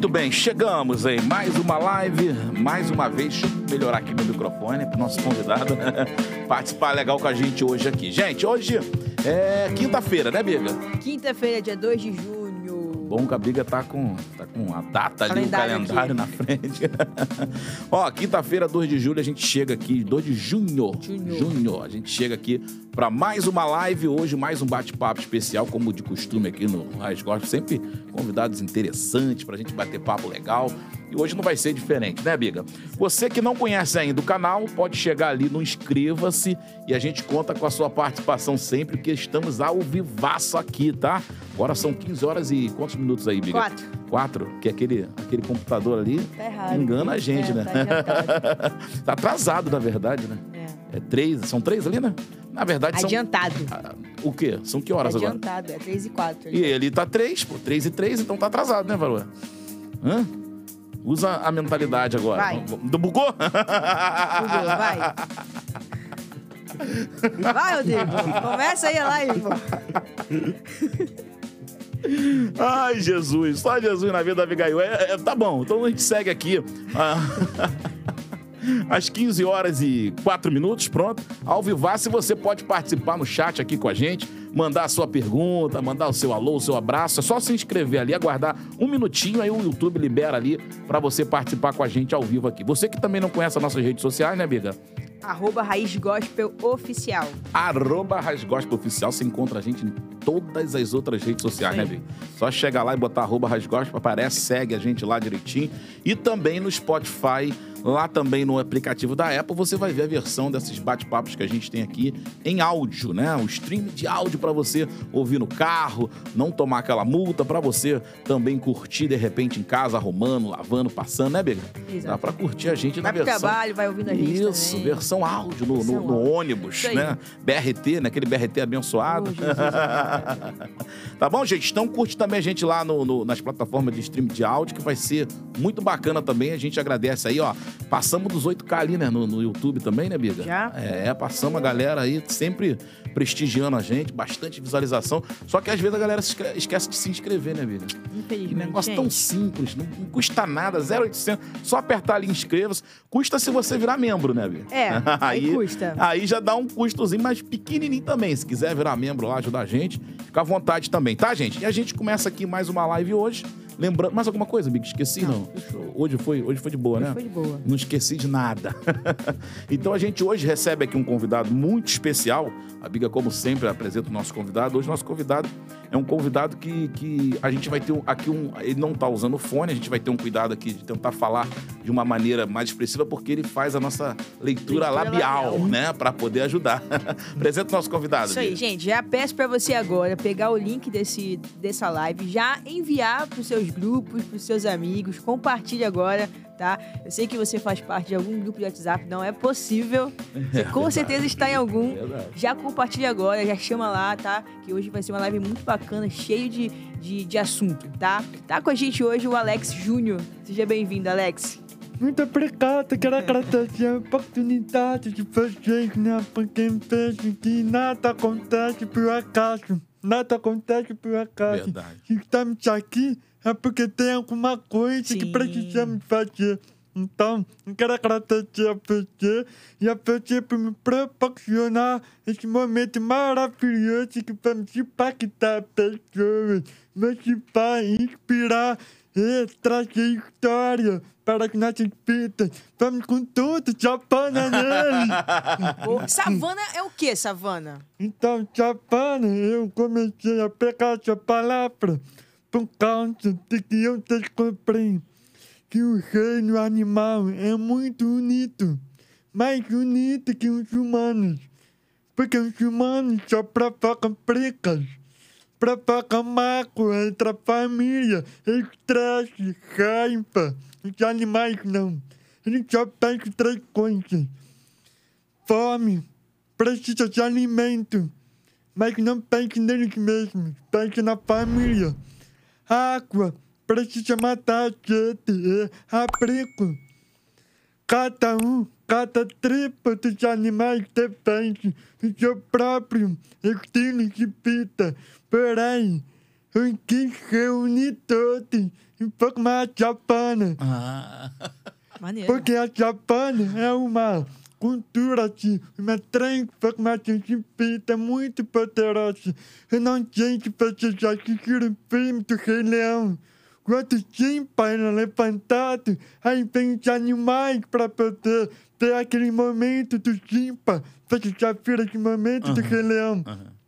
Muito bem, chegamos em mais uma live, mais uma vez, melhorar aqui meu microfone para o nosso convidado participar legal com a gente hoje aqui. Gente, hoje é quinta-feira, né, Biga? Quinta-feira, dia 2 de junho. Bom que a Biga tá com, tá com a data ali, o Calendário aqui. na frente. Ó, quinta-feira, 2 de julho, a gente chega aqui, 2 de junho. Junho. Junho, a gente chega aqui para mais uma live hoje, mais um bate-papo especial, como de costume aqui no Raiz Gospel, sempre convidados interessantes pra gente bater papo legal. E hoje não vai ser diferente, né, Biga? Você que não conhece ainda o canal, pode chegar ali no inscreva-se e a gente conta com a sua participação sempre, porque estamos ao vivaço aqui, tá? Agora são 15 horas e quantos minutos aí, Biga? Quatro. Quatro? Que aquele, aquele computador ali Tá errado. engana a gente, É, né? tá adiantado. tá atrasado, na verdade, né? É. É três, são três ali, né? Na verdade, são. Adiantado. Ah, O quê? São que horas agora? Adiantado, é 3 e 4. E ele tá três, pô. Três e três, então tá atrasado, né, Varua? Hã? Usa a mentalidade agora. Vai. Do bugou? vai. Vai, Rodrigo. Começa aí a live, pô. Ai, Jesus. Só Jesus na vida da Abigail. É, é, tá bom, então a gente segue aqui. Ah, Às 15 horas e 4 minutos, pronto. Ao vivace, você pode participar no chat aqui com a gente, mandar a sua pergunta, mandar o seu alô, o seu abraço. É só se inscrever ali, aguardar um minutinho, aí o YouTube libera ali pra você participar com a gente ao vivo aqui. Você que também não conhece as nossas redes sociais, né, Biga? Arroba Raiz Gospel Oficial. Arroba Rasgospel Oficial, você encontra a gente em todas as outras redes sociais, né, Sim. Big? Só chegar lá e botar arroba Rasgospel, aparece, segue a gente lá direitinho. E também no Spotify, lá também no aplicativo da Apple, você vai ver a versão desses bate-papos que a gente tem aqui em áudio, né? Um stream de áudio para você ouvir no carro, não tomar aquela multa, para você também curtir de repente em casa, arrumando, lavando, passando, né? Exato. Dá para curtir a gente Vai na versão. trabalho, vai ouvindo a gente Isso, também. versão áudio no, no- Versão no áudio. ônibus, né? BRT, né? Aquele BRT abençoado. Oh, Jesus, tá bom, gente? Então curte também a gente lá no- no- nas plataformas de stream de áudio, que vai ser muito bacana também. A gente agradece aí, ó. Passamos dos 8K ali, né? No, no YouTube também, né, Biga? Já. É, passamos a galera aí sempre prestigiando a gente, bastante visualização. Só que às vezes a galera esquece de se inscrever, né, Biga? Que negócio tão gente. simples, não, não custa nada, 0,800. Só apertar ali inscreva-se. Custa se você virar membro, né, Bia? É, aí custa. Aí já dá um custozinho, mas pequenininho também. Se quiser virar membro lá, ajudar a gente, fica à vontade também, tá, gente? E a gente começa aqui mais uma live hoje. Lembrando, mais alguma coisa, Big? Esqueci, não? Hoje foi, hoje foi de boa, né? Foi de boa. Não esqueci de nada. então a gente hoje recebe aqui um convidado muito especial. A Biga, como sempre, apresenta o nosso convidado. Hoje, nosso convidado é um convidado que, que a gente vai ter aqui um. Ele não tá usando fone, a gente vai ter um cuidado aqui de tentar falar de uma maneira mais expressiva, porque ele faz a nossa leitura, Leitura labial, labial. né? Para poder ajudar. Apresenta o nosso convidado. Isso aí, Biga. gente. Já peço pra você agora pegar o link desse, dessa live, já enviar pros seus grupos, pros seus amigos. Compartilhe agora, tá? Eu sei que você faz parte de algum grupo de WhatsApp, não é possível. Você com verdade. certeza está em algum. Verdade. Já compartilha agora, já chama lá, tá? Que hoje vai ser uma live muito bacana, cheio de, de, de assunto, tá? Tá com a gente hoje o Alex Júnior. Seja bem-vindo, Alex. Muito obrigado, quero agradecer a oportunidade de vocês, né? Porque penso que nada acontece por acaso. Nada acontece por acaso. Verdade. Estamos aqui, é porque tem alguma coisa que Sim. precisamos fazer. Então, eu quero agradecer a você e a você por me proporcionar esse momento maravilhoso que vamos impactar pessoas, motivar, inspirar e trazer história para as nossas vidas. Vamos com tudo, Japana nele! Ô, Savana é o quê, Savana? Então, Japana, eu comecei a pegar essa palavra por causa de que eu descobri que o reino animal é muito unido, mais unido que os humanos, porque os humanos só provocam brigas, provocam mágoa entre a família, estresse, raiva. Os animais não. Eles só pensam três coisas. Fome, precisa de alimento, mas não pense neles mesmos, pense na família. Água, precisa matar a sede e abrigo. Cada um, cada tribo dos animais depende do seu próprio estilo de vida. Porém, eu quis reunir todos e formar a Japana. Ah. Maneiro. Porque a Japana é uma cultura, assim, uma transformação de vida muito poderosa. Eu não sei se vocês já assistiram o filme do Rei Leão. Quando o Simba era levantado, aí vem os animais para poder ter aquele momento do Simba. Vocês já viram esse momento do Aham. Rei Leão? Aham.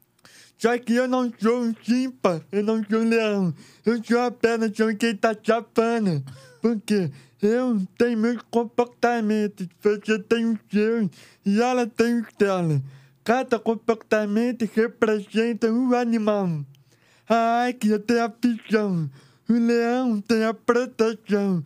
Só que eu não sou um chimpa, eu não sou um leão. Eu sou apenas um que tá chapando. Porque eu tenho meus comportamentos, você tem os seus e ela tem os dela. Cada comportamento representa um animal. A águia tem a visão, o leão tem a proteção,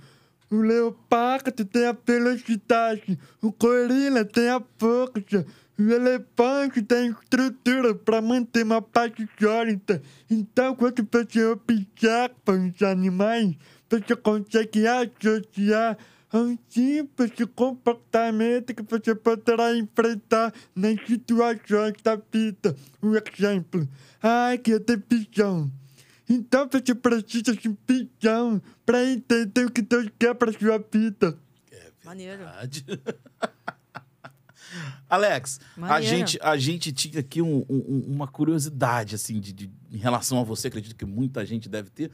o leopardo tem a velocidade, o gorila tem a força, o elefante tem estrutura para manter uma parte sólida. Então, quando você observa os animais, você consegue associar a um simples comportamento que você poderá enfrentar nas situações da vida. Um exemplo, a águia tem visão. Então você precisa de visão para entender o que Deus quer para sua vida. Maneiro. Verdade. Alex, a gente, a gente tinha aqui um- um- uma curiosidade, assim, de, de- em relação a você, acredito que muita gente deve ter,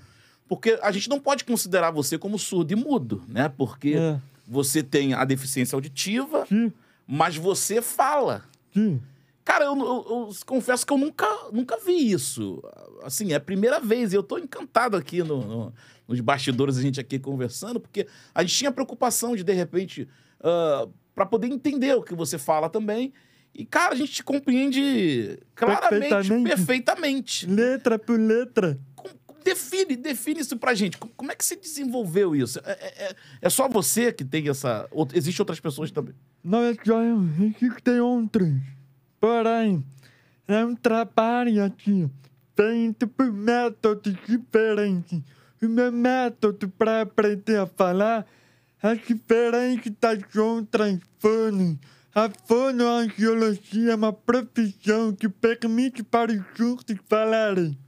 porque a gente não pode considerar você como surdo e mudo, né? Porque É. você tem a deficiência auditiva, Sim, mas você fala. sim. Cara, eu, eu- eu confesso que eu nunca, nunca vi isso. Assim, é a primeira vez e eu tô encantado aqui no- no- nos bastidores, a gente aqui conversando, porque a gente tinha preocupação de, de repente, para poder entender o que você fala também. E, cara, a gente te compreende claramente, Perfeitamente. perfeitamente. Letra por letra. Define, define isso pra gente. Co- Como é que você desenvolveu isso? É, é- é- é só você que tem essa. ou- Existem outras pessoas também. Não é só eu, existem outros. Porém, é um trabalho aqui, feito por métodos diferentes. O meu método para aprender a falar é diferente das outras fonos. A fonoaudiologia é uma profissão que permite para os surdos falarem.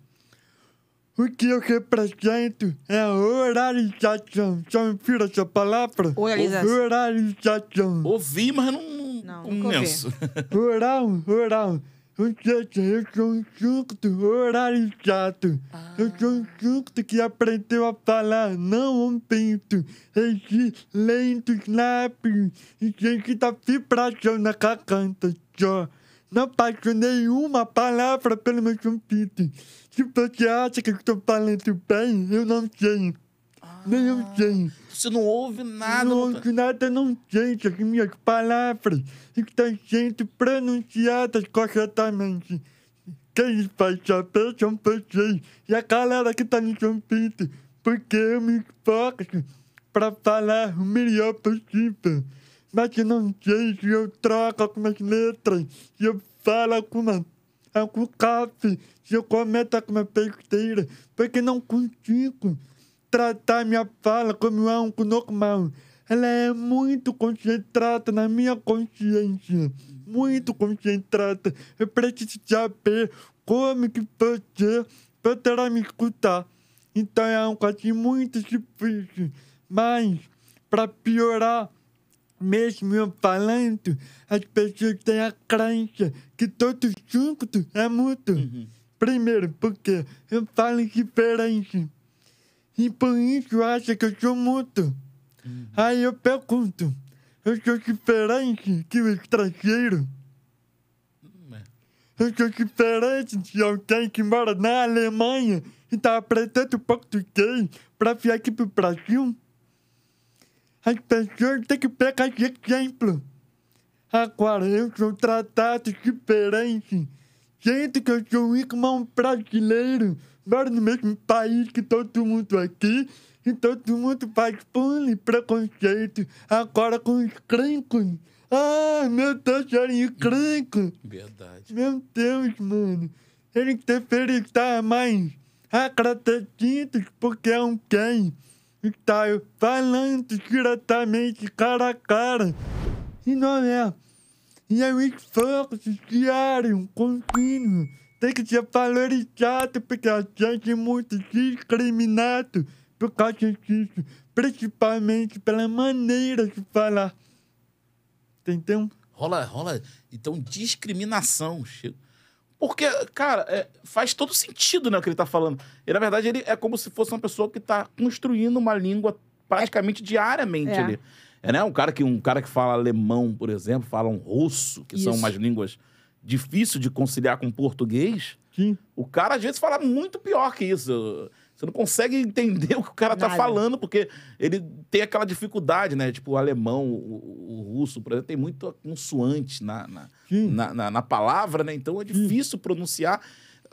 O que eu represento é a oralização. Já ouviram essa palavra? Oralização. Oralização. Ouvi, mas não. não, Não. Oral, oral. Seja, eu sou um surdo oralizado. Eu sou um surdo que aprendeu a falar, não ouvindo. Esse lentos lábios e gente da vibração na garganta só. Não passou nenhuma palavra pelo meu ouvido. Se você acha que eu estou falando bem, eu não sei. Nem eu sei. Você não ouve nada. não, que nada não sente as minhas palavras estão sendo pronunciadas corretamente. Quem vai saber são vocês e a galera que está nos ouvindo, porque eu me esforço para falar o melhor possível. Mas eu não sei se eu troco algumas letras, se eu falo alguma, algum café, se eu cometo alguma besteira, porque não consigo tratar minha fala como algo normal. Ela é muito concentrada na minha consciência. Muito concentrada. Eu preciso saber como que você poderá me escutar. Então é algo assim muito difícil. Mas, para piorar, mesmo eu falando, as pessoas têm a crença que todo surdo é mudo. Primeiro, porque eu falo diferente. E por isso acha que eu sou mudo. Aí eu pergunto, eu sou diferente que o estrangeiro? Hum, é. Eu sou diferente de alguém que mora na Alemanha e tá aprendendo português pra vir aqui pro Brasil? As pessoas têm que pegar esse exemplo. Agora, eu sou tratado diferente. Sendo que eu sou um irmão brasileiro, moro no mesmo país que todo mundo aqui, e todo mundo faz bullying, preconceito. Agora com os gringos. Ah, meu Deus, eles gringos. Verdade. Meu Deus, mano. Eles deveriam estar mais agradecidos porque é um quem está falando diretamente cara a cara. E não é. E é um esforço diário, contínuo, tem que ser valorizado porque a gente é muito discriminado por causa disso, principalmente pela maneira de falar. Entendeu? Rola, rola, então, discriminação, Chico. Porque, cara, é, faz todo sentido, né, o que ele tá falando. E, na verdade, ele é como se fosse uma pessoa que tá construindo uma língua praticamente diariamente É. ali. É, né? Um cara, que, um cara que fala alemão, por exemplo, fala um russo, que são Isso. umas línguas difíceis de conciliar com português. Sim. O cara, às vezes, fala muito pior que isso. Você não consegue entender o que o cara tá Nada. falando, porque ele tem aquela dificuldade, né? Tipo, o alemão, o, o russo, por exemplo, tem muita consoante na, na, Sim. na, na- na palavra, né? Então é difícil pronunciar.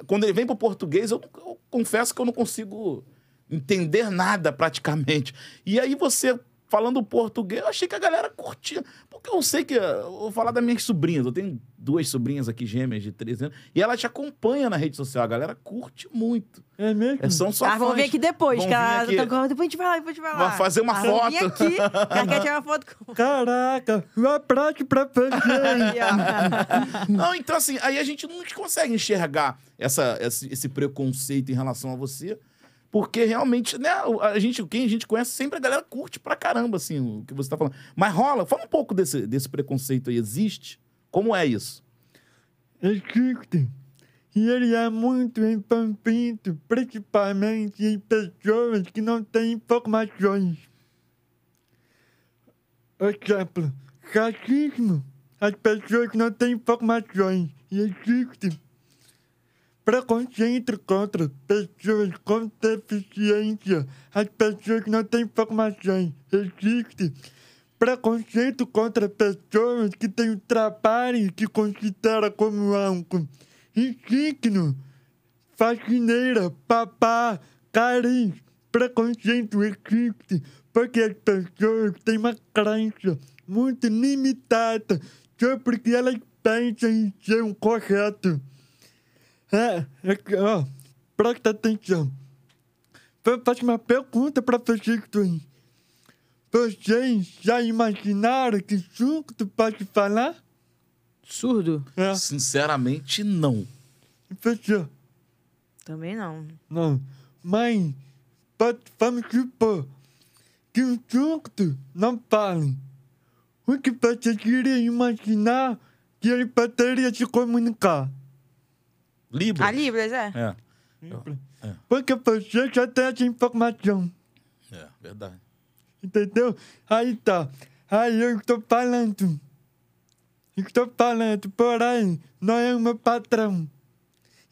Quando ele vem pro português, eu, eu confesso que eu não consigo entender nada praticamente. E aí você falando português, eu achei que a galera curtia. Porque eu sei que. Eu vou falar das minhas sobrinhas. Eu tenho duas sobrinhas aqui, gêmeas de 13 anos, e ela te acompanha na rede social. A galera curte muito. É mesmo? É, são só Ah, vamos ver aqui depois, Vão que ela vir aqui. tá- depois a gente vai lá, depois a gente vai lá. Vai fazer uma Ah, foto. aqui, ela quer tirar uma foto com... Caraca, um abraço pra. Não, então assim, aí a gente não consegue enxergar essa, esse, esse preconceito em relação a você. Porque realmente, né, a gente, quem a gente conhece, sempre a galera curte pra caramba, assim, o que você tá falando. Mas rola, fala um pouco desse, desse preconceito aí. Existe? Como é isso? Existe. E ele é muito empampido, principalmente em pessoas que não têm informações. Exemplo, racismo. As pessoas que não têm informações. E existe preconceito contra pessoas com deficiência. As pessoas que não têm informações. Existe preconceito contra pessoas que têm trabalho que considera como algo indigno, faxineira, papá, cariz, preconceito existe porque as pessoas têm uma crença muito limitada só porque elas pensam em ser um correto. É, é que, ó, presta atenção. Eu faço uma pergunta para vocês dois. Vocês já imaginaram que surdo pode falar? Surdo? É, Sinceramente, não. professor. Também não. Não. Mas, pode, vamos supor que um surdo não fale. O que você queria imaginar que ele poderia se comunicar? Libra. A Libras, é? É, Porque você já tem essa informação. é, verdade. Entendeu? Aí tá. Aí eu estou falando. Estou falando, porém, não é o meu patrão.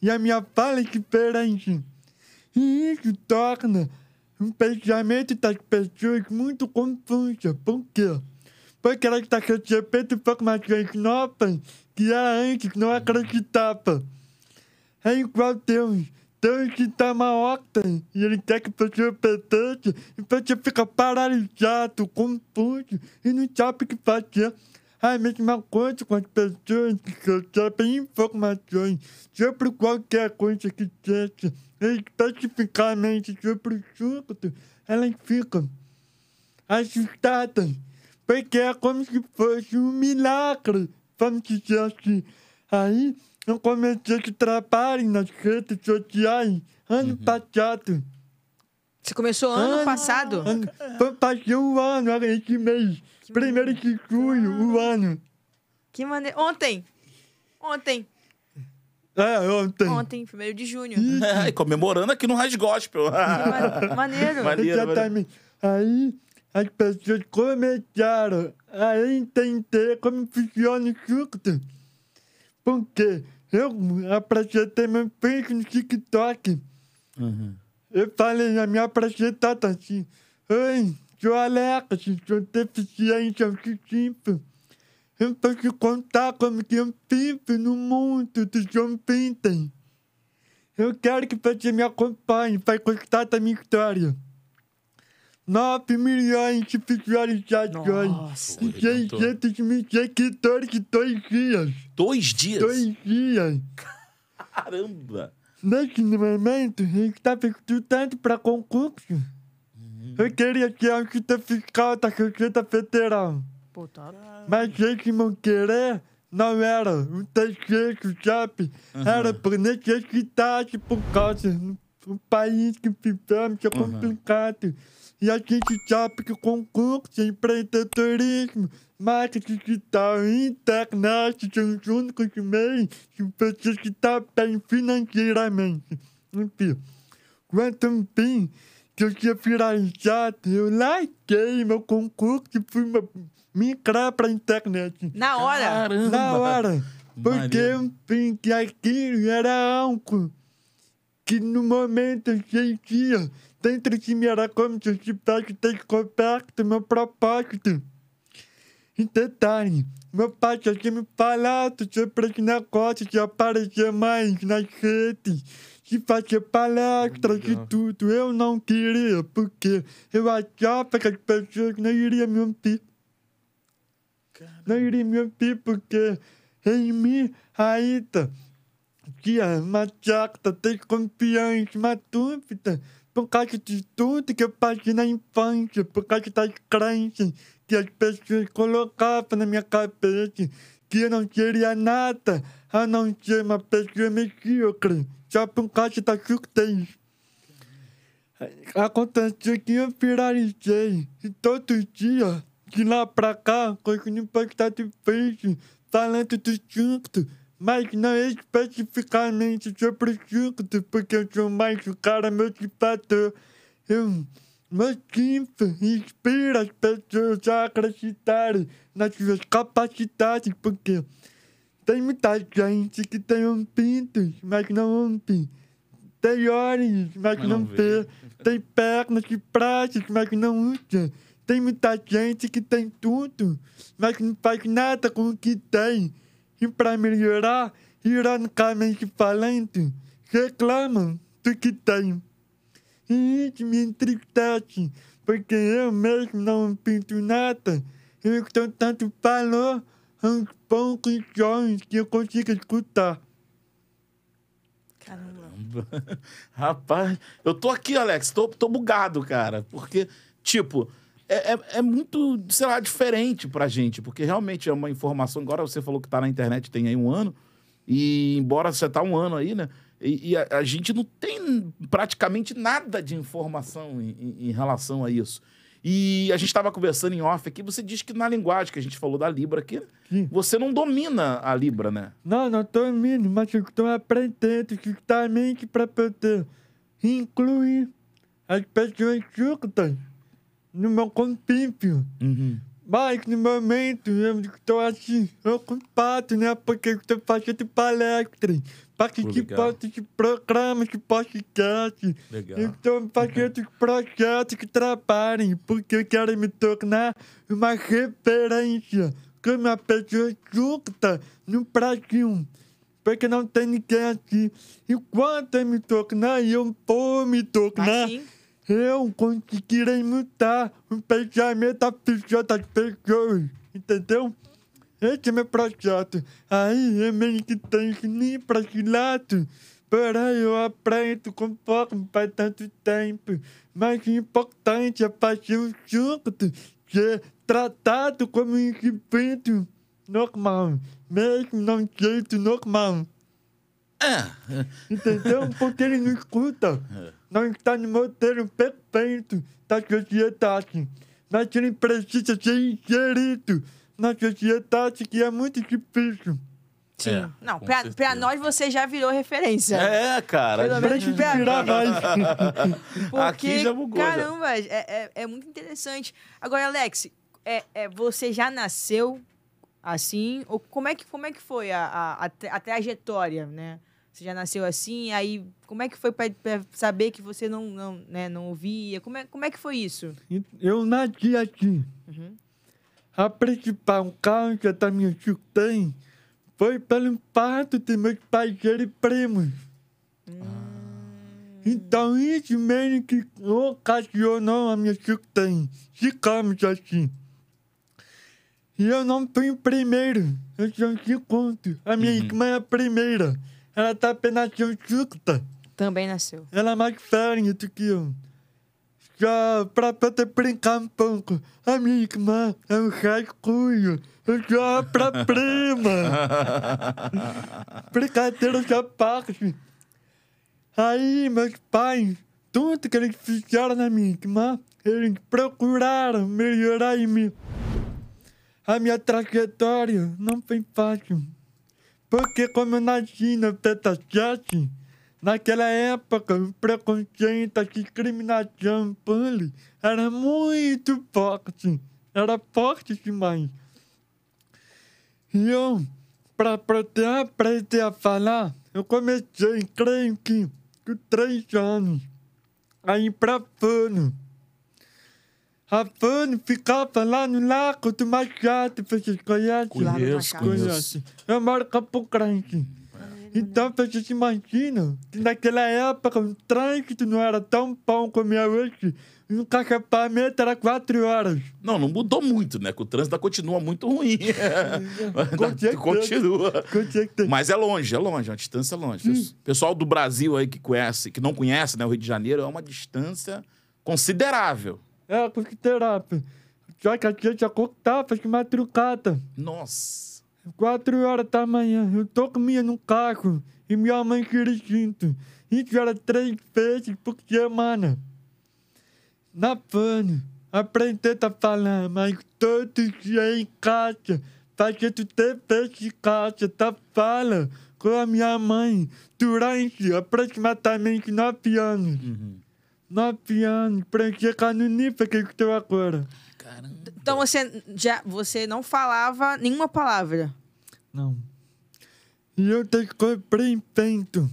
E a minha fala é diferente. E isso torna um pensamento das pessoas muito confuso. Por quê? Porque ela está recebendo informações novas que ela antes não acreditava. É igual Deus. Deus te dá uma ordem. E ele quer que você obedeça e você fica paralisado, confuso e não sabe o que fazer. É a mesma coisa com as pessoas que recebem informações sobre qualquer coisa que seja, especificamente sobre o surdo, elas ficam assustadas, porque é como se fosse um milagre, vamos dizer assim. Aí eu comecei esse trabalho nas redes sociais ano passado. Você começou ano Ah, passado? Ano, fazer um ano era esse mês. Primeiro de julho, o ano. Que maneiro. Ontem. Ontem. É, ontem. Ontem, primeiro de junho. e comemorando aqui no Raiz Gospel. Ma- Maneiro. Maneiro. Exatamente. Aí as pessoas começaram a entender como funciona o surdo. Porque eu apresentei meu vídeo no TikTok. Uhum. Eu falei na minha apresentação assim: Oi, sou Alex, sou deficiente auditiva. Eu posso contar como que eu vivo no mundo dos ouvintes. Eu quero que você me acompanhe para contar da minha história. 9 milhões de visualizações Nossa. e 600 mil seguidores em dois dias. Dois dias? Dois dias. Caramba! Nesse momento, eu estava estudando para concurso. Eu queria ser auditor fiscal da Receita Federal. Pô, top. Mas esse meu querer não era um terceiro, sabe? Era por necessidade, por causa do país que vivemos é complicado. E a gente sabe que concurso, empreendedorismo, marketing digital e internet são os únicos meios que você está bem financeiramente. Enfim, quanto fim que eu tinha finalizado, eu larguei meu concurso e fui migrar para a internet. Na hora. Caramba. Na hora. Porque vi que aquilo era algo que no momento eu sentia dentro de mim era como se eu tivesse descoberto meu propósito. E detalhe, meu pai já tinha me falado sobre esse negócio de aparecer mais nas redes, de fazer palestras e tudo. Eu não queria, porque eu achava que as pessoas não iriam me ouvir. Não iria me ouvir, porque em mim ainda tinha uma certa desconfiança, uma dúvida, por causa de tudo que eu passei na infância, por causa das crenças que as pessoas colocavam na minha cabeça, que eu não queria nada a não ser uma pessoa medíocre, só por causa da surdez. Aconteceu que eu viralizei e todo dia, de lá pra cá, continuo postar difícil, falando do surto, mas não especificamente sobre o surto, porque eu sou mais o cara motivador. Eu motivo e inspiro as pessoas a acreditarem nas suas capacidades, porque tem muita gente que tem ouvidos, mas não ouve. Tem olhos, mas, Mas não, não vê. Tem pernas e braços, mas não usa. Tem muita gente que tem tudo, mas não faz nada com o que tem. E para melhorar, ironicamente falando, reclamam do que tem. E isso me entristece, porque eu mesmo não pinto nada. Eu estou tanto valor aos poucos sons que eu consigo escutar. Caramba. Rapaz, eu tô aqui, Alex, tô, tô bugado, cara. Porque, tipo, é, é, é muito, sei lá, diferente pra gente. Porque realmente é uma informação. Agora você falou que tá na internet tem aí um ano. E embora você tá um ano aí, né? E, e a, a gente não tem praticamente nada de informação em, em- em relação a isso. E a gente estava conversando em off aqui, você disse que na linguagem que a gente falou da Libra aqui, Sim. você não domina a Libra, né? Não, não indo, mas eu estou aprendendo justamente para poder incluir as pessoas surdas no meu convívio. Uhum. Mas no momento eu estou assim, ocupado, né? Porque eu estou fazendo palestras, participando de programas de podcast. Legal. Eu estou fazendo projetos que trabalhem, porque eu quero me tornar uma referência como uma pessoa surda no Brasil. Porque não tem ninguém aqui. E quando eu me tornar, eu vou me tornar Assim, eu conseguirei mudar o pensamento da pessoa das pessoas, entendeu? Esse é meu projeto. Aí é meio que tem que ir para esse lado. Porém, eu aprendo conforme faz tanto tempo. Mas o importante é fazer o surdo ser tratado como um indivíduo normal, mesmo não jeito normal. É. Entendeu? Porque ele não escuta. Não está no modelo perfeito da sociedade. Mas ele precisa ser inserido na sociedade que é muito difícil. sim. É, não, pra, certeza. pra nós você já virou referência. É, cara. Pelo menos de pra mais. Porque, Aqui já bugou, já. caramba, é, é, é muito interessante. Agora, Alex, é, é, você já nasceu assim? Ou como é que, como é que foi a, a, a, tra- a trajetória, né? Você já nasceu assim, aí como é que foi pra saber que você não, não, né, não ouvia? Como é, como é que foi isso? Eu nasci aqui. Uhum. A principal causa da minha surdez foi pelo fato de meus pais serem primos. Então isso meio que ocasionou a minha surdez. Ficamos assim. E eu não fui o primeiro, eu sou o segundo. A minha irmã é a primeira. Ela tá apenas surda. Também nasceu. Ela é mais do que eu. só pra poder brincar um pouco. A minha irmã é um rascunho. Eu sou a prima. Brincadeira à parte. Aí, meus pais, tudo que eles fizeram na minha irmã, eles procuraram melhorar em mim. A minha trajetória não foi fácil. Porque como nasci no Teta 7, naquela época o preconceito, a discriminação, bullying, era muito forte. Era forte demais. E eu, para poder aprender a falar, eu comecei, creio que, com três anos, a ir pra Fano. A Fano ficava lá no Lago do Machado, vocês conhecem? Conheço, conheço. Eu moro em Campo Grande. Então, vocês imaginam que naquela época o trânsito não era tão bom como é hoje. E o carregamento era quatro horas. Não, não mudou muito, né? Que o trânsito continua muito ruim. Continua. Certeza. Mas é longe, é longe, é uma distância longe. Pessoal do Brasil aí que conhece, que não conhece, né, o Rio de Janeiro, é uma distância considerável. É, terapia. Só que a gente já cortava de madrugada. Nossa. Quatro horas da manhã, eu tô com minha no carro e minha mãe dirigindo. Isso era três vezes por semana. Na pano, aprender a falar, mas todo dia em casa, fazendo dever de casa, da fala com a minha mãe durante aproximadamente nove anos. Nove anos, pra chegar no que eu estou agora. Caramba. Então você já você não falava nenhuma palavra. Não. E eu descobri invento.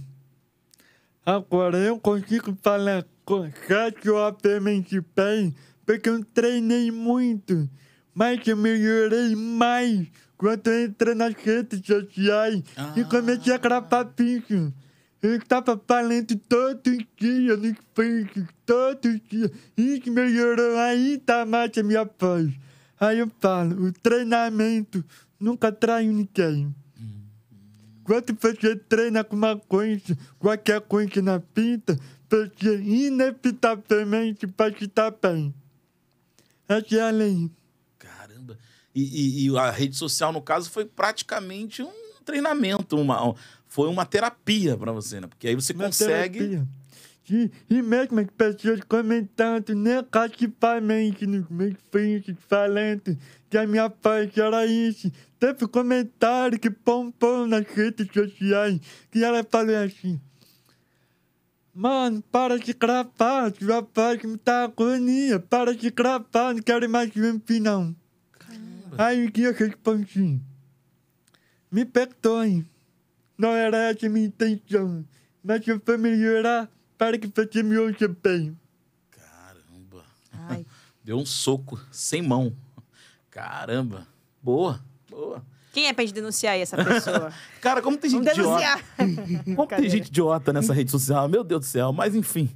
Agora eu consigo falar co- razoavelmente bem, porque eu treinei muito. Mas eu melhorei mais quando eu entrei nas redes sociais e comecei a gravar vídeo. Eu estava falando todo dia no Facebook, todo dia. Isso melhorou ainda mais a minha voz. Aí eu falo, o treinamento nunca trai ninguém. Quando você treina com uma coisa, qualquer coisa na pinta, você inevitavelmente vai estar bem. Essa é a lei. Caramba. E, e- e a rede social, no caso, foi praticamente um treinamento, uma, foi uma terapia pra você, né? Porque aí você Uma consegue. terapia. E, e mesmo as pessoas comentando negativamente nos meus vídeos, falando que a minha voz era isso. Teve um comentário que pompou nas redes sociais, que ela falou assim, Mano, para de gravar, sua voz me dá agonia, para de gravar, não quero mais ver não. Aí que eu respondi, me perdoe, não era essa a minha intenção, mas eu vou melhorar para que você me ouça bem. Caramba. Ai, Deu um soco sem mão. Caramba. Boa, boa. quem é pra gente denunciar aí essa pessoa? Cara, como tem gente Vamos idiota. denunciar. Como tem gente idiota nessa rede social? Meu Deus do céu. Mas enfim.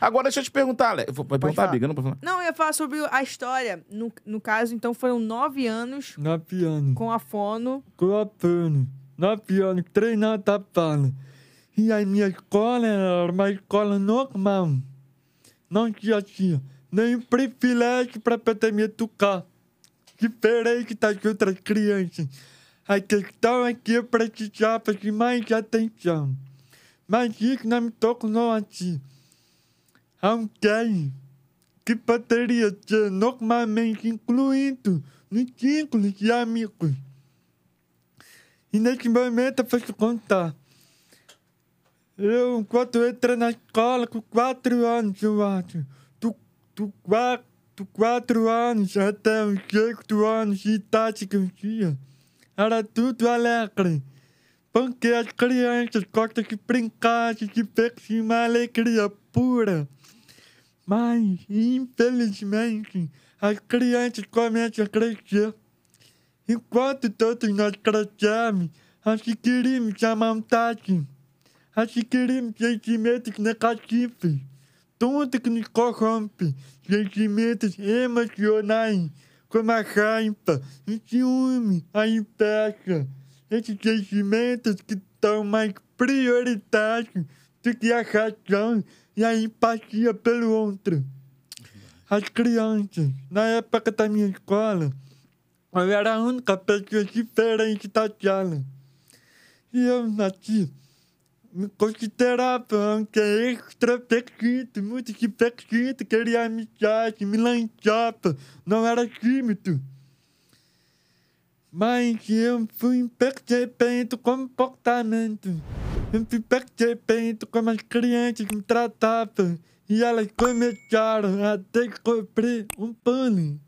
Agora deixa eu te perguntar, Ale. Vai perguntar, falar. Biga? Não pode falar. Não, eu ia falar sobre a história. No, no caso, então, foram nove anos Nove anos, com a fono. com a pano, nove anos, treinando a fala. E a minha escola era uma escola normal. Não tinha assim, nenhum privilégio para poder me educar. Diferente das outras crianças. A questão é que eu precisava de mais atenção. Mas isso não me tornou assim. Alguém que poderia ser normalmente incluído no círculo de amigos. E nesse momento te contar. Eu, quando entrei na escola com quatro anos, eu acho, do, do, quatro, do quatro anos até os sexto anos de idade que eu tinha, era tudo alegre. Porque as crianças gostam de brincar, de divertir, uma alegria pura. Mas, infelizmente, as crianças começam a crescer. Enquanto todos nós crescemos, adquirimos a maldade, adquirimos sentimentos negativos, tudo que nos corrompe, sentimentos emocionais, como a raiva, o ciúme, a inveja, esses sentimentos que dão mais prioridade do que a razão, e a empatia pelo outro. As crianças, na época da minha escola, eu era a única pessoa diferente da sala. E eu nasci, me considerava um que extrovertido, muito divertido, queria amizade, me lançava, não era tímido. Mas eu fui percebendo o comportamento. Eu fui percebendo como as crianças me tratavam. E elas começaram a descobrir um bullying.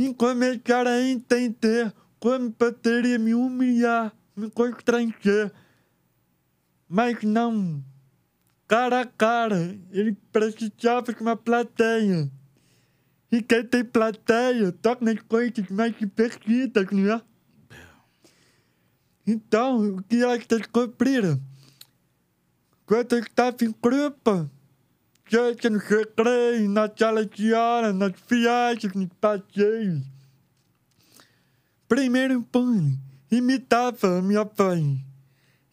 E começaram a entender como poderia me humilhar, me constranger. Mas não. Cara a cara, ele precisava de uma plateia. E quem tem plateia toca nas coisas mais divertidas, né? Então, o que elas descobriram? Quando eu estava em grupo, seja no recreio, na sala de aula, nas viagens, nos passeios. Primeiro põe, imitava a minha mãe.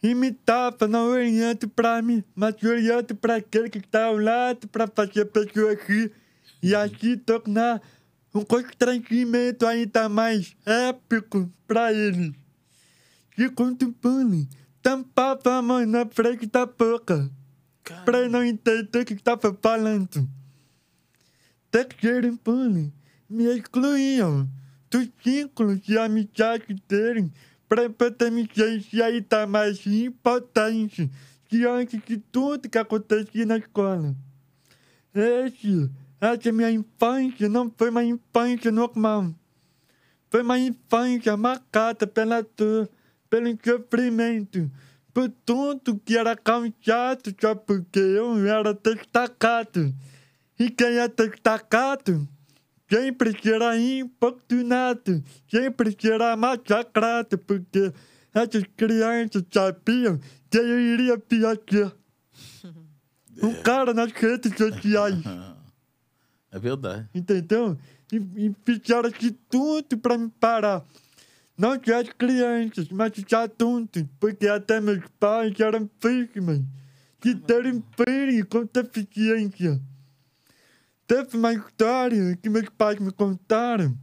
Imitava, não olhando para mim, mas olhando para aquele que está ao lado para fazer a pessoa rir e assim tornar um constrangimento ainda mais épico para eles. E quando o bullying tampava a mão na frente da boca, ele não entender o que estava falando. Terceiro bullying me excluíam dos círculos de amizade dele para poder me sentir ainda mais importante diante de tudo que acontecia na escola. Esse essa minha infância não foi uma infância normal. Foi uma infância marcada pela dor, pelo sofrimento, por tudo que era cansado só porque eu era destacado. E quem é destacado sempre será importunado, sempre será massacrado, porque essas crianças sabiam que eu iria piacer. Um cara nas redes sociais. É verdade. Entendeu? E, e fizeram de tudo pra me parar. Não só as crianças, mas os adultos, porque até meus pais eram vítimas de terem filhos com deficiência. Teve uma história que meus pais me contaram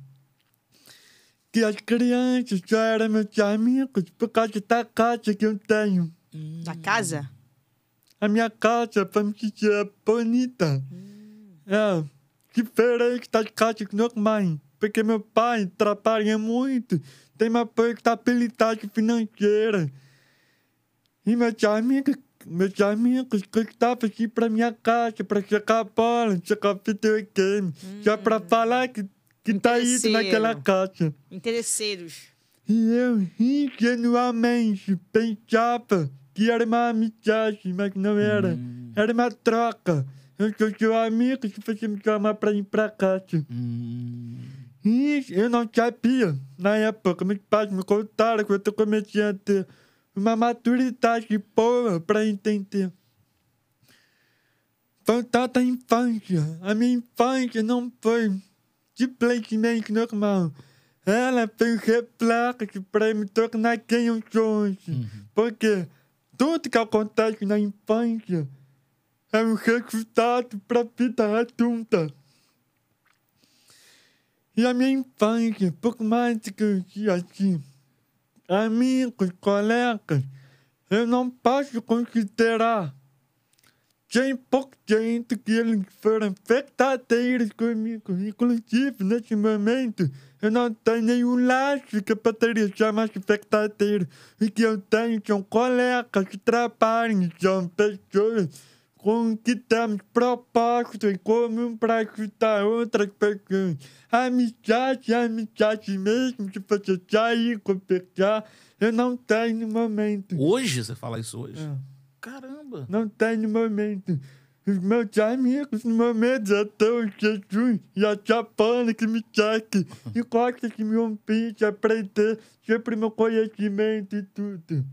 que as crianças já eram meus amigos por causa da casa que eu tenho. Da casa? A minha casa, vamos dizer, é bonita. É, diferente das casas normais. Porque meu pai trabalha muito, tem uma estabilidade financeira. E meus amigos, meus amigos gostavam de ir pra minha casa pra jogar bola, jogar videogame, só pra falar que, que tá indo Interesseiro. naquela casa. Interesseiros. E eu ingenuamente pensava que era uma amizade, mas não era. Era uma troca. Eu sou seu amigo se você me chamar pra ir pra casa. Hum. E eu não sabia. Na época, meus pais me contaram que eu comecei a ter uma maturidade boa pra entender. Voltando à infância. A minha infância não foi simplesmente normal. Ela foi um reflexo pra me tornar quem eu sou hoje. Porque tudo que acontece na infância é um resultado pra vida adulta. E a minha infância, por mais que eu tinha assim, amigos, colegas, eu não posso considerar 100% que eles foram verdadeiros comigo. Inclusive, nesse momento, eu não tenho nenhum laço que eu poderia chamar de verdadeiro. O que eu tenho são colegas de trabalho, são pessoas com que temos propósito em comum para ajudar outras pessoas. Amizade amizade mesmo, se você sair, conversar, eu não tenho no momento. Hoje você fala isso hoje? É. Caramba. Não tem no momento. Os meus amigos no momento já estão Jesus e a Chapana que me segue e gosta que me de aprender sobre meu conhecimento e tudo.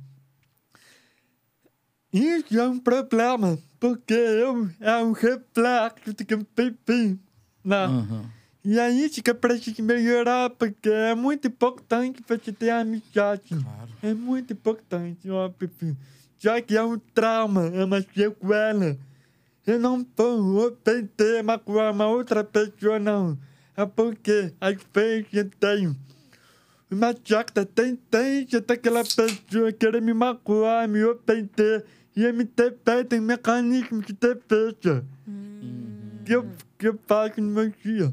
Isso é um problema, porque eu é um reflexo de que eu vivi. Não. Aham. E é isso que eu preciso melhorar, porque é muito importante você ter amizade. Claro. É muito importante, óbvio. Já que é um trauma, é uma sequela. Eu não vou ofender, magoar uma outra pessoa, não. É porque às vezes eu tenho uma certa tendência daquela pessoa querer me magoar, me ofender e me defender em mecanismos de defesa que, eu, que eu faço no meu dia.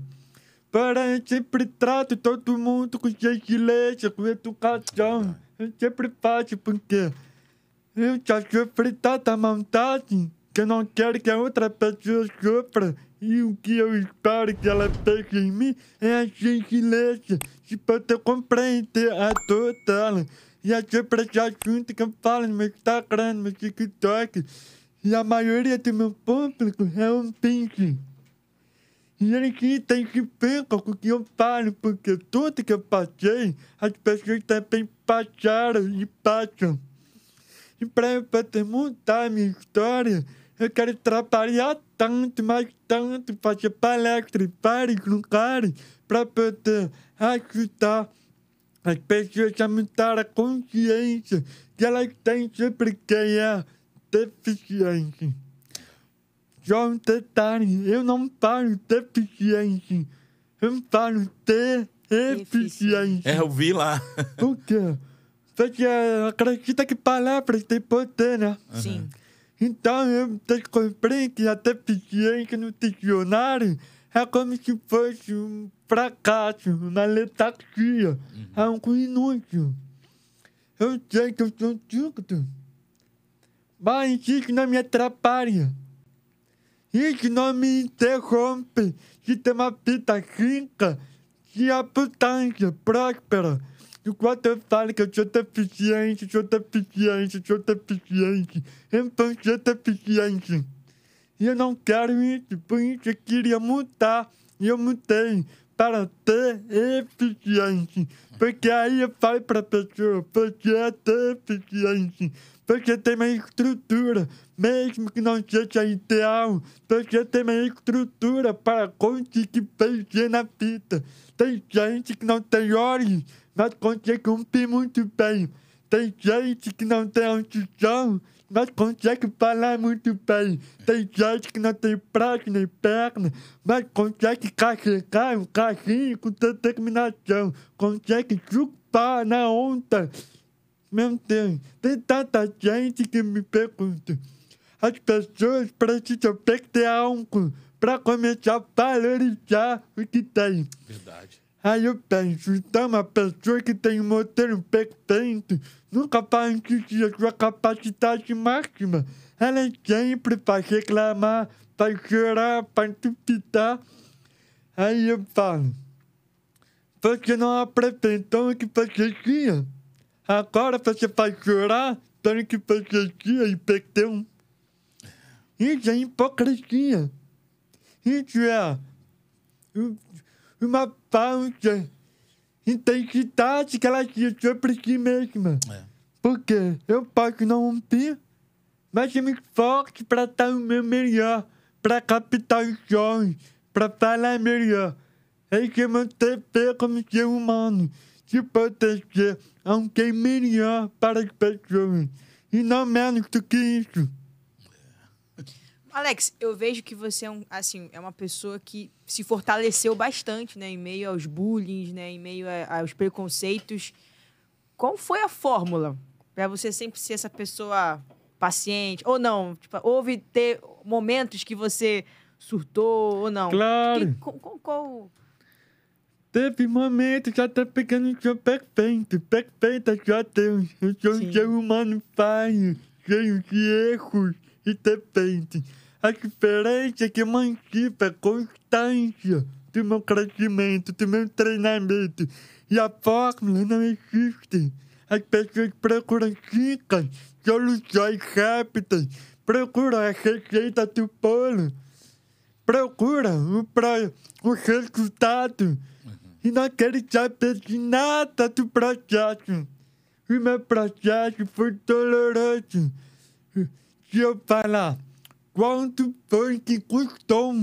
Porém, eu sempre trato todo mundo com gentileza, com educação. Eu sempre faço porque eu já sofri tanta maldade que eu não quero que a outra pessoa sofra. E o que eu espero que ela veja em mim é a gentileza de poder compreender a dor dela. E é sobre esse assunto que eu falo no meu Instagram, no meu TikTok. E a maioria do meu público é um pinche. E que tem que ver com o que eu falo, porque tudo que eu passei, as pessoas também passaram e passam. E para eu poder mudar a minha história, eu quero trabalhar tanto, mais tanto, fazer palestra em vários lugares para poder ajudar as pessoas a mudar a consciência que elas têm sobre quem é deficiente. Só um detalhe, eu não falo deficiente, eu falo deficiente. É, eu vi lá. Por quê? Porque acredita que palavras têm poder, né? Sim. Então eu descobri que a deficiência no dicionário é como se fosse um fracasso, uma letargia, algo inútil. Eu sei que eu sou surdo, mas isso não me atrapalha. Isso não me interrompe de ter uma vida rica, de abundância, próspera. Enquanto eu falo que eu sou deficiente, sou deficiente, sou deficiente, então sou deficiente. E eu não quero isso, por isso eu queria mudar. E eu mudei para ter eficiente. Porque aí eu falo para a pessoa, porque é deficiente. Porque tem uma estrutura, mesmo que não seja ideal. Porque tem uma estrutura para conseguir vencer na vida. Tem gente que não tem olhos, mas consegue cumprir muito bem. Tem gente que não tem audição, mas consegue falar muito bem. Tem gente que não tem braço nem perna, mas consegue carregar um carrinho com determinação. Consegue chupar na onda. Meu Deus, tem tanta gente que me pergunta. As pessoas precisam perder algo para começar a valorizar o que tem. Verdade. Aí eu penso, então uma pessoa que tem um motor perfeito nunca vai atingir a sua capacidade máxima. Ela sempre vai reclamar, vai chorar, vai duvidar. Aí eu falo, você não apresentou o que você tinha. Agora você vai chorar pelo que você tinha e perdeu. Isso é hipocrisia. Isso é um- uma falsa intensidade que ela tinha sobre si mesma. É. Porque eu posso não romper, mas eu me esforço para dar o meu melhor, para captar os sonhos, para falar melhor. É que eu meu dever como ser humano, de proteger alguém melhor para as pessoas. E não menos do que isso. Alex, eu vejo que você é, um, assim, é uma pessoa que se fortaleceu bastante, né? Em meio aos bullying, né? Em meio a- aos preconceitos. Qual foi a fórmula para você sempre ser essa pessoa paciente? Ou não? Tipo, houve ter momentos que você surtou ou não? Claro. Que- qual- qual- qual- Teve momentos que até pequeno sou perfeito, perfeita só Deus. Eu sou um ser humano falho, cheio de erros e defeitos. A diferença é que eu mantive a constância do meu crescimento, do meu treinamento. E a fórmula não existe. As pessoas procuram dicas, soluções rápidas, procuram a receita do bolo procura o, pro, o resultado e não quer saber de nada do processo. O meu processo foi doloroso. Se eu falar quanto foi que custou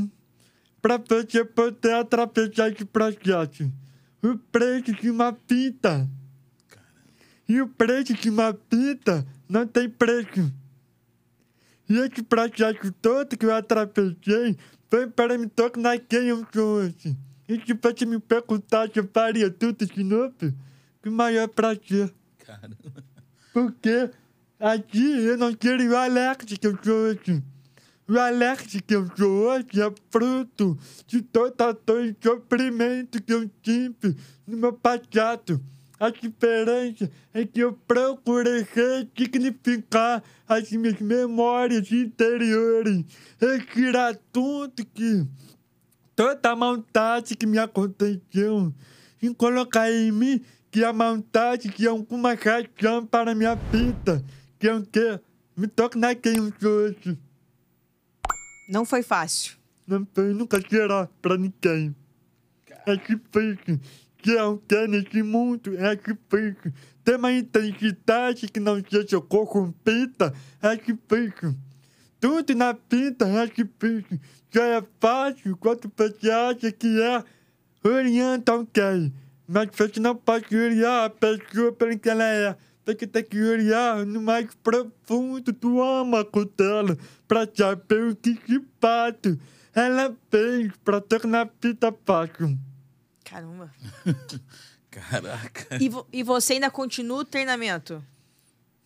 para você poder atravessar esse processo, o preço de uma vida. E o preço de uma vida não tem preço. E esse processo todo que eu atravessei foi para me tornar quem eu sou hoje. E se você me perguntar se eu faria tudo de novo, que maior prazer. Cara. Porque aqui eu não queria o Alex que eu sou hoje. O Alex que eu sou hoje é fruto de toda e sofrimento que eu tive no meu passado. A diferença é que eu procurei ressignificar as minhas memórias interiores e tirar tudo que toda a maldade que me aconteceu e colocar em mim que a maldade que é alguma razão para minha vida, que eu quero me eu sou hoje. Não foi fácil. Não foi nunca será para ninguém. É difícil. Que eu quero nesse mundo é difícil. Ter uma intensidade que não seja corrompida é difícil. Tudo na vida é difícil. Já é fácil quando você acha que é orienta alguém. Mas você não pode olhar a pessoa pelo que ela é. Tem que olhar no mais profundo do âmago dela para saber o que de fato ela fez para tornar a vida fácil. Caramba. Caraca. E, vo- e você ainda continua o treinamento?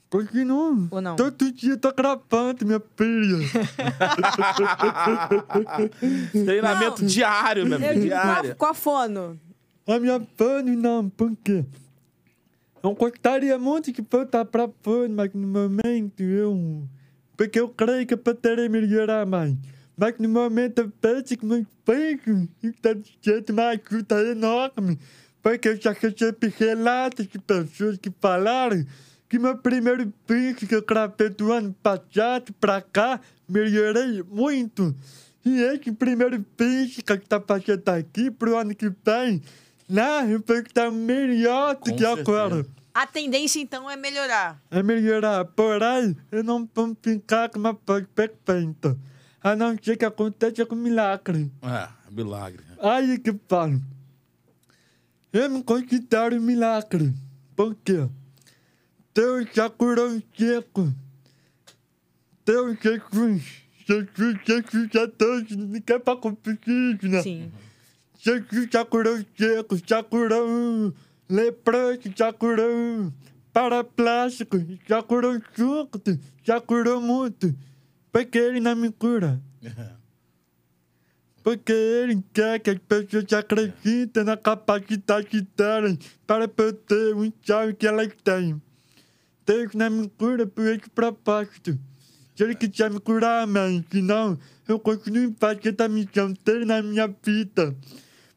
Continua. Ou não? Todo dia tô gravando, minha filha. Treinamento Não. diário, meu Eu amigo. Diário. com a fono. A minha fone não, por quê? Eu gostaria muito de voltar pra fone, mas no momento eu... Porque eu creio que eu poderia melhorar mais. Mas no momento eu penso que meu filho está de jeito uma ajuda enorme. Porque eu já recebi relatos de pessoas que falaram que meu primeiro pico que eu gravei do ano passado pra cá, melhorei muito. E esse primeiro pico que está fazendo aqui pro ano que vem, lá eu vou estar melhor do Com que agora. A tendência, então, é melhorar. É melhorar, porém, eu não vou ficar com uma voz perfeita. A não ser que aconteça com milagre. É, milagre. Aí que falo. Eu me considero um milagre. Por quê? Deus já curou um seco. Deus Jesus. Jesus, Jesus é Deus. Ninguém para competir, né? Sim. Jesus já curou o seco, já curou o leproso, já curou o paraplástico, já curou o surdo, já curou muito. Porque ele não me cura. Porque ele quer que as pessoas acreditem na capacidade delas para poder o chave que elas têm. Deus não me cura por esse propósito. Se ele quiser me curar, amém. Senão, eu continuo fazendo a missão dele na minha vida.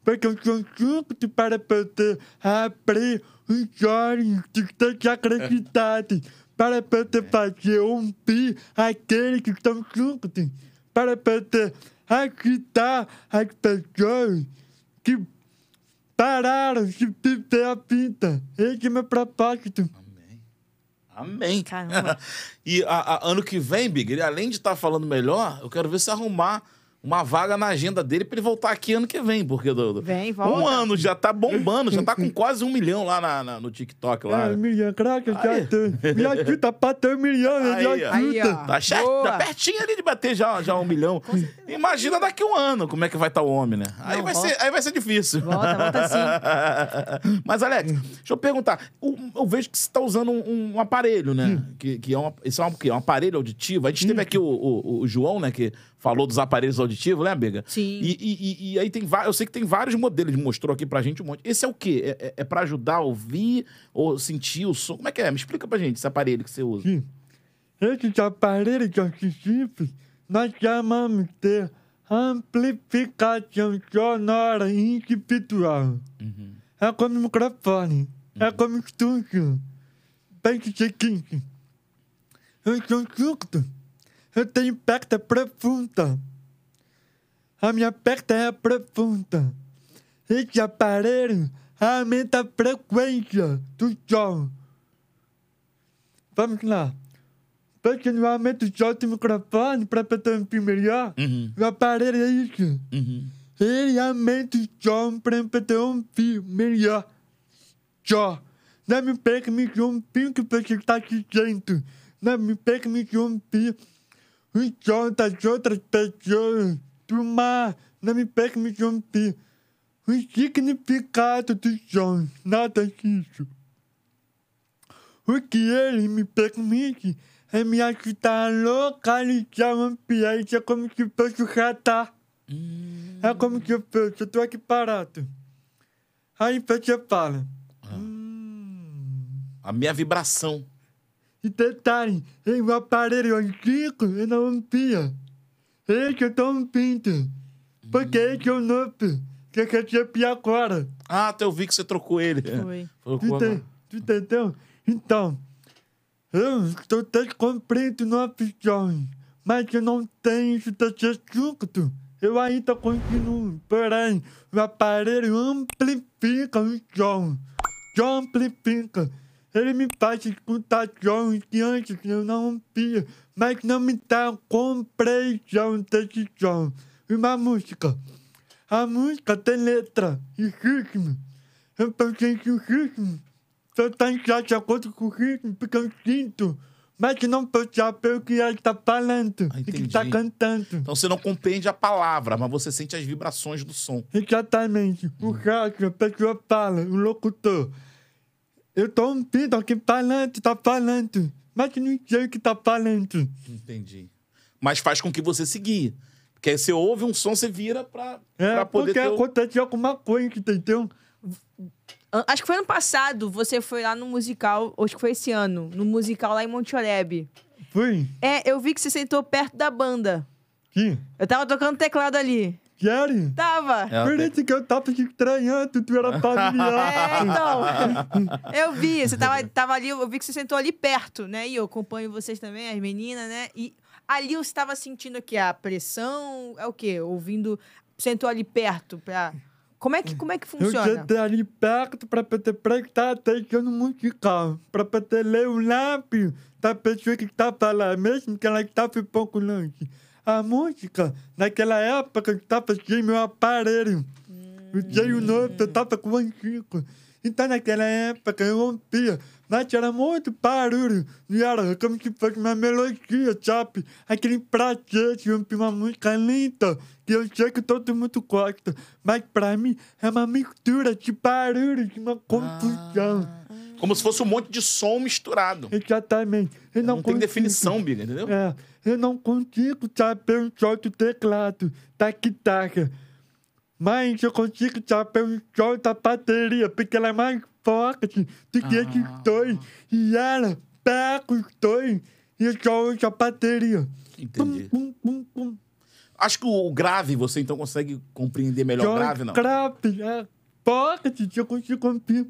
Porque eu sou surdo para poder abrir os olhos dos seus acreditados. Para poder fazer ouvir aqueles que estão surdos. Para poder agitar as pessoas que pararam de viver a vida. Esse é meu propósito. Amém. Amém. Caramba. e a- a- ano que vem, Big, além de estar falando melhor, eu quero ver se arrumar uma vaga na agenda dele pra ele voltar aqui ano que vem, porque do, do- Vem, um volta. ano já tá bombando, já tá com quase um milhão lá na- na- no TikTok lá. É, um milhão, Deus. Me ajuda pra ter um milhão, me ajuda. Tá, Boa. tá pertinho ali de bater já, já um milhão. Imagina daqui um ano como é que vai estar o homem, né? Aí, Não, vai volta. ser, aí vai ser difícil. Volta, volta sim. Mas, Alex, deixa eu perguntar. o- Eu vejo que você está usando um, um aparelho, né? Que, que é, um, isso é, um, que é um aparelho auditivo. A gente teve aqui o, o- o João, né? Que falou dos aparelhos auditivos, né, Biga? Sim. E, e- e- e aí tem vários. Eu sei que tem vários modelos. Mostrou aqui pra gente um monte. Esse é o quê? É, é, é pra ajudar a ouvir ou sentir o som? Como é que é? Me explica pra gente esse aparelho que você usa. Sim. Esses aparelhos auditivos nós chamamos de amplificação sonora individual. É como microfone, é como estúdio. Pense o seguinte, eu sou surdo, eu tenho perda profunda. A minha perda é profunda. Esse aparelho aumenta a frequência do som. Vamos lá. Do som do microfone para poder ouvir melhor, Uhum, o aparelho é isso. uhum. Ele aumenta o som para poder ouvir melhor. Só. Não me permite ouvir o que você está dizendo. Não me permite ouvir o som das outras pessoas, do mar, não me permite ouvir o significado dos sons, nada disso. O que ele me permite é me ajudar a localizar o ambiente, é como se fosse o radar. É como se eu fosse, eu tô aqui parado. Aí você fala. Hum. A minha vibração. E detalhe, em um aparelho antigo eu não ouvia. Esse eu tô ouvindo. Porque esse é o novo, que eu recebi agora. Ah, até eu vi que você trocou ele. Foi. Trocou Tu, tu entendeu? Então, eu estou descumprindo novas visões, mas eu não tenho isso desse assunto. Eu ainda continuo, porém, o aparelho amplifica o som. Som amplifica. Ele me faz escutar sons que antes eu não ouvia, mas não me dá compreensão desse som. Uma música. A música tem letra e ritmo. Eu pensei que o ritmo só está em de acordo com o ritmo, porque eu sinto, mas que não saber o que ela está falando Ah, e que está cantando. Então você não compreende a palavra, mas você sente as vibrações do som. Exatamente. O rádio, a pessoa fala, o locutor. Eu tô ouvindo alguém falando, tá falando, mas que não sei o que tá falando. Entendi. Mas faz com que você seguir. Porque aí você ouve um som, você vira pra, É, pra poder porque ter... o- aconteceu alguma coisa, entendeu? Acho que foi ano passado, você foi lá no musical, acho que foi esse ano, no musical lá em Monte Oreb. Foi? É, eu vi que você sentou perto da banda. Sim. Eu tava tocando teclado ali. Sério? Tava. É, Por isso que eu tava te estranhando, tu era É, familiar. então. eu vi, você tava, tava ali, eu vi que você sentou ali perto, né? E eu acompanho vocês também, as meninas, né? E ali você estava sentindo o quê? A pressão? É o quê? Ouvindo. Sentou ali perto pra. Como é que, como é que Eu funciona? sentei ali perto pra poder prestar atenção no musical, pra poder ler o lábio da pessoa que tá falando, mesmo que ela um pouco longe. A música, naquela época, eu estava sem meu aparelho. Eu tinha o novo, eu estava com o antigo. Então, naquela época, eu ouvia, mas era muito barulho. E era como se fosse uma melodia, sabe? Aquele prazer de ouvir uma música linda, que eu sei que todo mundo gosta. Mas pra mim, é uma mistura de barulho, de uma confusão. Como se fosse um monte de som misturado. Exatamente. Eu Não, não, tem definição, Biga, entendeu? É, eu não consigo saber o som do teclado, da guitarra. Mas eu consigo saber o som da bateria, porque ela é mais forte do que esses Ah. dois. E ela pega os dois e eu só ouço a bateria. Entendi. Pum, pum, pum, pum. Acho que o grave você então consegue compreender melhor o grave, não? Grave, é forte, eu consigo ouvir.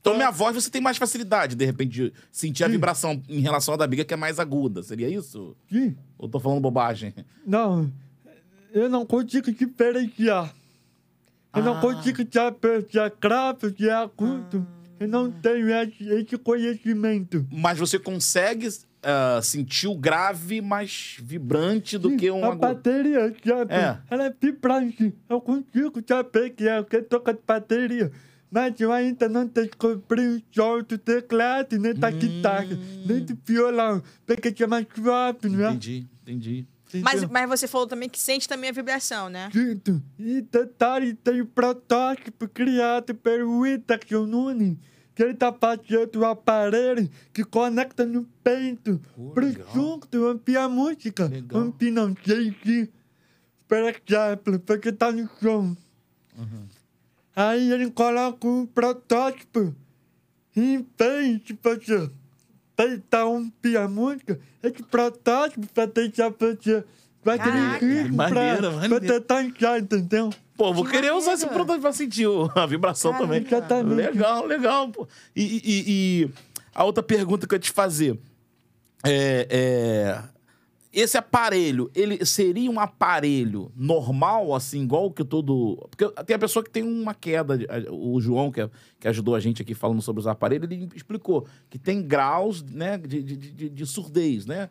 Então minha voz você tem mais facilidade, de repente, de sentir a Sim. vibração em relação à da Biga, que é mais aguda. Seria isso? Sim. Ou tô falando bobagem? Não, eu não consigo diferenciar. Eu não Ah. consigo saber se é grave, se é agudo. Eu não tenho esse, conhecimento. Mas você consegue ah, sentir o grave mais vibrante do que um A agudo. bateria, sabe? É. Ela é vibrante. Eu consigo saber que é o que toca de bateria. Mas eu ainda não descobri o som do teclado, nem da guitarra, nem do violão. Porque é mais suave, não é? Entendi, entendi. Mas, Entendeu? mas você falou também que sente também a vibração, né? Sinto. E detalhe, tem o protótipo criado pelo Whindersson Nunes, que ele tá fazendo o aparelho que conecta no peito Pô, pro junto, ouvir a música. Legal. Ouvir não sei se, por exemplo, porque tá no som. Uhum. Aí ele coloca um protótipo e vez de você tentar ouvir a música, esse protótipo vai deixar você vai ter Caraca. ritmo pra, Maneiro, pra tentar entrar, entendeu? Pô, vou Que querer usar esse produto pra sentir a vibração Caramba. também. Exatamente. Legal, legal, pô. E, e- e- e a outra pergunta que eu ia te fazer é, é, esse aparelho, ele seria um aparelho normal, assim, igual que todo. Porque tem a pessoa que tem uma queda. O João, que, é- que ajudou a gente aqui falando sobre os aparelhos, ele explicou que tem graus né, de, de, de- de surdez, né?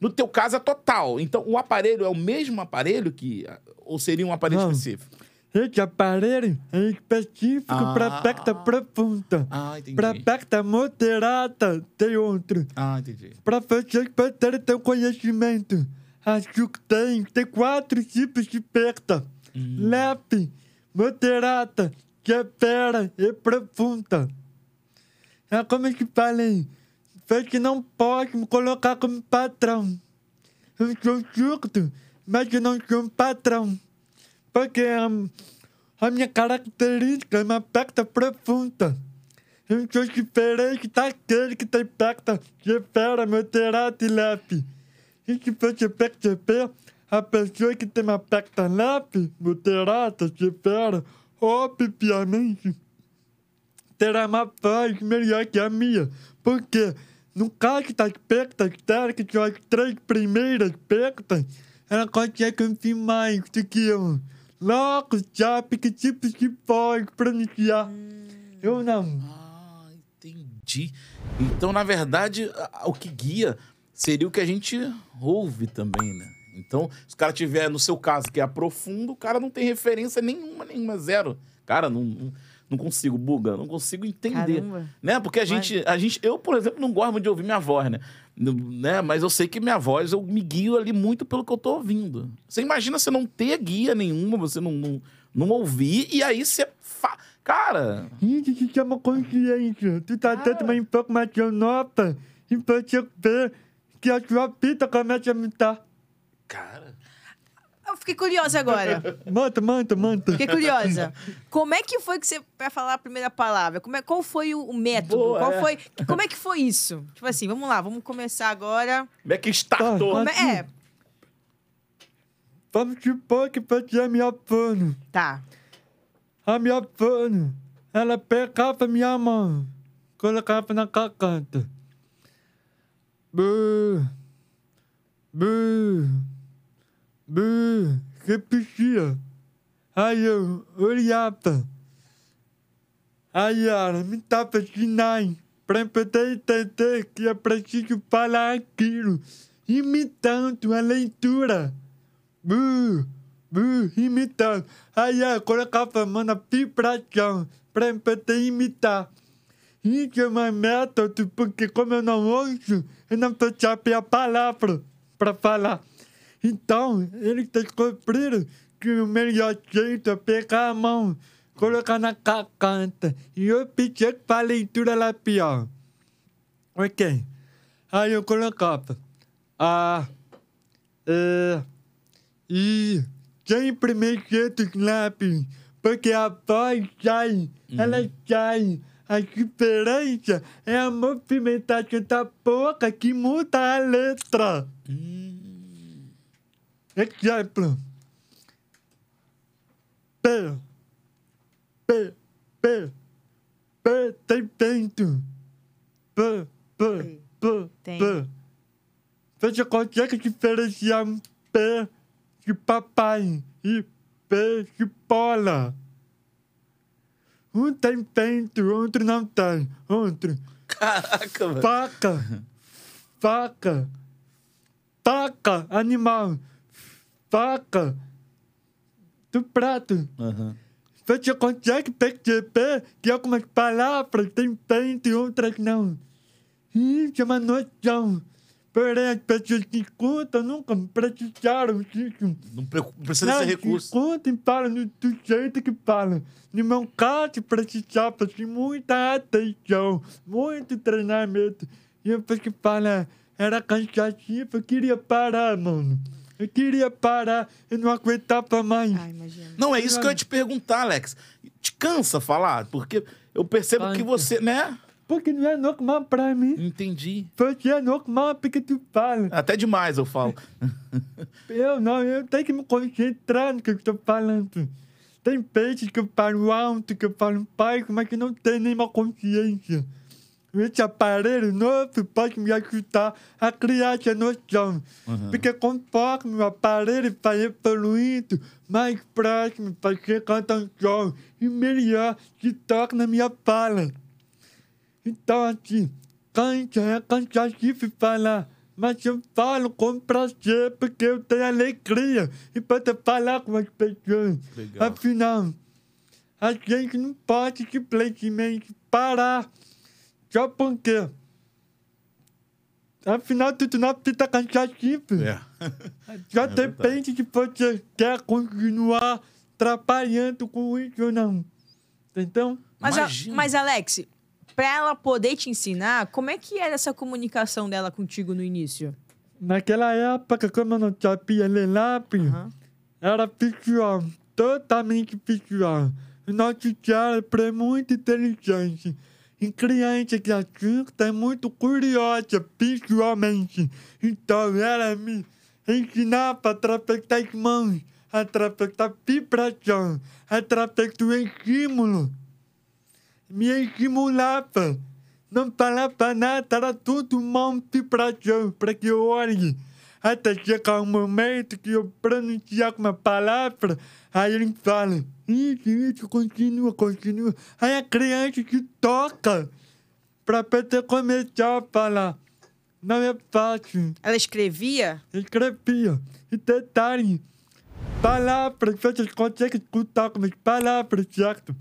No teu caso é total. Então, o aparelho é o mesmo aparelho que. Ou seria um aparelho Não. específico? Esse aparelho é específico Ah. para perda profunda. Ah, entendi. Para perda moderada tem outro. Ah, entendi. Para vocês poderem ter conhecimento. acho que tem, tem quatro tipos de perda. Leve, moderada, severa e profunda. É como eu te falei, foi que não pode me colocar como patrão. Eu sou surdo, mas eu não sou um patrão. Porque hum, a minha característica é uma perda profunda. Eu sou diferente daquele que tem perda severa, moderada e leve. E se você perceber, a pessoa que tem uma perda leve, moderada, severa, obviamente, terá uma voz melhor que a minha. Porque, no caso das dela, que são as três primeiras perdas, ela consegue ouvir mais do que eu. Logo, sabe que tipo de voz pronunciar. Eu não. Ah, entendi. Então, na verdade, o que guia seria o que a gente ouve também, né? Então, se o cara tiver, no seu caso, que é profundo, o cara não tem referência nenhuma, nenhuma, zero. Cara, não, não, não consigo, buga, não consigo entender. Caramba. Né? Porque a Mas- gente, a gente, eu, por exemplo, não gosto muito de ouvir minha voz, né? Né? Mas eu sei que minha voz, eu me guio ali muito pelo que eu tô ouvindo. Você imagina você não ter guia nenhuma, você não, não, não ouvir, e aí você. Fa... Cara, Isso se chama consciência. Tu tá dando uma informação nova e vê que a sua vida começa a mudar. cara. Eu fiquei curiosa agora. Manta, manta, manta. Fiquei curiosa. Como é que foi que você vai falar a primeira palavra? Como é, qual foi o, o método? Boa, qual é. foi, como é que foi isso? Tipo assim, vamos lá, vamos começar agora. Como é que startou? Tá, Como é, é, Vamos supor que você é minha pano. tá. A minha pano, ela pegava minha mão, colocava na garganta. Bu, bu, bu, repetia. Aí eu olhava. Aí ela me dava sinais para poder entender que é preciso falar aquilo, imitando a leitura. Bu, bu, imitando. Aí eu colocava a mão na vibração para poder imitar. Isso é um método, porque como eu não ouço, eu não tô sabendo a palavra para falar. Então, eles descobriram que o melhor jeito é pegar a mão, colocar na garganta e eu pedi para a leitura labial. Ok. Aí eu colocava A, E, I, sempre mexer os lábios, porque a voz sai, ela sai. A diferença é a movimentação da boca que muda a letra. Exemplo. P, P, P, P tem vento. P, P, P, Tem. P. Você consegue diferenciar um P de papai e P de bola. Um tem vento, outro não tem. Outro. Caraca, mano. Faca. Faca. Faca, animal. Faca. Do prato. Aham. Você consegue perceber que algumas palavras têm vento e outras não. Isso é uma noção. Porém, as pessoas que escutam nunca precisaram disso. Não precisa desse recurso. E falam do, jeito que falam. No meu caso, precisava de muita atenção, muito treinamento. E eu que fala, era cansativo, eu queria parar, mano. Eu queria parar, eu não aguentava mais. Ai, imagina. Não, é isso que eu ia te perguntar, Alex. Te cansa falar? Porque eu percebo que você, né? Porque não é normal pra mim. Entendi. Você é normal porque tu fala. Até demais eu falo. Eu não, eu tenho que me concentrar no que eu estou falando. Tem vezes que eu falo alto, que eu falo baixo, mas que não tem nenhuma consciência. Esse aparelho novo pode me ajudar a criar essa noção. Porque conforme o aparelho vai evoluindo, mais próximo vai chegando ao som e melhor se torna a minha fala. Então, assim, cansa, é cansativo falar. Mas eu falo com prazer porque eu tenho alegria e poder falar com as pessoas. Legal. Afinal, a gente não pode simplesmente parar só porque Afinal, tudo não precisa cansativo. É. Já É depende de você quer continuar atrapalhando com isso ou não. Entendeu? Mas, a- mas Alex, pra ela poder te ensinar, como é que era essa comunicação dela contigo no início? Naquela época, como eu não sabia ler lápis, Aham. era visual, totalmente visual. Nosso cérebro é muito inteligente. E criança que assusta é muito curiosa visualmente. Então ela me ensinava através das mãos, através da vibração, através do estímulo. Me estimulava. Não falava nada, era tudo mão vibração para que eu olhe. Até chegar um momento que eu pronunciar uma palavra, aí ele fala, isso, isso, continua, continua. Aí a criança se toca para poder começar a falar. Não é fácil. Ela escrevia? Escrevia. E detalhe, palavras, vocês conseguem escutar como as palavras, certo?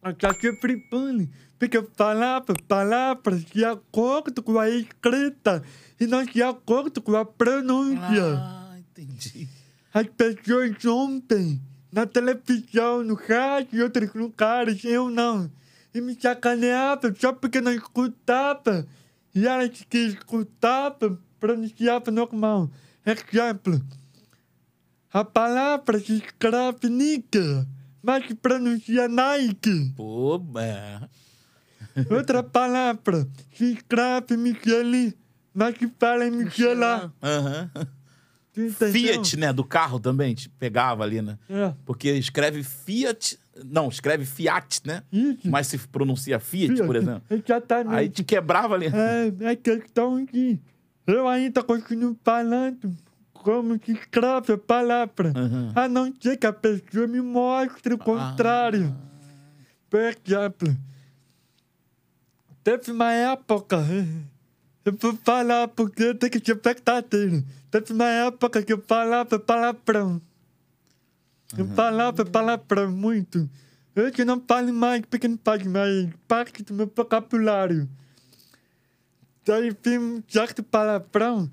A Cacê Fripane, porque eu falava palavras de acordo com a escrita e não de acordo com a pronúncia. Ah, entendi. As pessoas ontem, na televisão, no rádio e outros lugares, eu não. E me sacaneavam só porque não escutava. E elas que escutavam, pronunciavam normal. Exemplo, a palavra se escreve níquel, mas se pronuncia Nike. É. Outra palavra se escreve Michele, mas se fala em Michelin. Aham. Fiat, né? Do carro também, te pegava ali, né? É, Porque escreve Fiat. Não, escreve Fiat, né? isso. Mas se pronuncia Fiat, Fiat, por exemplo. Exatamente. Aí te quebrava ali. É, é questão de. Eu ainda continuo falando como se escreve a palavra. Aham. A não ser que a pessoa me mostre o contrário. Por exemplo, teve uma época. Eu vou falar porque tem que ser verdadeiro. Teve uma época que eu falava palavrão. Eu falava palavrão muito. Eu não falo mais porque não faz mais parte do meu vocabulário. Daí tem um certo palavrão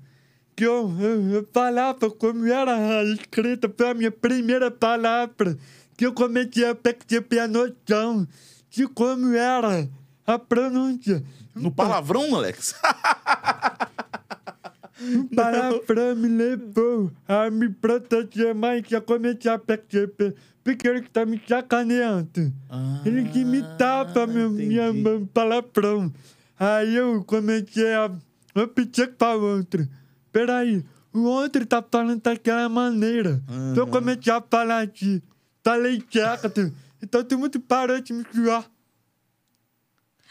que eu, eu, eu falava como era escrita foi a minha primeira palavra. Que eu comecei a perceber a noção de como era a pronúncia. No palavrão, Alex? Palavrão me levou a me proteger mais e a começar a perceber porque ele está me sacaneando. Ele que imitava meu, minha Ah, meu palavrão. Aí eu comecei a repetir para o outro. Peraí, o outro tá falando daquela maneira. Então eu comecei a falar assim. Falei certo. Então todo mundo parou de me zoar.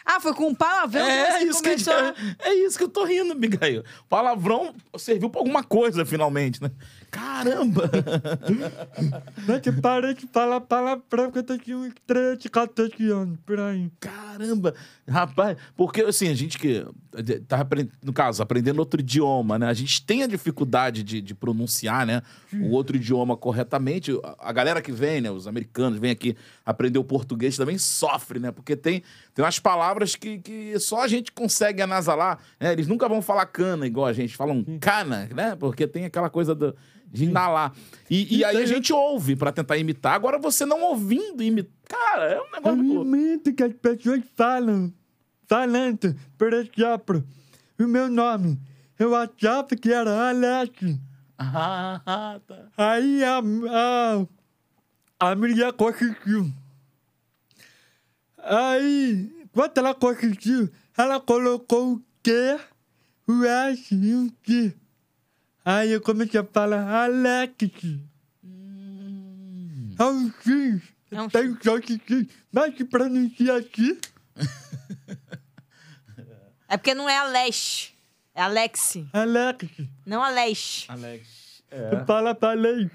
Ah, foi com um palavrão que É você isso, que, começou... é isso que eu tô rindo, Abigail. Palavrão serviu pra alguma coisa, finalmente, né? Caramba! Mas eu parei de falar palavrão porque eu tinha uns 13, 14 anos, por aí. Caramba! Rapaz, porque assim, a gente que tá, no caso, aprendendo outro idioma, né? A gente tem a dificuldade de, de pronunciar, né? O outro idioma corretamente. A- A galera que vem, né? Os americanos vêm aqui aprender o português também sofre, né? Porque tem, tem umas palavras que, que só a gente consegue anasalar. Né? Eles nunca vão falar cana igual a gente. Falam cana, né? Porque tem aquela coisa do, de inalar. E, e aí a gente ouve pra tentar imitar. Agora você não ouvindo imitar. Cara, é um negócio louco. imito que as pessoas falam. Falando, por exemplo, o meu nome. Eu achava que era Alex. Ah, tá. Aí a, a, a mulher conseguiu. Aí, quando ela conseguiu, ela colocou o Q, o S e um Q. Aí eu comecei a falar Alex. É um X. É um Tem só que X. Mas se pronuncia assim. É porque não é Alex. É Alex. Alex. Não Alex. Alex. Eu falo pra lei.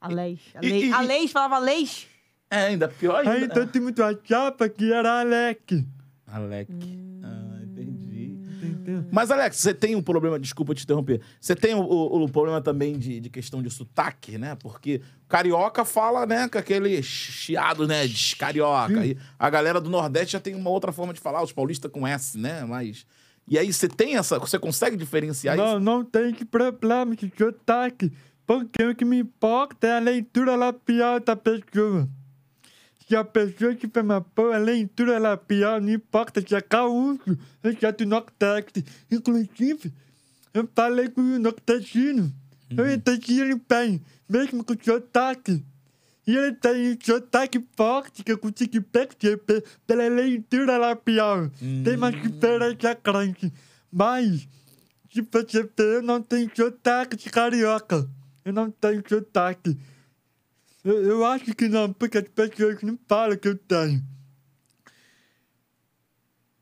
Alex. Alex. e- Alex falava Alex? É, ainda pior ainda. Aí todo mundo achava que era Alex. Alex. Ah, entendi. Mas, Alex, você tem um problema, desculpa te interromper. Você tem o, o- o problema também de, de questão de sotaque, né? Porque carioca fala, né, com aquele chiado, né, de carioca. E a galera do Nordeste já tem uma outra forma de falar, os paulistas com S, né? Mas E aí você tem essa. Você consegue diferenciar Não, isso? não tem que problema de sotaque, porque o que me importa é a leitura labial da pessoa. Se a pessoa tiver uma boa leitura labial, não importa se é gaúcho se é do Nordeste. Inclusive, eu falei com o nordestino, eu entendi ele bem, mesmo com sotaque. E ele tem um sotaque forte que eu consegui perceber pela leitura labial. Tem uma diferença grande. Mas, se você ver, eu não tenho sotaque de carioca. Eu não tenho sotaque. Eu, eu acho que não, porque as pessoas não falam que eu tenho.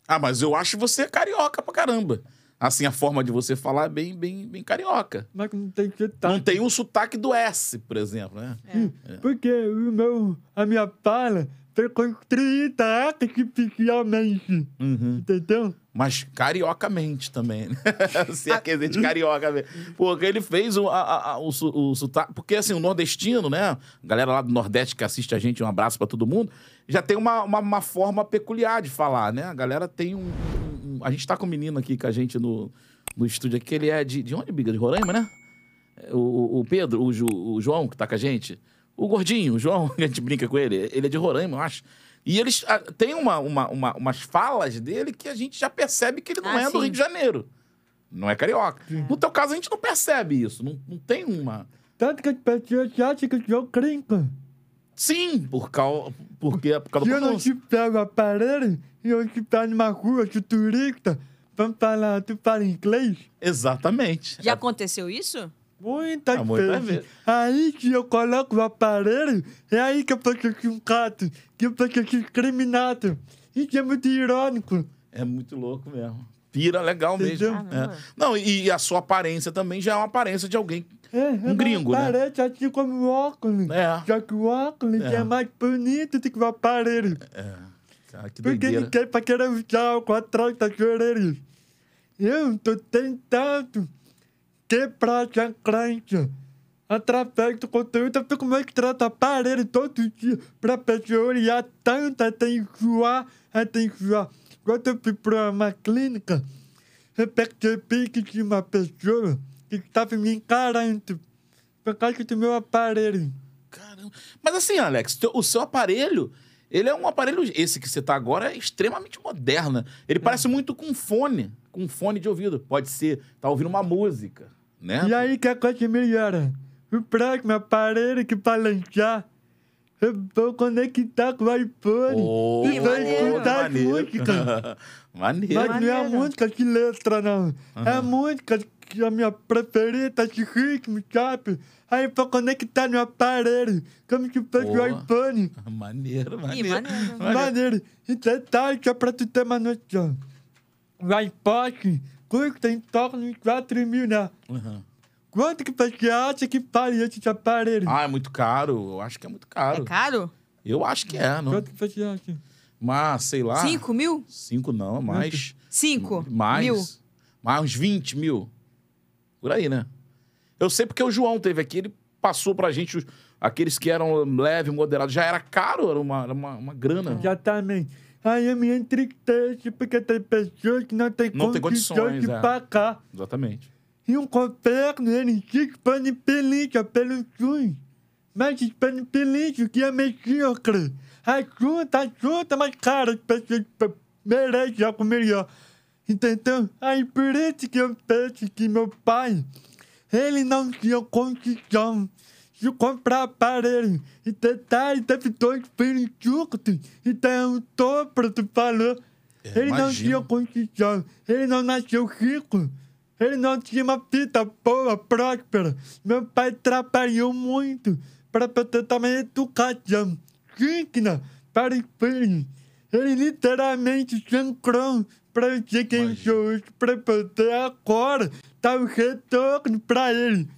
Ah, mas eu acho você carioca pra caramba. Assim, a forma de você falar é bem, bem, bem carioca. Mas não tem sotaque. Não tem o sotaque do S, por exemplo, né? É. Porque o meu, a minha fala foi construída artificialmente. Uhum. Entendeu? Mas cariocamente também. né? Se é dizer de carioca mesmo. Porque ele fez o, a, a- o, o sotaque. Porque assim, o nordestino, né? A galera lá do Nordeste que assiste a gente, um abraço pra todo mundo, já tem uma, uma, uma forma peculiar de falar, né? A galera tem um. um- um- a gente tá com um menino aqui com a gente no, no estúdio aqui, que ele é de. De onde, Biga? De Roraima, né? O, o- o Pedro, o, o João, que tá com a gente. O gordinho, o João, que a gente brinca com ele. Ele é de Roraima, eu acho. E eles ah, tem uma, uma, uma- umas falas dele que a gente já percebe que ele não Ah, é do sim. Rio de Janeiro. Não é carioca. No teu caso, a gente não percebe isso. Não, não tem uma. Tanto que as pessoas acham que eu sou gringo. Sim, por causa, porque, por causa Se eu não te pego o aparelho e eu estiver numa rua, sou turista, vamos falar, tu fala inglês? Exatamente. Já É- aconteceu isso? Muitas Ah, vezes. Aí que eu coloco o aparelho, é aí que eu aqui um gato, que eu faço aqui discriminado. Isso é muito irônico. É muito louco mesmo. Pira legal mesmo. É. Não, e a sua aparência também já é uma aparência de alguém. É, Um gringo, né? Parece assim como o óculos. É. Só que o óculos É. é, mais bonito do que o aparelho. É. Cara, que Porque doideira. ninguém vai querer usar o atrás das orelhas. Eu tô tentando quebrar essa crença. Através do conteúdo, eu fico mostrando aparelho todo dia pra pessoa olhar tanto até enjoar, até enjoar. Quando eu fui pra uma clínica, eu percebi que tinha uma pessoa que estava me encarando por causa do meu aparelho. Caramba. Mas assim, Alex, o seu aparelho, ele é um aparelho. Esse que você tá agora é extremamente moderno. Ele parece muito com fone, com fone de ouvido. Pode ser, tá ouvindo uma música, né? E aí que a coisa melhora. O próximo aparelho que vai lançar, eu vou conectar com o iPhone Oh, e vai maneiro. escutar as maneiro. músicas. maneiro. Mas não é a Maneiro. música de letra, não. É a música que a minha preferida de ritmo, sabe? Aí eu vou conectar no aparelho, como se fosse o iPhone. Maneiro, Ih, maneiro. maneiro. Maneiro. E detalhe, só pra tu ter uma noção. O iPod custa em torno de 4 mil, né? Uhum. Quanto que você acha que vale esse aparelho? Ah, é muito caro. Eu acho que é muito É caro. caro? Eu acho que é, não? Quanto que você acha? Mas, sei lá. Cinco mil? Cinco não, mais. Cinco Mais. mil? Mais uns 20 mil. Por aí, né? Eu sei porque o João teve aqui, ele passou pra gente os- aqueles que eram leve, moderado. Já era caro, era uma, era uma, uma grana. Exatamente. Aí eu me entristeço porque tem pessoas que não têm Não tem condições, condições, de é. pagar. Exatamente. E o governo, ele disponibiliza pelo SUS. Mas disponibiliza o que é medíocre. Ajuda, ajuda, mas cara, as pessoas pe- merecem algo melhor. Entendeu? Aí por isso que eu penso que meu pai, ele não tinha condição de comprar aparelho. E detalhe, teve dois filhos juntos. Então o dobro do valor. É, ele não tinha condição. Ele não nasceu rico. Ele não tinha uma vida boa, próspera. Meu pai trabalhou muito para poder dar uma educação digna para os filhos. Ele literalmente sangrou para ser quem sou hoje, para poder agora dar o retorno para ele.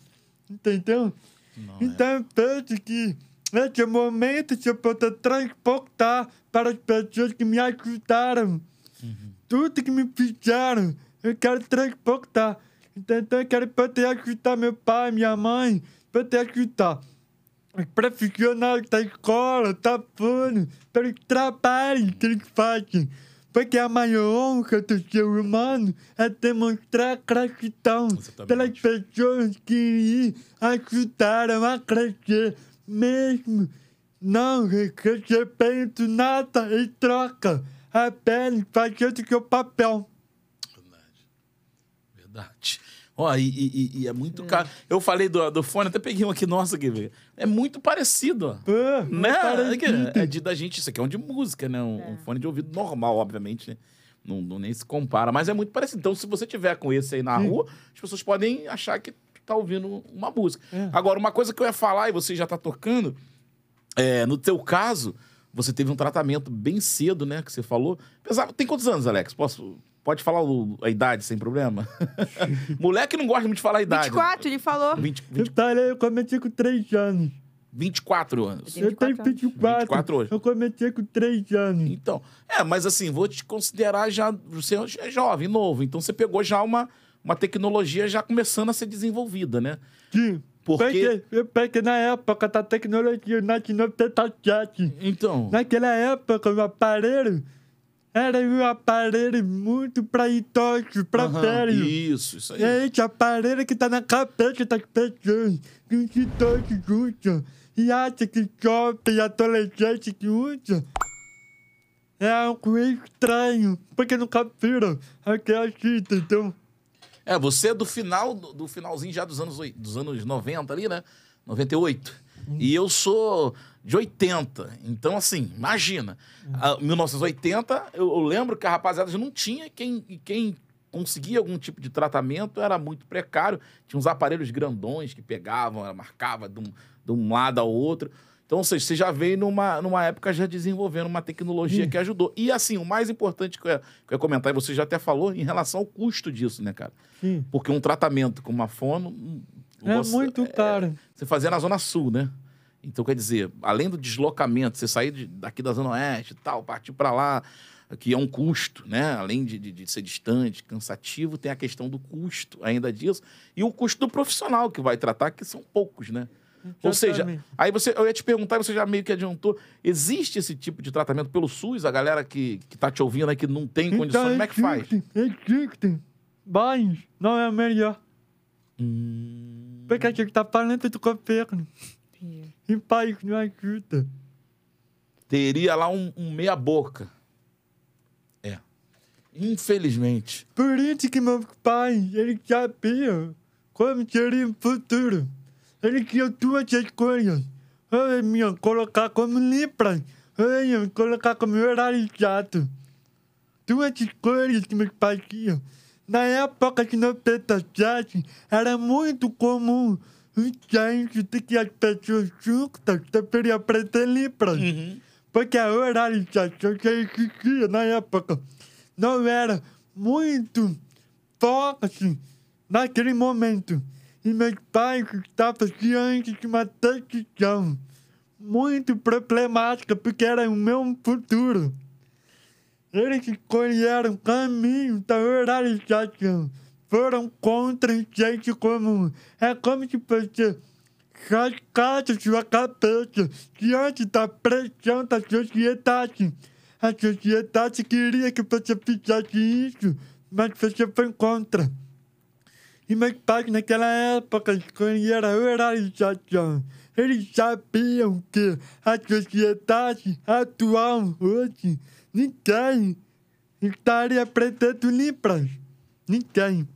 Entendeu? Não, é. Então eu penso que nesse é momento se eu poder transportar para as pessoas que me ajudaram. Tudo que me fizeram, eu quero transportar. Então eu quero poder ajudar meu pai, minha mãe, poder ajudar. Os profissionais da escola, da FUNO, pelo trabalho que eles fazem. Porque a maior honra do ser humano é demonstrar gratidão pelas pessoas que ajudaram a crescer, mesmo não recebendo nada em troca, apenas fazendo seu papel. Verdade. Verdade. Ó, e, e- e é muito caro. Eu falei do, do fone, até peguei um aqui, nossa, aqui, velho. É muito parecido, ó. Pô, Né? parecido. É, que- é de, da gente, isso aqui é um de música, né? Um, um fone de ouvido normal, obviamente, né? Não, não nem se compara, mas é muito parecido. Então, se você tiver com esse aí na rua, as pessoas podem achar que tu tá ouvindo uma música. É. Agora, uma coisa que eu ia falar, e você já tá tocando, é, no teu caso, você teve um tratamento bem cedo, né? Que você falou. Pesava, tem quantos anos, Alex? Posso, pode falar o- a idade sem problema? Moleque não gosta muito de falar a idade. 24, ele falou. 20, Eu 20, parei, eu comecei com 3 anos. 24 anos. Eu Eu tenho 24 24. 24 hoje. Eu comecei com 3 anos. Então, é, mas assim, vou te considerar já. Você é jovem, novo. Então você pegou já uma, uma tecnologia já começando a ser desenvolvida, né? Sim. Porque- Porque, porque na época da tecnologia, na 97, Então. naquela época o aparelho era um aparelho muito pra idosos, pra velho. Isso, isso aí. É esse aparelho que tá na cabeça das pessoas, que os idosos usam. E acha que jovem e adolescente que usa é algo estranho, porque nunca viram aquela fita, então... É, você é do final, do, do finalzinho já dos anos, dos anos 90 ali, né? 98. E eu sou de 80. Então, assim, imagina. A 1980, eu, eu lembro que a rapaziada já não tinha quem, quem conseguia algum tipo de tratamento era muito precário. Tinha uns aparelhos grandões que pegavam, marcava de um, de um lado ao outro. Então, ou seja, você já veio numa, numa época já desenvolvendo uma tecnologia que ajudou. E assim, o mais importante que eu, ia, que eu ia comentar, e você já até falou, em relação ao custo disso, né, cara? Porque um tratamento com uma fono. hum, É você- muito é- caro. Você fazia na Zona Sul, né? Então, quer dizer, além do deslocamento, você sair de- daqui da Zona Oeste e tal, partir para lá, que é um custo, né? Além de, de- de ser distante, cansativo, tem a questão do custo ainda disso. E o custo do profissional que vai tratar, que são poucos, né? Ou seja, Exatamente. aí você, eu ia te perguntar, você já meio que adiantou, existe esse tipo de tratamento pelo SUS? A galera que, que tá te ouvindo aí que não tem condições, como é que faz? existe, Existe. Mas não é melhor. Hum, Porque a gente tá falando do governo. E o país não ajuda. teria lá um, um meia-boca. É. Infelizmente. Por isso que meus pais, eles sabiam como seria o futuro. Eles tinham duas escolhas. Ou eles me colocar como eles iam me colocar como horário chato. Duas escolhas que meus pais tinham. Na época de 97, era muito comum gente de que as pessoas juntas deveriam aprender Libras. Porque a oralização que existia na época não era muito forte naquele momento. E meus pais estavam diante de uma decisão muito problemática, porque era o meu futuro. Eles escolheram o caminho da oralização. Foram contra gente comum. É como se você rasgasse sua cabeça diante da pressão da sociedade. A sociedade queria que você fizesse isso, mas você foi contra. E meus pais naquela época escolheram a oralização. Eles sabiam que a sociedade atual hoje, ninguém estaria aprendendo Libras. Ninguém.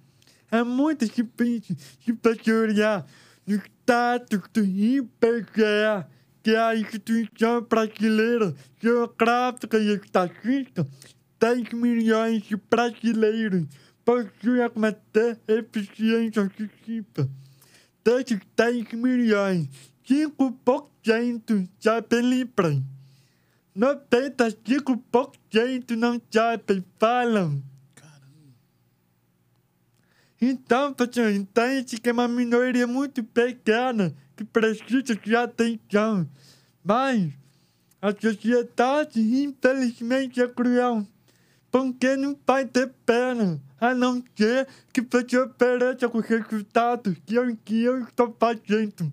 É muito difícil de você olhar no status do IBGE, que é a Instituição Brasileira Geográfica e Estatística, 10 milhões de brasileiros possuem alguma deficiência auditiva. Desses 10 milhões, 5% sabem Libras. 95% não sabem, falam. Então, você entende que é uma minoria muito pequena que precisa de atenção. Mas a sociedade, infelizmente, é cruel. Porque não vai ter pena, a não ser que você ofereça os resultados que eu, que eu estou fazendo.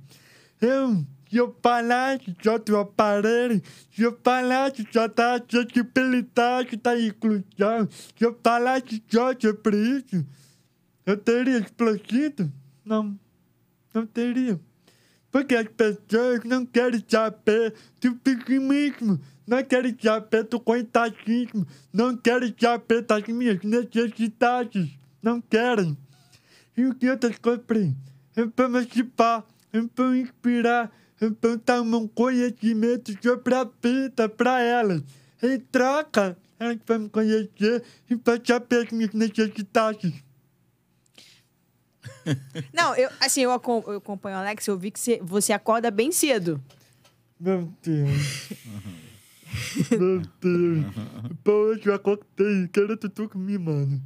Eu Se eu falasse só do aparelho, se eu falasse só da acessibilidade da inclusão, se eu falasse só sobre isso, eu teria explodido? Não, não teria. Porque as pessoas não querem saber do pessimismo, não querem saber do coitadismo, não querem saber das minhas necessidades, não querem. E o que eu descobri? É para motivar, é para inspirar, é para dar um conhecimento sobre a vida para elas. Em troca, elas vão me conhecer e vão saber as minhas necessidades. Não, eu, assim, eu, acom- eu acompanho o Alex, eu vi que você, acorda bem cedo. Meu Deus. Meu Deus. Pô, hoje eu acordei querendo tu comigo, mano.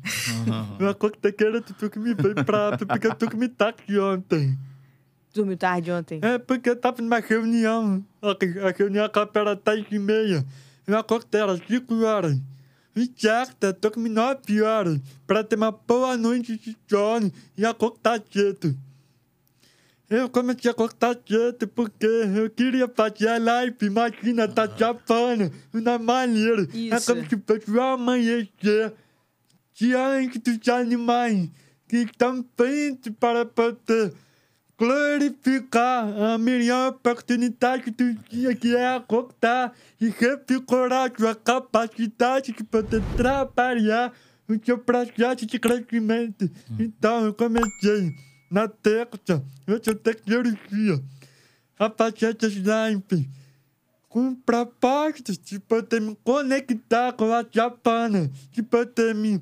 Eu acordei querendo tu comigo, bem prato, porque eu tu comigo aqui ontem. Dormiu tarde ontem. É porque eu tava numa reunião. A a reunião acaba era 10 e meia. Eu acordei às 5 horas. Certa, tô com 9 horas. Pra ter uma boa noite de sono e acordar cedo. Eu comecei a acordar cedo porque eu queria fazer a live. Imagina, tá chapando. Na maneira. É Isso. como se fosse o amanhecer diante dos animais que estão feitos para poder glorificar a melhor oportunidade do dia, que é acordar e revigorar sua capacidade de poder trabalhar o seu processo de crescimento. Então, eu comecei na terça, eu sou tecnologia, a essas lives com propósito de poder me conectar com a Japana, de poder me,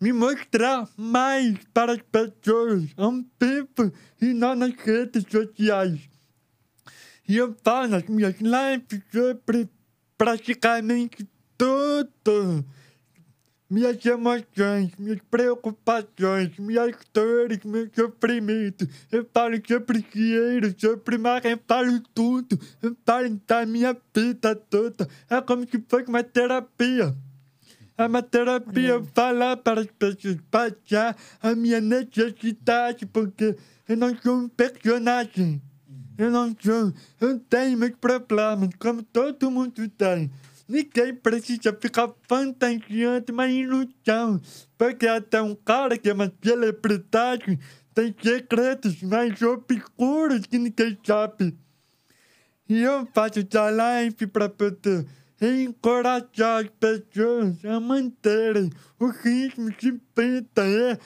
me mostrar mais para as pessoas ao vivo e não nas redes sociais. E eu falo nas minhas lives sobre praticamente tudo. Minhas emoções, minhas preocupações, minhas dores, meus sofrimentos. Eu falo sobre dinheiro, sobre mar, eu falo tudo. Eu falo da minha vida toda. É como se fosse uma terapia. É uma terapia eu falar para as pessoas, passar a minha necessidade, porque eu não sou um personagem. Eu não sou. Eu tenho meus problemas, como todo mundo tem. Ninguém precisa ficar fantasiando uma ilusão. Porque até um cara que é uma celebridade tem segredos mais obscuros que ninguém sabe. E eu faço essa live para poder encorajar as pessoas a manterem o ritmo de vida e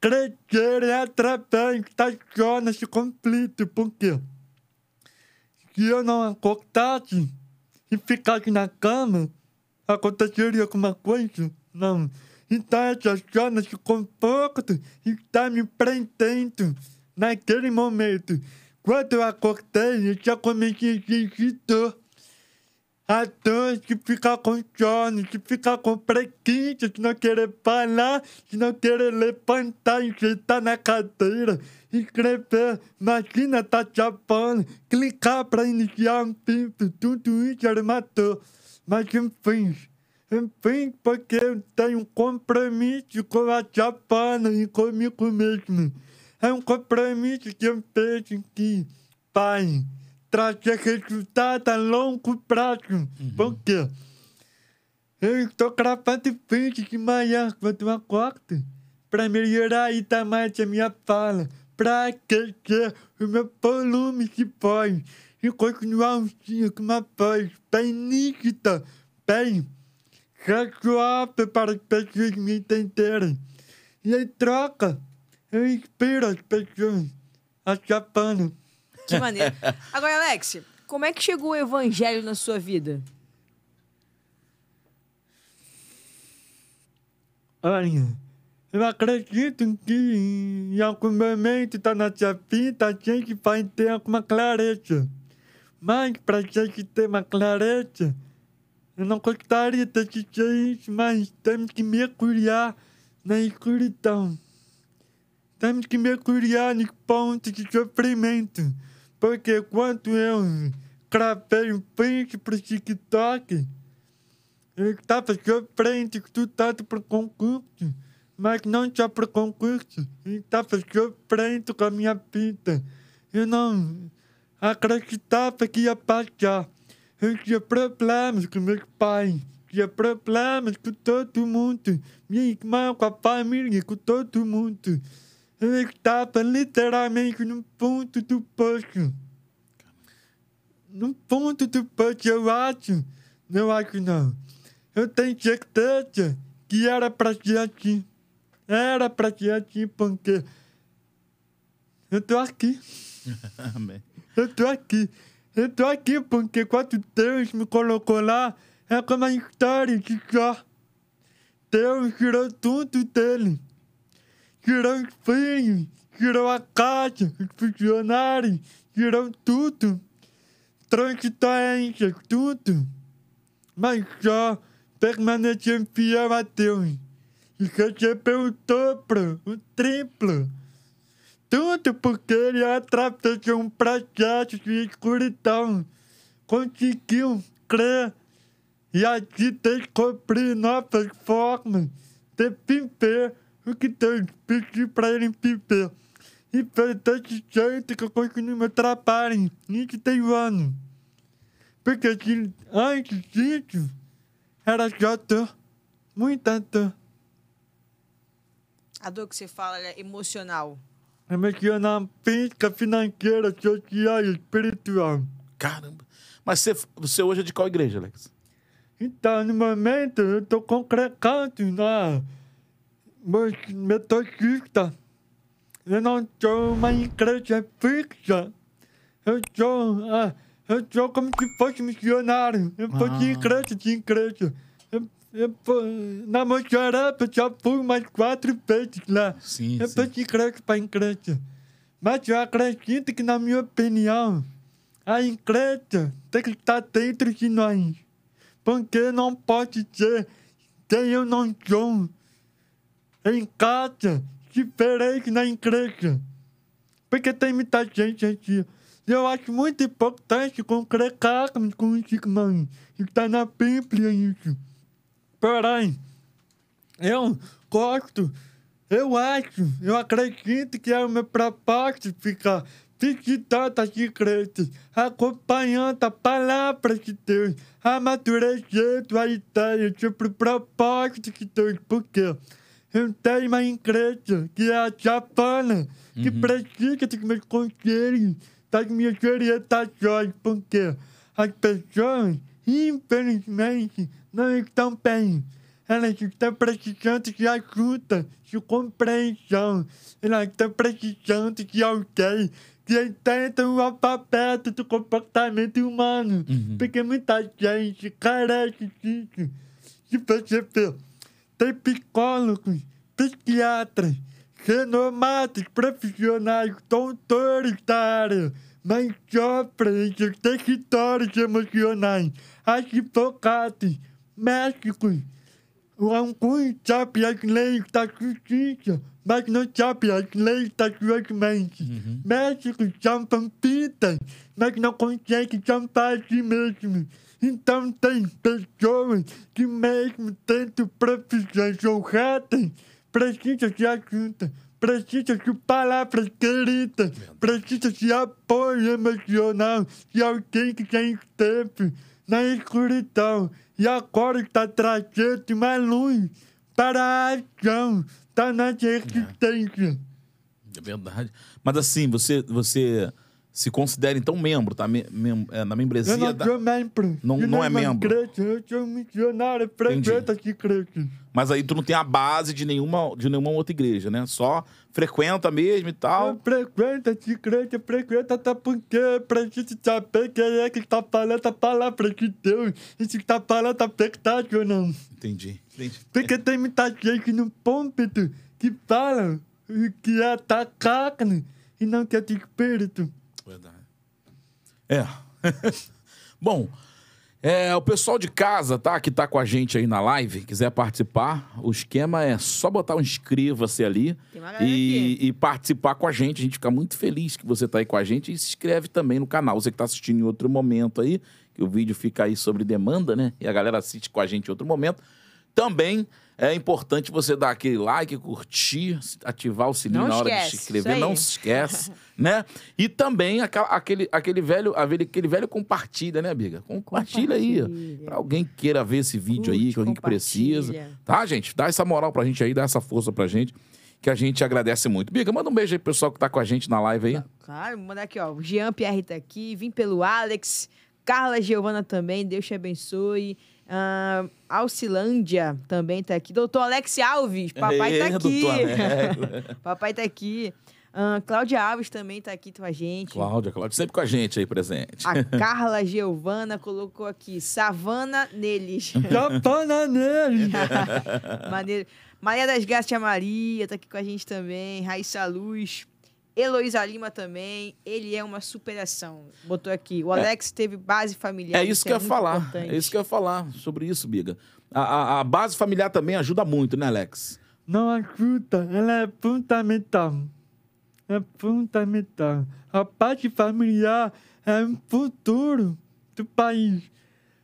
crescerem através das zonas de conflito. Por quê? Se eu não acordasse e ficasse na cama, aconteceria alguma coisa? Não. Então essas zonas de conforto estão me prendendo naquele momento. Quando eu acordei, eu já comecei a sentir dor. A dor de ficar com sono, de ficar com preguiça, de não querer falar, de não querer levantar e na cadeira, escrever, imagina tá chapando, clicar para iniciar um vídeo, tudo isso era uma dor. Mas enfim, enfim, porque eu tenho um compromisso com a chapana e comigo mesmo. É um compromisso que eu vejo que, pai, trazer resultado a longo prazo. Por quê? Eu estou gravando vídeo de manhã quando eu acordo para melhorar ainda mais a minha fala, para aquecer o meu volume de voz e continuar um dia com uma voz bem nítida, bem razoável para as pessoas me entenderem. E em troca, eu inspiro as pessoas a chapando. Que maneiro. Agora, Alex, como é que chegou o evangelho na sua vida? Olha, eu acredito que em algum momento da nossa vida a gente vai ter alguma clareza. Mas para a gente ter uma clareza, eu não gostaria de dizer isso, mas temos que mergulhar na escuridão. Temos que mergulhar nos pontos de sofrimento. Porque quando eu gravei um vídeo para o TikTok, eu estava sofrendo, estudando para concurso, mas não só para concurso. Eu estava sofrendo com a minha vida. Eu não. acreditava que ia passar. Eu tinha problemas com meus pais, tinha problemas com todo mundo, minha irmã, com a família, com todo mundo. Eu estava literalmente no fundo do poço. No fundo do poço, eu acho. Não acho, não. Eu tenho certeza que era pra ser assim. Era pra ser assim, porque eu tô aqui. Amém. Eu tô aqui. Eu tô aqui porque quando Deus me colocou lá, é como a história de Jó. Deus tirou tudo dele. Tirou os filhos, tirou a casa, os funcionários, tirou tudo. Doenças, tudo. Mas Jó permaneceu fiel a Deus. E recebeu o dobro, o triplo. Tudo porque ele atravessou um processo de escuridão. Conseguiu crer e assim descobrir novas formas de viver o que Deus pediu para ele viver. E foi desse jeito que eu continuo meu trabalho nesse tem ano. Porque antes disso, era só dor, muita dor. A dor que você fala é emocional. Emocional, física, financeira, social e espiritual. Caramba. Mas você, você hoje é de qual igreja, Alex? Então, no momento, eu tô congregando na metodista. Eu não sou uma igreja fixa. Eu sou, ah, eu sou como se fosse missionário. Eu vou de Ah. igreja de igreja. Eu, eu, na Mojarapa, eu já fui mais quatro vezes lá. Sim, Eu vou de igreja para igreja. Mas eu acredito que, na minha opinião, a igreja tem que estar dentro de nós. Porque não pode ser quem eu não sou em casa, diferente na igreja. Porque tem muita gente aqui. Eu acho muito importante congregarmos com os irmãos. Está na Bíblia isso. Porém, eu gosto, eu acho, eu acredito que é o meu propósito ficar visitando as igrejas, acompanhando a palavra de Deus, amadurecendo a ideia sobre o propósito de Deus. Porque eu tenho uma igreja que é a Japana, que precisa dos meus conselhos, das minhas orientações, porque as pessoas, infelizmente, não estão bem. Elas estão precisando de ajuda, de compreensão. Elas estão precisando de alguém que entenda o alfabeto do comportamento humano. Porque muita gente carece disso. Se você ver, tem psicólogos, psiquiatras, renomados profissionais, doutores da área, mas sofrem de territórios emocionais, advogados, médicos, alguns sabem as leis da justiça, mas não sabem as leis das suas mentes. Médicos salvam vidas, mas não conseguem salvar a si mesmos. Então tem pessoas que mesmo tendo profissões honradas, precisam de ajuda, precisam de palavras queridas, precisam de apoio emocional de alguém que já esteve na escuridão e agora está trazendo uma luz para a ação da nossa existência. É verdade. Mas assim, você, você se considera então membro, tá? Me, mem- é, na Eu membresia não da... sou membro. Não- não é membro. Igreja, eu sou missionário, frequento as igrejas. Mas aí tu não tem a base de nenhuma, de nenhuma outra igreja, né? Só frequenta mesmo e Eu tal. frequento essa igreja, frequento até porque preciso saber quem é que está falando a palavra de Deus e se está falando a verdade ou não. Entendi. Entendi. Porque tem muita gente no púlpito que fala que é da carne e não que é de espírito. Verdade. É. Bom, é, o pessoal de casa, tá? Que tá com a gente aí na live, quiser participar, o esquema é só botar um inscreva-se ali e, e participar com a gente. A gente fica muito feliz que você tá aí com a gente e se inscreve também no canal. Você que tá assistindo em outro momento aí, que o vídeo fica aí sobre demanda, né? E a galera assiste com a gente em outro momento. Também é importante você dar aquele like, curtir, ativar o sininho Não na hora de esquece, se inscrever. Não aí. se esquece, né? E também aquele, aquele, velho, aquele velho compartilha, né, Biga? Compartilha, aí. Compartilha. Pra alguém que queira ver esse vídeo aí, Curte, que alguém que precisa. Tá, gente? Dá essa moral pra gente aí, dá essa força pra gente, que a gente agradece muito. Biga, manda um beijo aí pro pessoal que tá com a gente na live aí. Claro, vou mandar aqui, ó. O Jean Pierre tá aqui, vim pelo Alex, Carla Giovana também, Deus te abençoe. Ah, Alcilândia também tá aqui. Doutor Alex Alves, papai tá Ê, aqui. papai tá aqui. Ah, Cláudia Alves também tá aqui com a gente. Cláudia, Cláudia, sempre com a gente aí presente. A Carla Giovana colocou aqui, Savana neles. Japana nele. Maneiro. Maria das Graças Maria tá aqui com a gente também. Raíssa Luz. Heloísa Lima também. Ele é uma superação. Botou aqui. O Alex teve base familiar. É isso que eu ia muito falar. importante. É isso que eu ia falar sobre isso, Biga. A, a- a base familiar também ajuda muito, né, Alex? Não ajuda, ela é fundamental. É fundamental. A parte familiar é o futuro do país.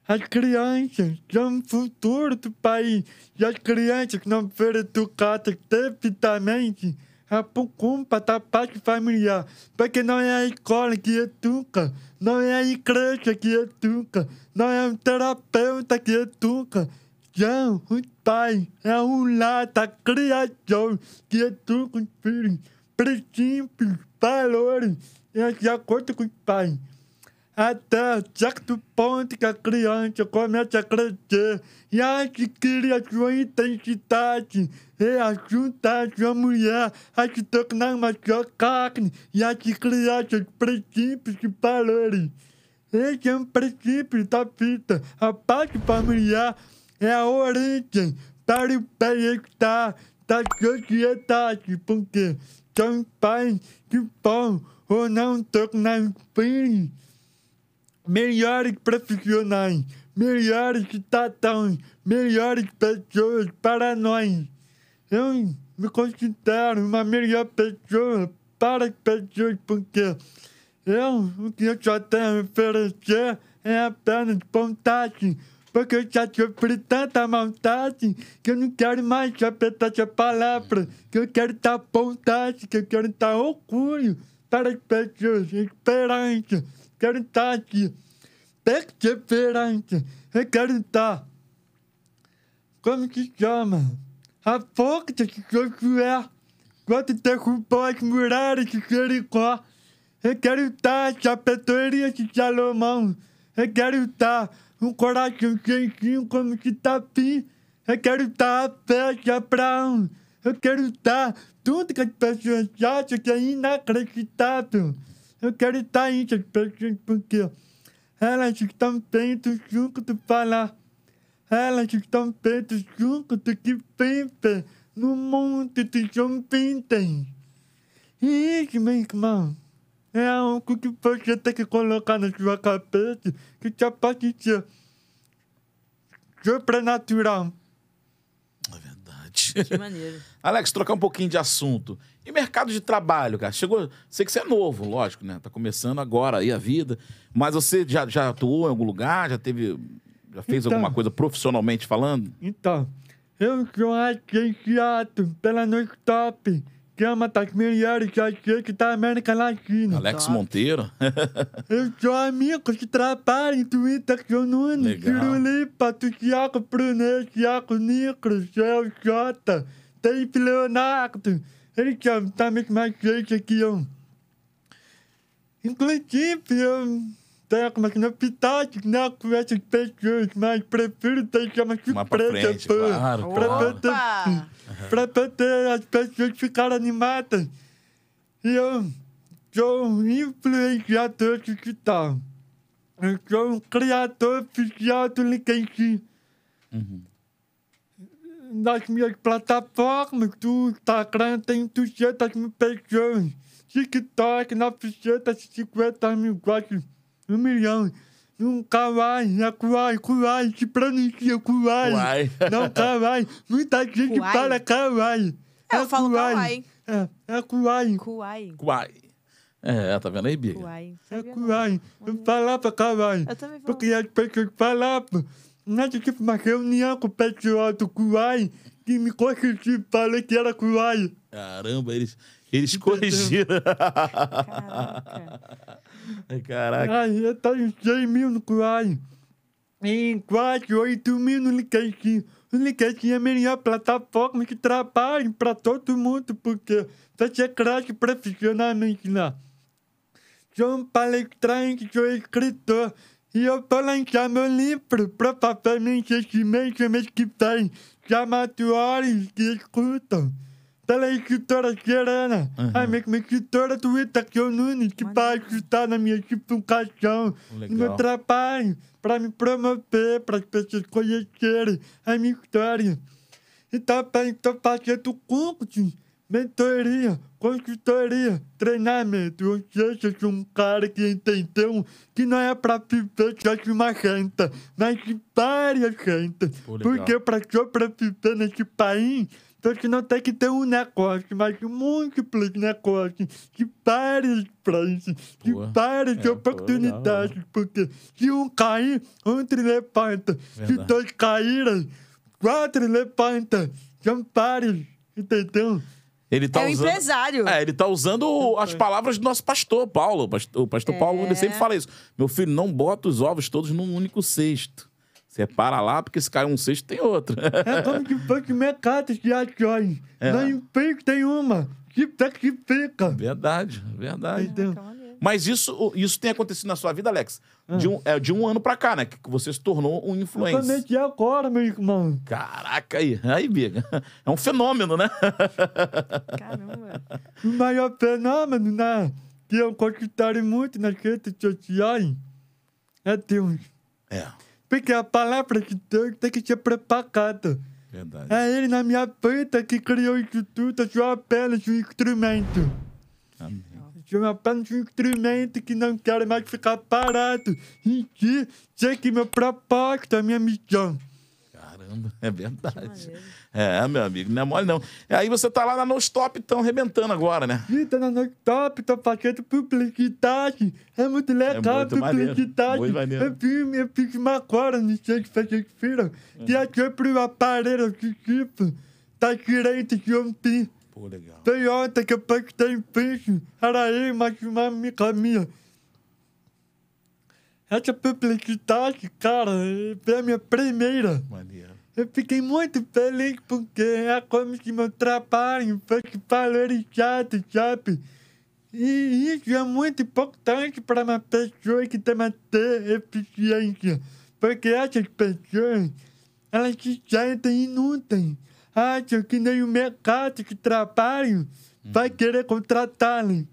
As crianças são o futuro do país. E as crianças que não foram educadas devidamente por culpa da parte familiar. Porque não é a escola que educa, não é a igreja que educa, não é o terapeuta que educa. São os pais, é o lar da criação que educa os filhos. Princípios, valores, é de acordo com os pais até certo ponto que a criança começa a crescer e adquire a sua identidade e ajuda a sua mulher a se tornar uma sua carne e a se criar seus princípios e valores. Esse é um princípio da vida. A parte familiar é a origem para o bem-estar da sociedade, porque são pais que vão ou não tornar os filhos melhores profissionais, melhores cidadãos, melhores pessoas para nós. Eu me considero uma melhor pessoa para as pessoas porque eu, o que eu só tenho a oferecer é apenas vontade. Porque eu já sofri tanta maldade que eu não quero mais saber dessa palavra. Que eu quero dar vontade, que eu quero dar orgulho para as pessoas, esperança. Quero estar aqui. Perseverança. Eu quero estar. Como se chama? A força que Josué, quando derrubou as muralhas de Jericó. Eu quero estar a sabedoria de Salomão. Eu quero estar um coração quentinho como de Davi. Eu quero estar a fé de Abraão. Eu quero estar tudo que as pessoas acham que é inacreditável. Eu quero estar isso, as pessoas, porque elas estão feitas junto de falar. Elas estão feitas junto de que vivem no mundo de João Vintem. E isso, meu irmão, é algo que você tem que colocar na sua cabeça que já pode ser sobrenatural. É verdade. Que maneiro. Alex, trocar um pouquinho de assunto. E mercado de trabalho, cara? Chegou. Sei que você é novo, lógico, né? Tá começando agora aí a vida. Mas você já, já atuou em algum lugar? Já teve. Já fez Então. alguma coisa profissionalmente falando? Então, eu sou agenciado pela Nostop, que é uma das melhores agências da América Latina. Alex. Monteiro. Eu sou amigo de trabalho do Whindersson Nunes, Legal. Ciro Lipa, do Thiago Brunet, Thiago Nicolas, Joel Jota, Dave Leonardo. Eles são da mesma agência que eu. Inclusive, eu tenho algumas novidades né, com essas pessoas, mas prefiro Mais pra surpresa frente, pra- claro, pra claro. pra poder as pessoas ficarem animadas. E eu sou um influenciador digital. Eu sou um criador oficial do LinkedIn. Nas minhas plataformas, do Instagram, tem 200 mil pessoas. TikTok, 950 mil, quase um milhão. Um kawaii, é kawaii, kawaii, se pronuncia kawaii. Kawaii. Não kawaii. Muita gente Kawaii. fala kawaii. É, eu falo kawaii. É, é kawaii. Kuai. Uai. É, tá vendo aí, Biga? Kuai. É kawaii. Eu falava kawaii. Eu também falo. Porque as pessoas falavam. Nós tive uma reunião com o pessoal do Kuai que me corrigiu, falei que era Kuai. Caramba, eles, eles corrigiram. Caraca. Caraca. Aí eu tenho 100 mil no Kuai. Em quase 8 mil no LinkedIn. O LinkedIn é a melhor plataforma que trabalha para todo mundo, porque você cresce profissionalmente lá. Sou um palestrante, sou escritor. E eu vou lançar meu livro, provavelmente esse mês, mês que vem, chamado Olhos que Escutam. Pela escritora Serena, a mesma escritora do Itaquio Nunes, que vai ajudar na minha divulgação, no meu Legal. trabalho, para me promover, para as pessoas conhecerem a minha história. E também estou fazendo cursos, mentoria, consultoria, treinamento. Ou seja, eu sou um cara que entendeu que não é para viver só de uma renda, mas de várias legal. Porque para sobreviver nesse país, você não tem que ter um negócio, mas múltiplos negócios, de várias frentes, de Pô. várias É, pô, oportunidades. Porque se um cair, outro levanta. Se dois caírem, quatro levanta. São vários, entendeu? Ele tá É um usando. empresário. É, ele tá usando as palavras do nosso pastor, Paulo. O pastor, o pastor Paulo ele sempre fala isso. Meu filho, não bota os ovos todos num único cesto. Separa lá, porque se cai um cesto, tem outro. É como se fosse mercado de ações. É. Não emprego tem uma. Que sacrifica. verdade, verdade. Entendeu? Caraca, maneiro. Mas isso, isso tem acontecido na sua vida, Alex? Ah. De, um, é, de um ano pra cá, né? Que você se tornou um Eu influencer. comecei agora, meu irmão. Caraca, aí. Aí, Biga. É um fenômeno, né? Caramba. O maior fenômeno, né? Que eu conquistarei muito nas redes sociais é Deus. É, Porque a palavra de Deus tem que ser propagada. verdade. É Ele na minha vida que criou isso tudo. Eu sou apenas um instrumento. Amém. Eu sou apenas um instrumento que não quero mais ficar parado. E que sei que meu propósito é a minha missão. Caramba, é verdade. É, meu amigo, não é mole não. Aí você tá lá na No Stop, tão arrebentando agora, né? Vida na noite top, tô fazendo publicidade. É muito legal muito maneiro, publicidade. muito maneiro. Eu fiz, eu fiz uma agora no sexta-feira, que é sobre o aparelho de tipo da direita de ontem. Pô, legal. Foi ontem que eu postei um vídeo, era eu mais uma amiga minha. Essa publicidade, cara, foi a minha primeira. Maneiro. Eu fiquei muito feliz porque é como se meu trabalho fosse valorizado, sabe? E isso é muito importante para uma pessoa que tem uma ter eficiência. Porque essas pessoas, elas se sentem inúteis. Acham que nem o mercado de trabalho vai querer contratá-las.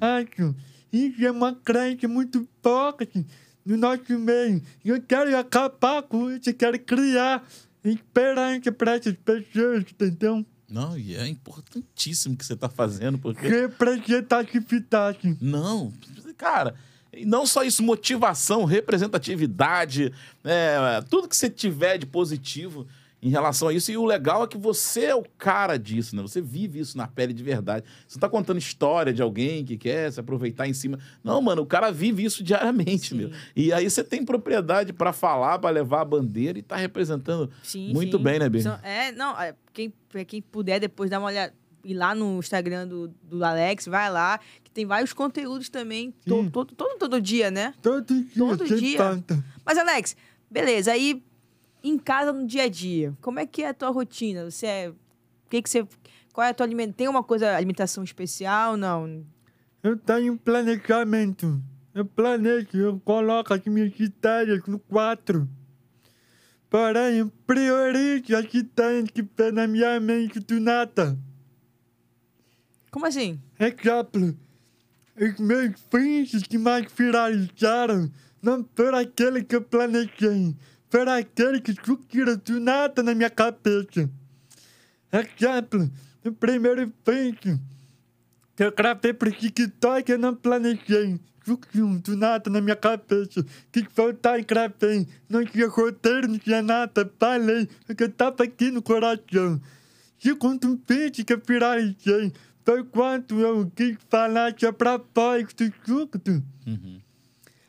Acho. Isso é uma crença muito forte no nosso meio. E eu quero acabar com isso, eu quero criar esperança para essas pessoas, entendeu? Não, e é importantíssimo o que você tá fazendo, porque... Representatividade. Não, cara, e não só isso, motivação, representatividade, é, tudo que você tiver de positivo em relação a isso. E o legal é que você é o cara disso, né? Você vive isso na pele de verdade. Você não tá contando história de alguém que quer se aproveitar em cima. Não, mano, o cara vive isso diariamente, Sim. meu. E aí você tem propriedade pra falar, pra levar a bandeira e tá representando Sim, muito sim. bem, né, Bê? São- É, não, é, quem, pra quem puder depois dar uma olhada, ir lá no Instagram do, do Alex, vai lá, que tem vários conteúdos também, to- Sim. todo, todo, todo dia, né? Todo dia, Todo dia. Mas, Alex, beleza, aí em casa, no dia a dia, como é que é a tua rotina? Você é. O que, que você. Qual é a tua alimentação? Tem uma coisa, alimentação especial? Não. Eu tenho um planejamento. Eu planejo, eu coloco as minhas ideias no quadro. Porém, eu priorizo as ideias que vem na minha mente do nada. Como assim? Exemplo, os meus fins que mais viralizaram não foram aqueles que eu planejei, foram aqueles que surgiram do nada na minha cabeça. Exemplo, o primeiro vídeo que eu gravei pro TikTok eu não planejei. Do nada na minha cabeça. Quis voltar e gravei. Não tinha roteiro, não tinha nada. Falei, porque eu tava aqui no coração. Segundo um vídeo que eu viralizei, foi quando eu quis falar sobre a voz do surdo. Uhum.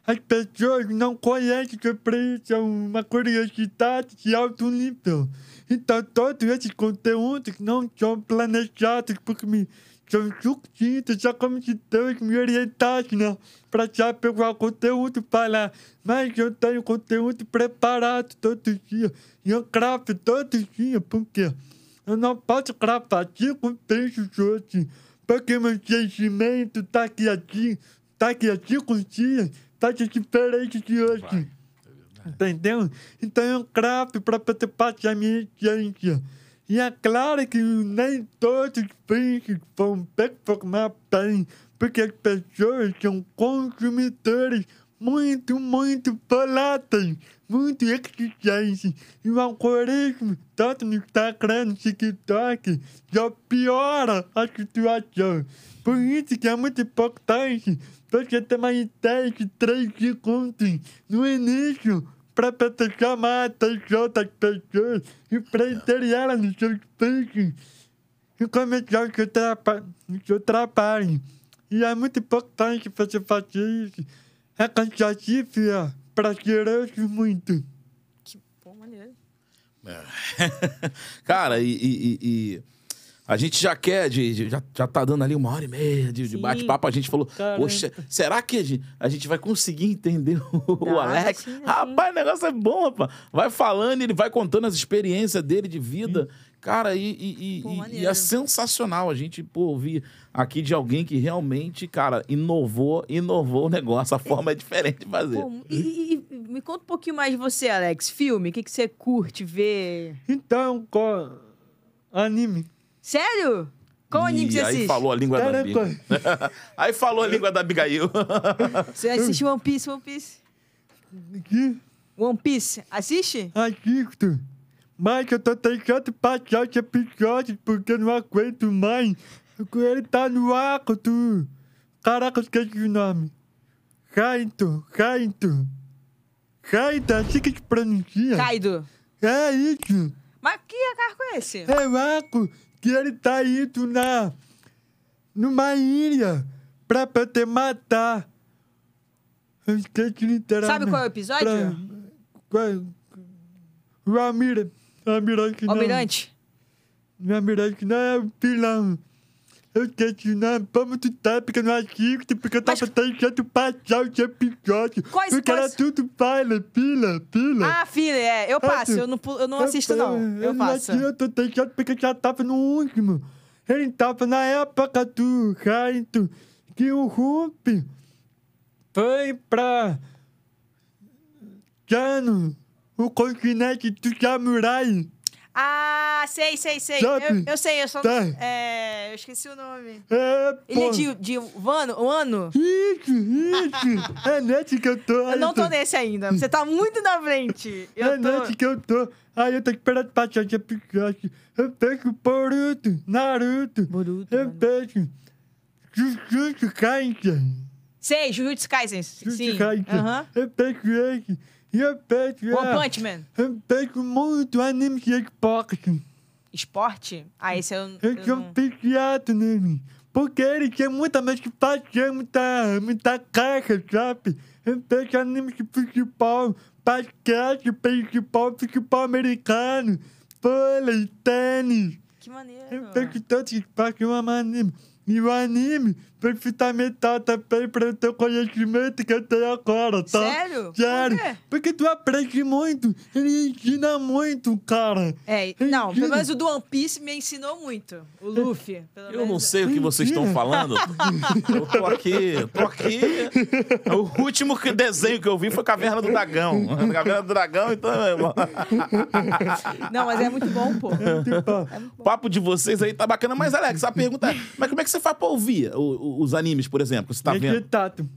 As pessoas não conhecem sobre isso, é uma curiosidade de alto nível. Então, todos esses conteúdos não são planejados por mim. São sucintos, só como se Deus me orientasse, né? Pra saber qual conteúdo falar. Mas eu tenho conteúdo preparado todo dia. E eu gravo todo dia, por quê? Eu não posso gravar cinco textos hoje, porque meu sentimento tá aqui assim, tá aqui há cinco dias, tá diferente de hoje. Entendeu? Então eu gravo para poder passar a minha essência. E é claro que nem todos os peixes vão performar bem, porque as pessoas são consumidores muito, muito voláteis, muito exigentes. E o algoritmo, tanto no Instagram, no TikTok, já piora a situação. Por isso que é muito importante você ter uma ideia de três segundos no início para poder chamar a atenção das pessoas e prender elas nos seus peixes e começar o seu, traba o seu trabalho. E é muito importante você fazer isso. É cansativo, é prazeroso muito. Que pô, maneiro. Cara, e, e- e- a gente já quer, de, de- já, já tá dando ali uma hora e meia de, de Sim. bate-papo. A gente falou, Caramba. poxa, será que a gente, a gente vai conseguir entender o, o Dá, Alex? sim, sim. Rapaz, o negócio é bom, rapaz. Vai falando, ele vai contando as experiências dele de vida. Cara, e, e- Pô, e- e é sensacional a gente pô, ouvir aqui de alguém que realmente, cara, inovou, inovou o negócio. A forma é diferente de fazer. Pô, e, me conta um pouquinho mais de você, Alex. Filme, o que, que você curte ver? Então, qual anime? Sério? Qual anime você E aí assiste? falou a língua da Bíblia. aí falou a língua da Abigail. Você assiste One Piece, One Piece? Que One Piece, assiste? assisto. Mas eu tô tentando passar esse episódio porque eu não aguento mais. Ele tá no arco do... Caraca, eu esqueci o nome. Raito, Raito. Raito, é assim que se pronuncia. Kaido. É isso. Mas que carro é esse? É o arco que ele tá indo na... Numa ilha pra poder matar. Eu esqueci literalmente. Sabe qual é o episódio? Pra- qual- O Almira. Almirante não. Almirante. O Almirante não é o vilão. Eu esqueci o nome. Vamos do tempo porque eu não assisto, porque eu tava tentando passar o episódio. Quais- porque era tudo fila, fila, fila. Ah, filha, é. Eu passo. Eu não, eu não assisto, não. Eu passo. Eu tô tentando porque eu já tava no último. Ele tava na época do Raito, que o Rump foi pra Jano, o continente do samurai. Ah, sei, sei, sei. Sabe? Eu, eu sei, eu só. Tá. É, eu esqueci o nome. É, Ele é de, de Wano? Wano? Isso, isso. é nesse que eu tô. Eu não tô nesse ainda. Você tá muito na frente. Eu é tô. nesse que eu tô. Aí eu tô esperando passar esse episódio. Eu pego Boruto, Naruto. Boruto, Eu mano. pego Jujutsu Kaisen. Sei, Jujutsu Kaisen. Jujutsu. Kaisen. Aham. Eu pego esse. Eu pego... One Punch Man. Eu pego muito anime de Xbox. Esporte? Ah, esse eu, Eu eu sou não... viciado nele. Porque ele tem muita mais que fazer, muita, muita caixa, sabe? Eu pego anime de futebol, basquete, beisebol, futebol americano, vôlei, tênis. Que maneiro. Eu pego todos os esportes em um anime. E o anime foi fundamental também para o teu conhecimento que eu tenho agora, tá? Sério? Sério. Por quê? Porque tu aprende muito. Ele ensina muito, cara. É, Ele não, pelo ensina. menos o do One Piece me ensinou muito. O Luffy. pelo Eu não sei o que vocês estão falando. Eu tô aqui, tô aqui. O último que- desenho que eu vi foi Caverna do Dragão. Caverna do Dragão, então. Não, mas é muito bom, pô. Tipo, O papo de vocês aí tá bacana. Mas, Alex, a pergunta é: mas como é que você faz pra ouvir o- os animes, por exemplo, que você tá vendo? Editado.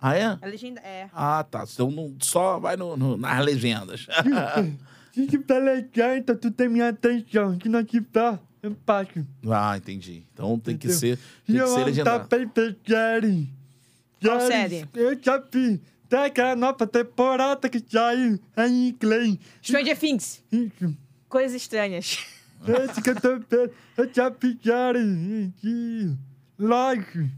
Ah, é? A legenda é. Ah, tá. Então não, só vai no- no- nas legendas. Se tiver legal, então tu tem minha atenção. Se não tiver, eu passo. ah, entendi. Então tem que ser, tem que eu ser ver série. Qual série? Eu já vi. Tem aquela nova temporada que saiu em inglês. Stranger Things. Isso. Coisas estranhas. Esse que eu tô vendo. Eu já vi. Loki.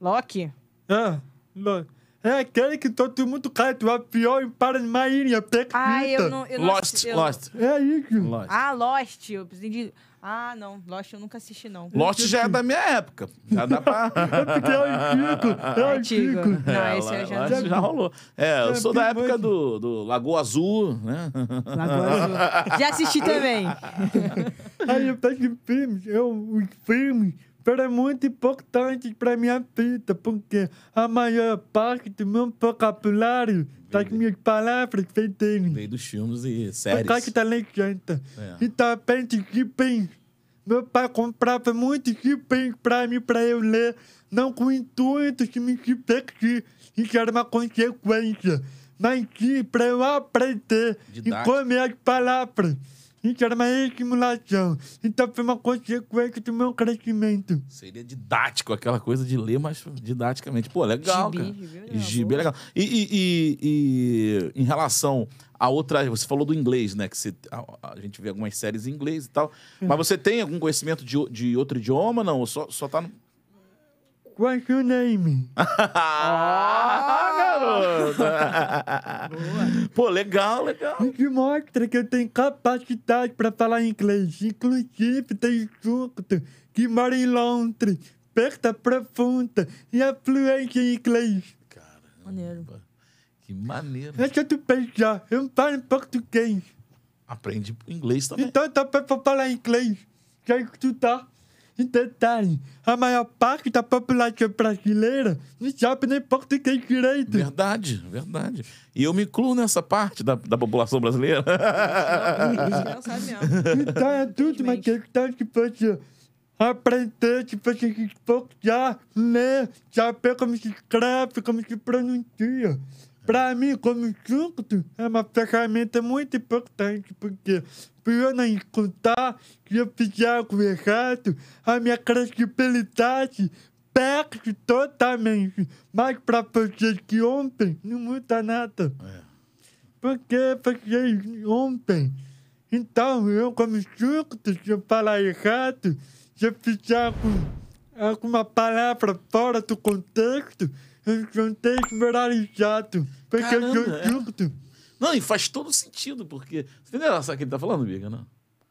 Loki? É, Loki. É aquele que todo mundo cai do avião e para numa ilha perfeita. Ah, eu não. Eu não Lost, assisti- eu- Lost. É isso. Lost. Ah, Lost. Eu entendi. Ah, não. Lost eu nunca assisti, não. Lost já é da minha época. Já dá pra. É porque é antigo. É Antigo. antigo. Não, esse lá- eu já não. já rolou. É, eu É, sou da época do, do Lagoa Azul, né? Lagoa Azul. Já assisti também. Aí eu pego filmes, eu, os filmes foram muito importantes para minha vida, porque a maior parte do meu vocabulário, das minhas palavras, vem dele. Veio dos filmes e Por séries. causa da legenda. É. E também de gibins. Meu pai comprava muitos gibins para mim, para eu ler, não com o intuito de me divertir, isso era uma consequência, mas sim para eu aprender e Didático. comer as palavras. Isso era uma estimulação. Então foi uma consequência do meu crescimento. Seria didático, aquela coisa de ler, mas didaticamente. Pô, legal, Gibi, cara. gibi é legal, Gibi é legal. E, e- e- e em relação a outras... Você falou do inglês, né? Que você, a, a gente vê algumas séries em inglês e tal. Mas você tem algum conhecimento de, de outro idioma, não? Ou Só, só tá no... What's your name? ah, garoto! Pô, legal, legal. Isso mostra que eu tenho capacidade para falar inglês. Inclusive, tem junto que mora em Londres, perto profunda e é fluente em inglês. Maneiro. Que maneiro. É só tu pensar, eu falo português. Aprende inglês também. Então dá pra falar inglês. Quer estudar? E detalhe, a maior parte da população brasileira não sabe nem português direito. Verdade, verdade. E eu me incluo nessa parte da, da população brasileira. Isso não sabe mesmo. Então é tudo uma questão de você aprender, de você se esforçar, ler, saber como se escreve, como se pronuncia. Para mim, como surdo, é uma ferramenta muito importante, porque se eu não escutar, se eu fizer algo errado, a minha credibilidade perde totalmente. Mas para vocês que ontem, não muda nada. Porque vocês ontem. Então, eu, como surdo, se eu falar errado, se eu fizer algum, alguma palavra fora do contexto, eu sou um desmoralizado. Porque eu Caramba, sou é. Não, e faz todo sentido, porque. Você entendeu essa que ele tá falando, Biga? Não?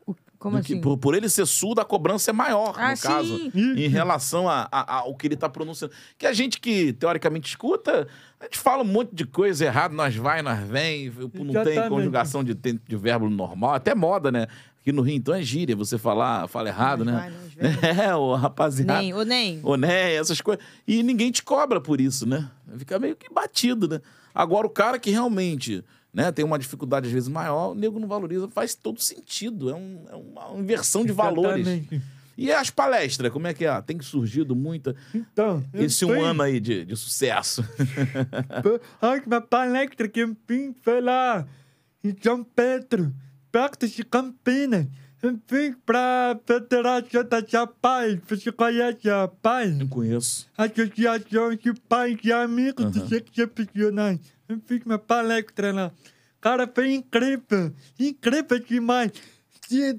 O- Como Do que assim? por, por ele ser surdo, a cobrança é maior, Ah, no caso. sim. Em relação a- a- ao que ele tá pronunciando. Que a gente que, teoricamente, escuta, a gente fala um monte de coisa errada, nós vai, nós vem, não tem conjugação de, tempo de verbo normal, até moda, né? Aqui no Rio, então é gíria, você falar, fala errado, Nós né? vai, nós vem. É, o rapaziada. Nem, ô nem. Ou né, essas coisas. E ninguém te cobra por isso, né? Fica meio que batido, né? Agora, o cara que realmente né, tem uma dificuldade, às vezes, maior, o nego não valoriza, faz todo sentido. É, um- é uma inversão de valores. E as palestras, como é que é? Tem surgido muita. Então, Esse um ano aí de, de sucesso. A última palestra que eu foi lá em São Pedro, perto de Campinas. Eu fiz para a Federação da Japaz. Você conhece a Paz? Não conheço. Associação de Pais e Amigos dos Excepcionais. Eu fiz uma palestra lá. Cara, foi incrível. Incrível demais.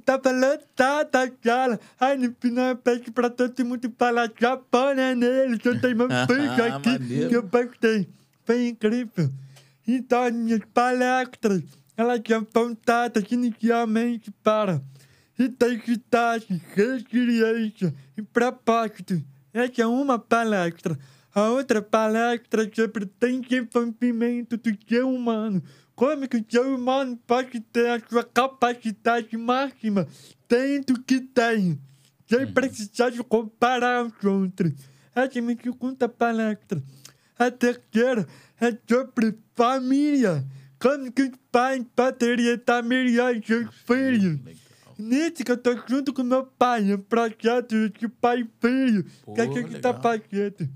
Tava lotada a sala. Aí no final eu pedi pra todo mundo falar japonês nele. Eu tenho meu filho aqui Maneiro. que eu gostei. Foi incrível. Então as minhas palestras, elas são voltadas inicialmente para intensidade, resiliência e propósito. Essa é uma palestra. A outra palestra sobre desenvolvimento do ser humano. Como que o ser humano pode ter a sua capacidade máxima do que tem, sem precisar de comparar aos outros. Essa é a minha segunda palestra. A terceira é sobre família. Como que os pais poderiam dar melhor seus filhos. Nisso que eu tô junto com meu pai, um projeto de pai e filho, que a Pô, gente tá fazendo.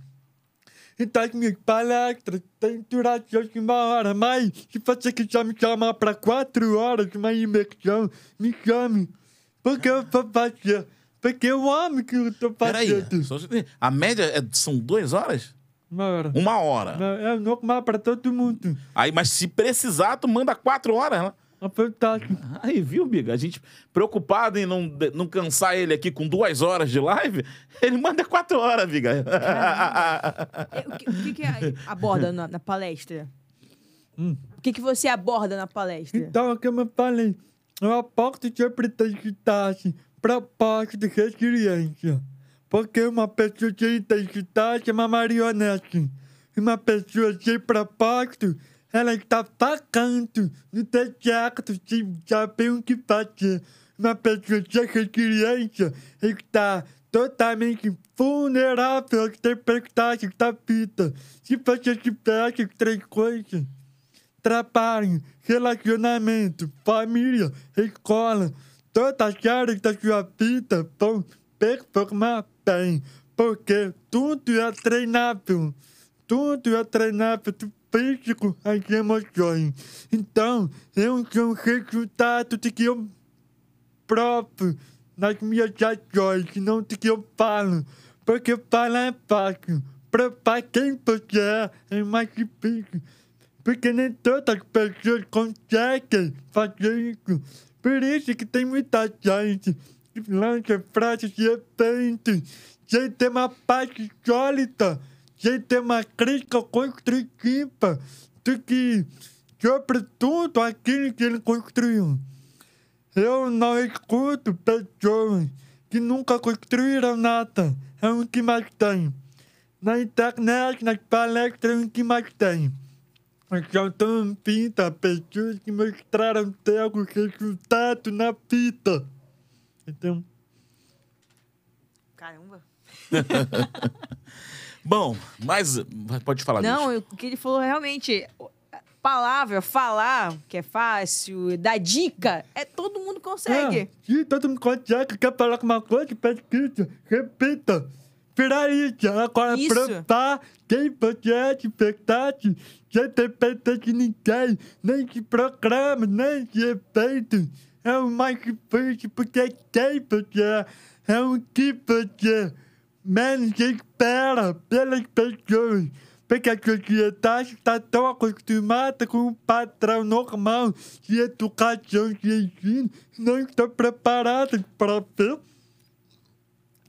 Então, as minhas palestras têm duração de uma hora, mas se você quiser me chamar para quatro horas de uma imersão, me chame. Porque eu vou fazer. Porque eu amo que eu tô Peraí. fazendo. só- A média é- são duas horas? Uma hora. Uma hora. Não, É normal para todo mundo. Aí, mas se precisar, tu manda quatro horas, né? Aí, viu, Biga? A gente preocupado em não, não cansar ele aqui com duas horas de live, ele manda quatro horas, Biga. É, O que, o que que é- aborda na, na palestra? Hum. O que, que você aborda na palestra? Então, como eu falei, eu aposto estar assim, propósito de resiliência. Porque uma pessoa sem intensidade é uma marionete. E uma pessoa sem propósito, ela está vacando no deserto sem saber o que fazer. Uma pessoa sem resiliência está totalmente vulnerável às tempestades da vida. Se você tivesse três coisas, trabalho, relacionamento, família, escola, todas as áreas da sua vida vão performar bem, porque tudo é treinável, tudo é treinável do físico às emoções. Então, eu sou um resultado de que eu próprio nas minhas ações, não do que eu falo, porque falar é fácil, provar quem você é é mais difícil. Porque nem todas as pessoas conseguem fazer isso. Por isso que tem muita gente que lança frases de repente, sem ter uma parte sólida, sem ter uma crítica construtiva do que, sobre tudo aquilo que ele construiu. Eu não escuto pessoas que nunca construíram nada. É o que mais tem. Na internet, nas palestras, é o que mais tem. Então, tão pinta pessoas que mostraram ter algum resultado na vida. Então, Caramba. Bom, mas pode falar, Não, eu- o que ele falou realmente. Palavra, falar, que é fácil, dar dica, é todo mundo consegue. É, se todo mundo consegue, quer falar com uma coisa, pesquisa, repita. Viralize. Agora, Isso. provar quem você é de verdade, sem depender de ninguém, nem de programa, nem de evento. É o mais difícil, porque quem você é, é o que você menos espera pelas pessoas. Porque a sociedade está tão acostumada com um padrão normal de educação de ensino, não está preparada para ver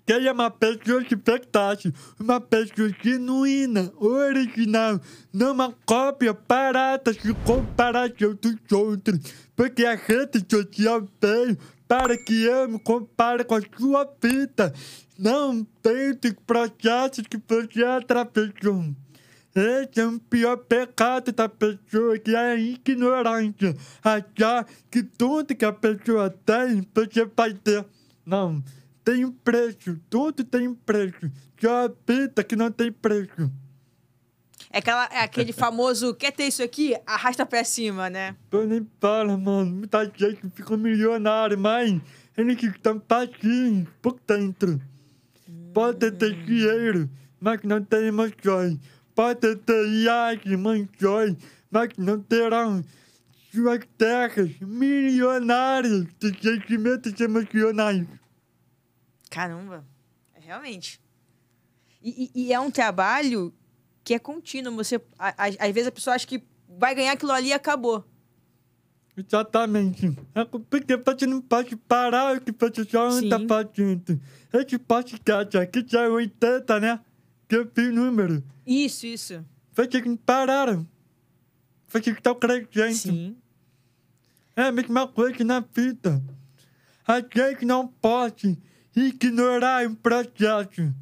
quem é uma pessoa de verdade, uma pessoa genuína, original, não uma cópia barata de comparação dos outros. Porque a rede social veio para que eu me compare com a sua vida, não tente processo que você atravessou. Esse é o pior pecado da pessoa, que é a ignorância. Achar que tudo que a pessoa tem, você vai ter. Não, tem um preço, tudo tem um preço. Só a vida que não tem preço. É, aquela, é aquele famoso, quer ter isso aqui? Arrasta pra cima, né? Eu nem falo, mano. Muita gente ficou milionário, mas eles estão patinhos por dentro. Pode ter dinheiro, mas não tem emoções. Pode ter iates, mansões, mas não terão suas terras milionárias de sentimentos emocionais. Caramba. É realmente. E, e- e é um trabalho que é contínuo. Você, a- a- às vezes a pessoa acha que vai ganhar aquilo ali e acabou. Exatamente. É porque você não pode parar o que você já anda Sim. fazendo. Esse podcast aqui já é 80, né? Que eu o número. Isso, isso. Vocês não pararam. Vocês estão crescendo. Sim. É a mesma coisa na vida. A gente não pode ignorar um processo.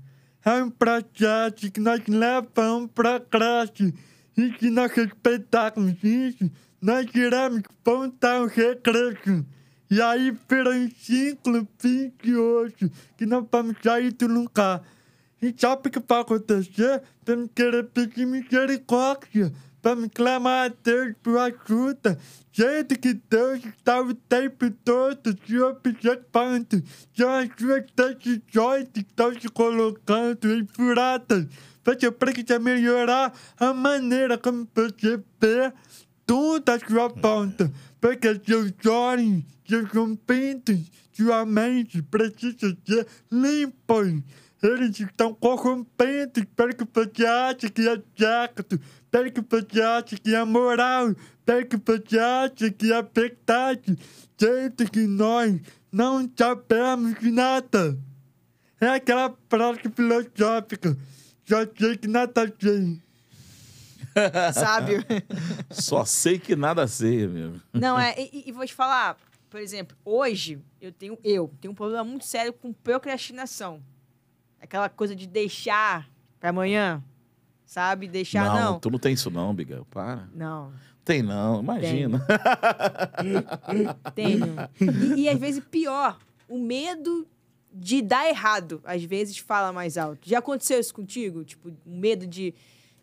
É processo que nós levamos para progresso. E se nós respeitarmos isso, nós iremos pontar um regresso. E aí um ciclo vicioso que não vamos sair do lugar. E sabe o que vai acontecer? Vamos querer pedir misericórdia. Vamos clamar a Deus por ajuda. Sendo que Deus está o tempo todo se observando. São as suas decisões que estão se colocando em furadas. Você precisa melhorar a maneira como você vê tudo à sua volta. Porque seus olhos, seus ouvidos, sua mente precisam ser limpos. Eles estão corrompendo. Espero que você ache que é certo. Você ache que é moral. Você ache que é verdade. Sendo que nós não sabemos de nada. É aquela prática filosófica. Só sei que nada sei. Sábio. Só sei que nada sei, meu. Não, é, e, e vou te falar, por exemplo, hoje eu tenho, eu tenho um problema muito sério com procrastinação. Aquela coisa de deixar pra amanhã, sabe? Deixar, não, não. tu não tem isso não, Miguel. Para. Não, Tem não, imagina. tenho. E, e às vezes pior, o medo de dar errado, às vezes fala mais alto. Já aconteceu isso contigo? Tipo, o medo de,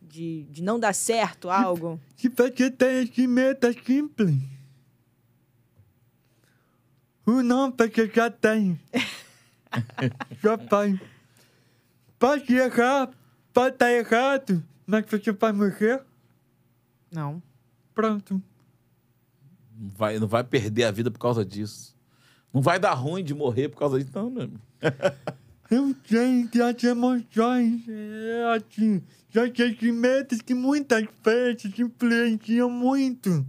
de, de não dar certo algo? Se você tem esse medo é simples. O não você já tem. já faz. Pode errar, pode estar errado, mas você vai morrer, Não. pronto. Não vai, não vai perder a vida por causa disso. Não vai dar ruim de morrer por causa disso, não, meu irmão. Eu sei que as emoções é assim, são sentimentos que muitas vezes influenciam muito.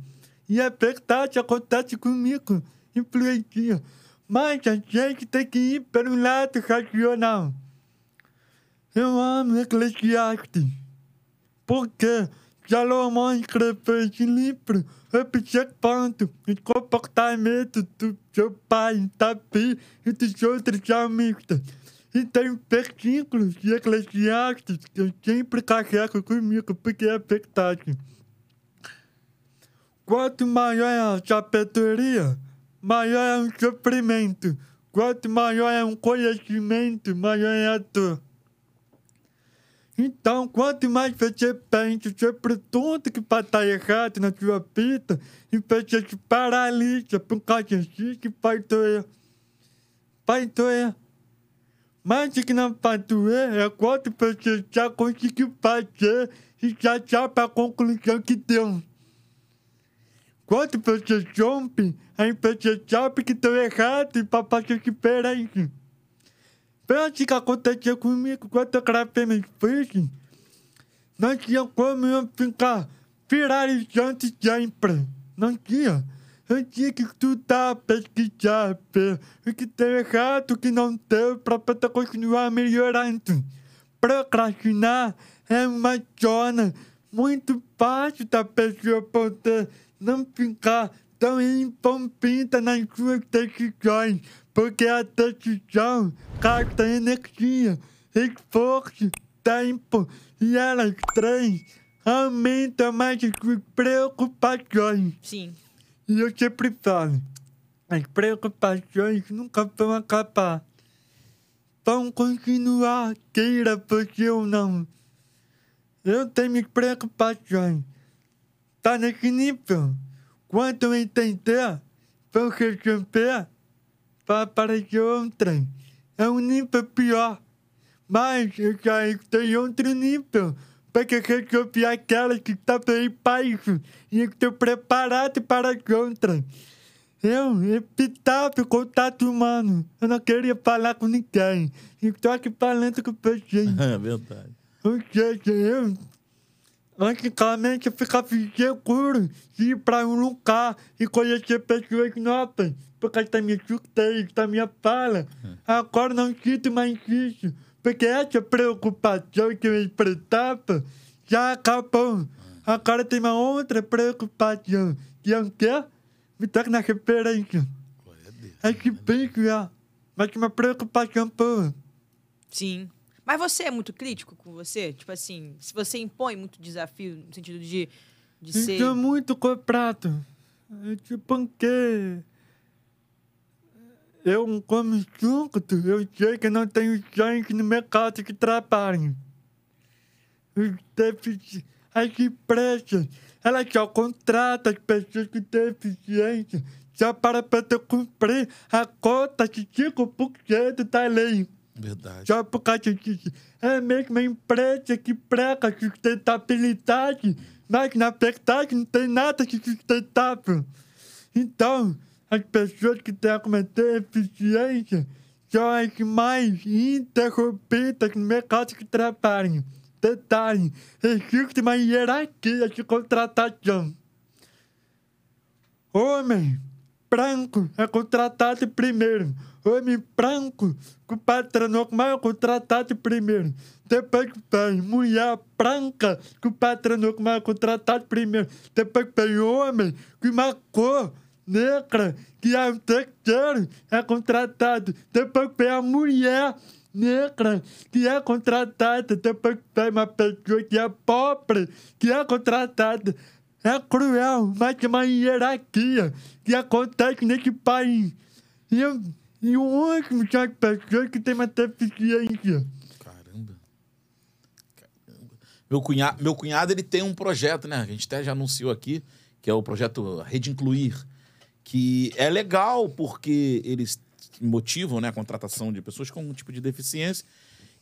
E é verdade, acontece comigo, influencia. Mas a gente tem que ir pelo lado racional. Eu amo Eclesiastes. Porque Salomão escreveu esse livro observando o comportamento do seu pai, Davi e dos outros salmistas. E tem versículos de Eclesiastes que eu sempre carrego comigo, porque é verdade. Quanto maior é a sabedoria, maior é o sofrimento. Quanto maior é um conhecimento, maior é a dor. Então, quanto mais você pensa sobre tudo que vai estar errado na sua vida, e você se paralisa por causa disso, vai doer. Vai doer. Mas o que não vai doer é quando você já conseguiu fazer e já sabe a conclusão que deu. Quando você rompe, aí você sabe que deu errado e vai fazer diferente. Assim que aconteceu comigo quando eu gravei meus vídeos. Não tinha como eu ficar viralizando sempre. Não tinha. Eu tinha que estudar, pesquisar, ver o que deu errado, o que não deu, para poder continuar melhorando. Procrastinar é uma zona muito fácil da pessoa poder não ficar tão envolvida nas suas decisões, porque a decisão gasta energia, esforço, tempo, e elas três aumentam mais as suas preocupações. Sim. E eu sempre falo, as preocupações nunca vão acabar. Vão continuar, queira você ou não. Eu tenho minhas preocupações. Tá nesse nível. Quando eu entender, vou resolver, vai aparecer outra. É um nível pior. Mas eu já tenho outro nível. Porque resolver aquela que está bem baixo. E eu estou preparado para as outras. Eu, evitável contato humano. Eu não queria falar com ninguém. Eu estou aqui falando com vocês. É verdade. Ou seja, eu antigamente eu ficava seguro de ir para um lugar e conhecer pessoas novas por causa da minha surtez, da minha fala. Agora não sinto mais isso, porque essa preocupação que eu enfrentava já acabou. Agora tem uma outra preocupação, que é o quê? Me toca na referência. É que bem que é, mas uma preocupação boa. Sim. Mas você é muito crítico com você? Tipo assim, se você impõe muito desafio no sentido de, de ser. É muito comprado. É tipo que. Eu, como junto, eu sei que não tenho gente no mercado que trabalhe. Os defici- As empresas, elas só contratam as pessoas com deficiência só para poder cumprir a cota de 5% da lei. Verdade. Só por causa disso. É mesmo a empresa que prega sustentabilidade, mas na verdade não tem nada de sustentável. Então, as pessoas que têm alguma deficiência são as mais interrompidas no mercado de trabalho. Detalhe, existe uma hierarquia de contratação. Homem branco é contratado primeiro. Homem branco, com o patrão normal é contratado primeiro. Depois vem mulher branca, com o patrão normal é contratado primeiro. Depois vem homem uma cor negra, que é o terceiro, é contratado. Depois vem a mulher negra, que é contratada. Depois vem uma pessoa que é pobre, que é contratada. É cruel, mas uma hierarquia que acontece nesse país. E, eu, e o último são as pessoas que têm uma deficiência. Caramba. Caramba. Meu cunhado, meu cunhado, ele tem um projeto, né? A gente até já anunciou aqui, que é o projeto Rede Incluir, que é legal porque eles motivam né, a contratação de pessoas com um tipo de deficiência.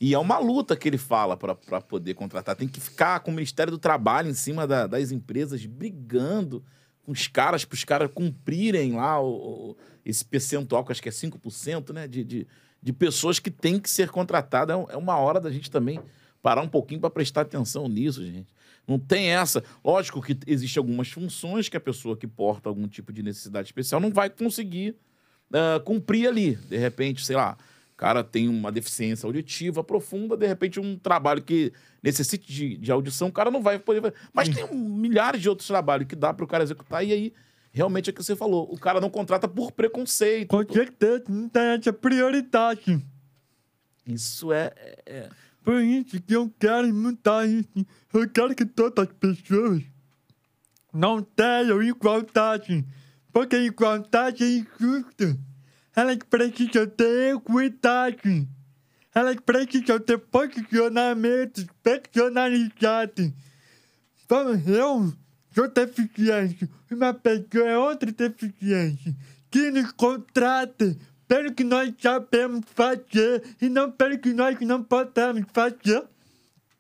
E é uma luta que ele fala para poder contratar. Tem que ficar com o Ministério do Trabalho em cima da- das empresas, brigando com os caras, para os caras cumprirem lá o, o- esse percentual, que acho que é 5%, né? De, de, de pessoas que têm que ser contratadas. É É uma hora da gente também parar um pouquinho para prestar atenção nisso, gente. Não tem essa. Lógico que existem algumas funções que a pessoa que porta algum tipo de necessidade especial não vai conseguir ah, cumprir ali. De repente, sei lá, cara tem uma deficiência auditiva profunda, de repente um trabalho que necessite de, de audição, o cara não vai poder. Mas tem milhares de outros trabalhos que dá para o cara executar e aí realmente é o que você falou. O cara não contrata por preconceito. Com certeza, não tem essa prioridade. Isso é, é- é- Por isso que eu quero mudar isso. Eu quero que todas as pessoas não tenham igualdade. Porque igualdade é injusta. Elas precisam ter equidade. Elas precisam ter posicionamentos personalizados. Vamos, eu sou deficiente. Uma pessoa é outra deficiente. Que nos contrata pelo que nós sabemos fazer e não pelo que nós não podemos fazer.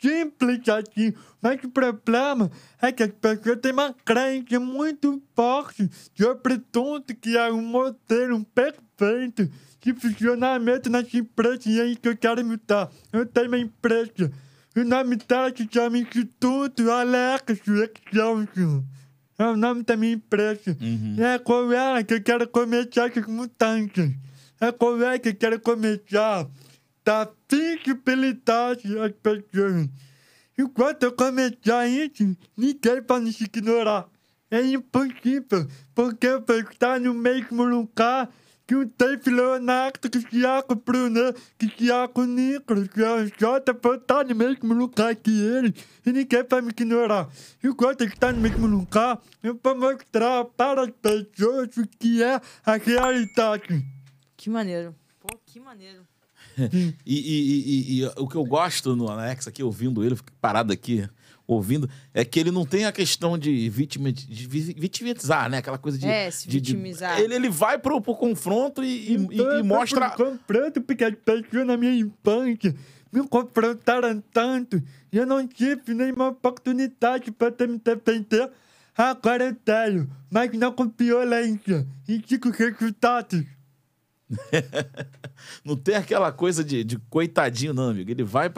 Simples assim. Mas o problema é que as pessoas têm uma crença muito forte sobre tudo que é um modelo perfeito de funcionamento nas empresas e é isso que eu quero mudar. Eu tenho uma empresa. O nome dela se chama Instituto Alexa Excelsior. É o nome da minha empresa. É com ela que eu quero começar essas mudanças. É com ela que eu quero começar dar visibilidade às pessoas. Enquanto eu começar isso, ninguém vai nos ignorar. É impossível, porque eu estar no mesmo lugar que o Dave Leonardo, que o Thiago Brunet, que o Thiago Nicolas, que o Jota, vou estar no mesmo lugar que ele e ninguém vai me ignorar. Enquanto eu estar no mesmo lugar, eu vou mostrar para as pessoas o que é a realidade. Que maneiro. Pô, que maneiro. E, e- e- e- e o que eu gosto no Alex aqui, ouvindo ele, parado aqui, ouvindo, é que ele não tem a questão de, vítima, de vi- vitimizar, né? Aquela coisa de. É, se de- de- vitimizar. ele, ele vai pro, pro confronto e, e- e- e mostra. Comprando porque as pessoas na minha infância me confrontaram tanto e eu não tive nenhuma oportunidade para ter me defender. Agora eu tenho, mas não com violência e digo resultados. Não tem aquela coisa de, de coitadinho, não, amigo. Ele vai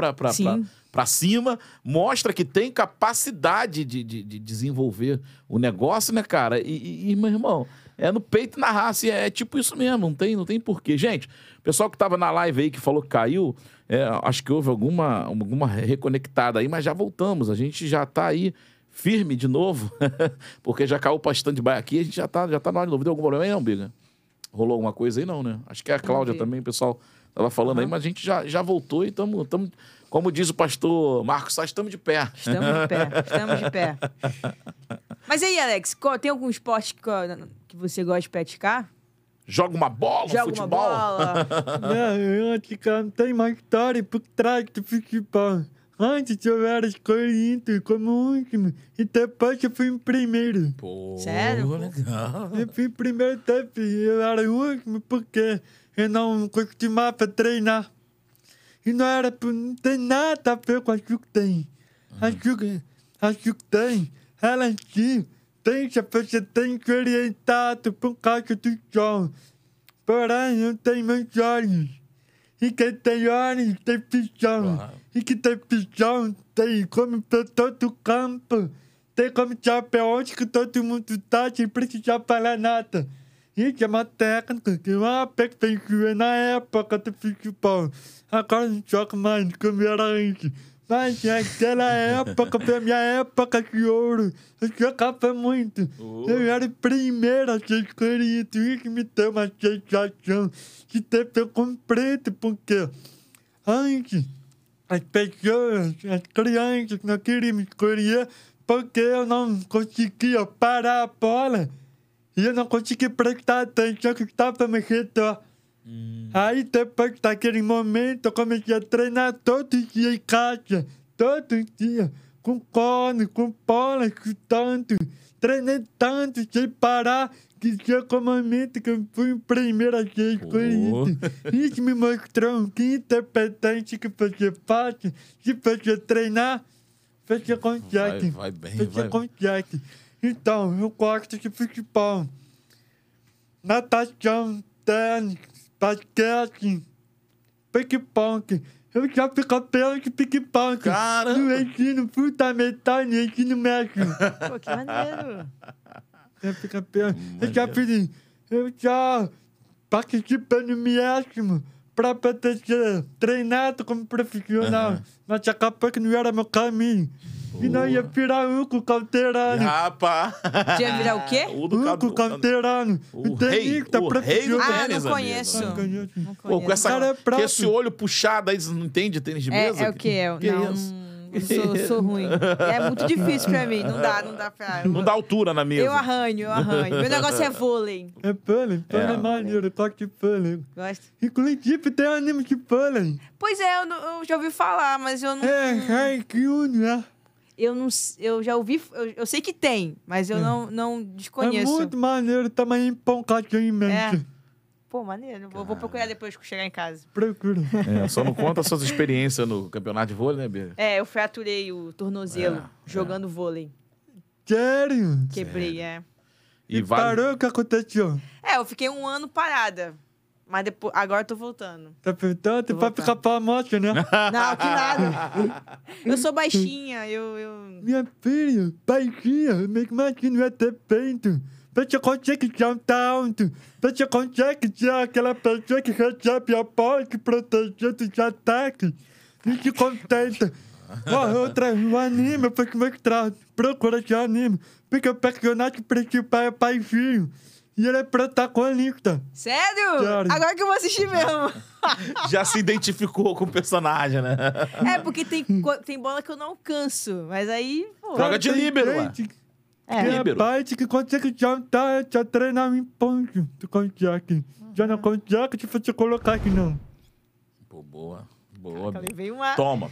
pra cima, mostra que tem capacidade de, de, de desenvolver o negócio, né, cara? E, e- meu irmão, é no peito e na raça. E é, tipo isso mesmo, não tem, não tem porquê. Gente, o pessoal que tava na live aí que falou que caiu, é, acho que houve alguma, alguma reconectada aí, mas já voltamos. A gente já tá aí firme de novo, porque já caiu pra stand-by aqui, a gente já tá, já tá na hora de novo. Deu algum problema aí, não, Biga? Rolou alguma coisa aí, não, né? Acho que a Cláudia vi. também, o pessoal tava falando aí, mas a gente já, já voltou e estamos, como diz o pastor Marcos Sá, estamos de pé. Estamos de pé, estamos de pé. Mas aí, Alex, qual- tem algum esporte que, que você gosta de praticar? Joga uma bola, Joga uma futebol. bola? Não, antes, cara, não tem uma história por trás do futebol. Antes eu era escolhido como último e depois eu fui em primeiro. Pô, Sério? legal. Eu fui primeiro tempo e eu era o último porque eu não costumava treinar. E não era por, não tem nada a ver com a que tem. A que a que tem, ela em si, tem que você tem que orientado por causa do sol. Porém, eu tenho meus olhos. E quem tem olhos tem pichão. Claro. E que tem pichão tem como pra todo campo. Tem como saber onde que todo mundo tá sem precisar falar nada. Isso é uma técnica que eu aperfeiçoei na época do futebol. Agora não jogo mais como era antes. Mas naquela época foi a minha época de ouro. Eu jogava muito. Oh. Eu era o primeiro a ser escolhido. Isso me deu uma sensação de ter pego preto, porque antes as pessoas, as crianças não queriam me escolher porque eu não conseguia parar a bola e eu não conseguia prestar atenção que estava me redor. Aí depois daquele momento eu comecei a treinar todo dia em casa, todo dia, com cone, com bola, chutando, treinei tanto sem parar que chegou o momento que eu fui o primeiro a ser escolhido. Isso me mostrou que independente que você faça, se você treinar, você consegue. vai bem, Você vai. consegue. Então, eu gosto de futebol natação, tênis, basquete, pique-ponque. Eu já fui campeão de pique-ponque. Caramba! No ensino fundamental e no ensino médio. Pô, que maneiro. Eu fui campeão. Eu já fiz... Eu já participei no miésimo pra poder ser treinado como profissional. Aham. Mas acabou que não era meu caminho. E não ia virar um com calteirano. Rapaz! Ia virar o quê? O do Um Cadu- com calteirano. O rei, tenista o rei do Ah, tênis, não amigo. conheço. Não conheço. Não Pô, com conheço. essa, Cara, é esse olho puxado aí, você não entende tênis de É, mesa? é o que é. Que não, isso? sou, sou ruim. É muito difícil pra mim. Não dá, não dá pra. Não dá altura na mesa. Eu arranho, eu arranho. Meu negócio é vôlei. É vôlei, vôlei É. é maneiro, toque de vôlei. Gosto. Inclusive tem anime de vôlei. Pois é, eu, eu já ouvi falar, mas eu não. É, é, que né? Eu não. Eu já ouvi. Eu, eu sei que tem, mas eu não, não É desconheço. muito maneiro, também empolgadinho em mente. Pô, maneiro. Vou, vou procurar depois que chegar em casa. Procura. É, só não conta suas experiências no campeonato de vôlei, né, Bia? É, eu fraturei o tornozelo É, jogando vôlei. Sério? Quebrei, é. E, E vale... parou o que aconteceu? É, eu fiquei um ano parada. Mas depois, agora eu tô voltando. Tá perguntando? Tô Vai voltando. ficar famosa, né? Não, que nada. Eu sou baixinha, eu. eu... Minha filha, baixinha, mesmo assim não é ter peito. Você consegue jantar alto. Você consegue ser aquela pessoa que recebe a bola que protege dos ataques. E se contenta. Ó, outra, o anime foi que mostrado. Procura esse anime. Porque o personagem principal é paizinho. E ele é protagonista. Sério? Sério. Agora que eu vou assistir mesmo. Já se identificou com o personagem, né? É, porque tem, tem bola que eu não alcanço. Mas aí, pô. Joga de líbero, ué. gente É. Que Líbero. parte que consegue jantar, é só treinar em ponto. Tu consegue. Já não consegue se você colocar aqui, não. Pô, boa. Boa. Eu levei uma. Toma.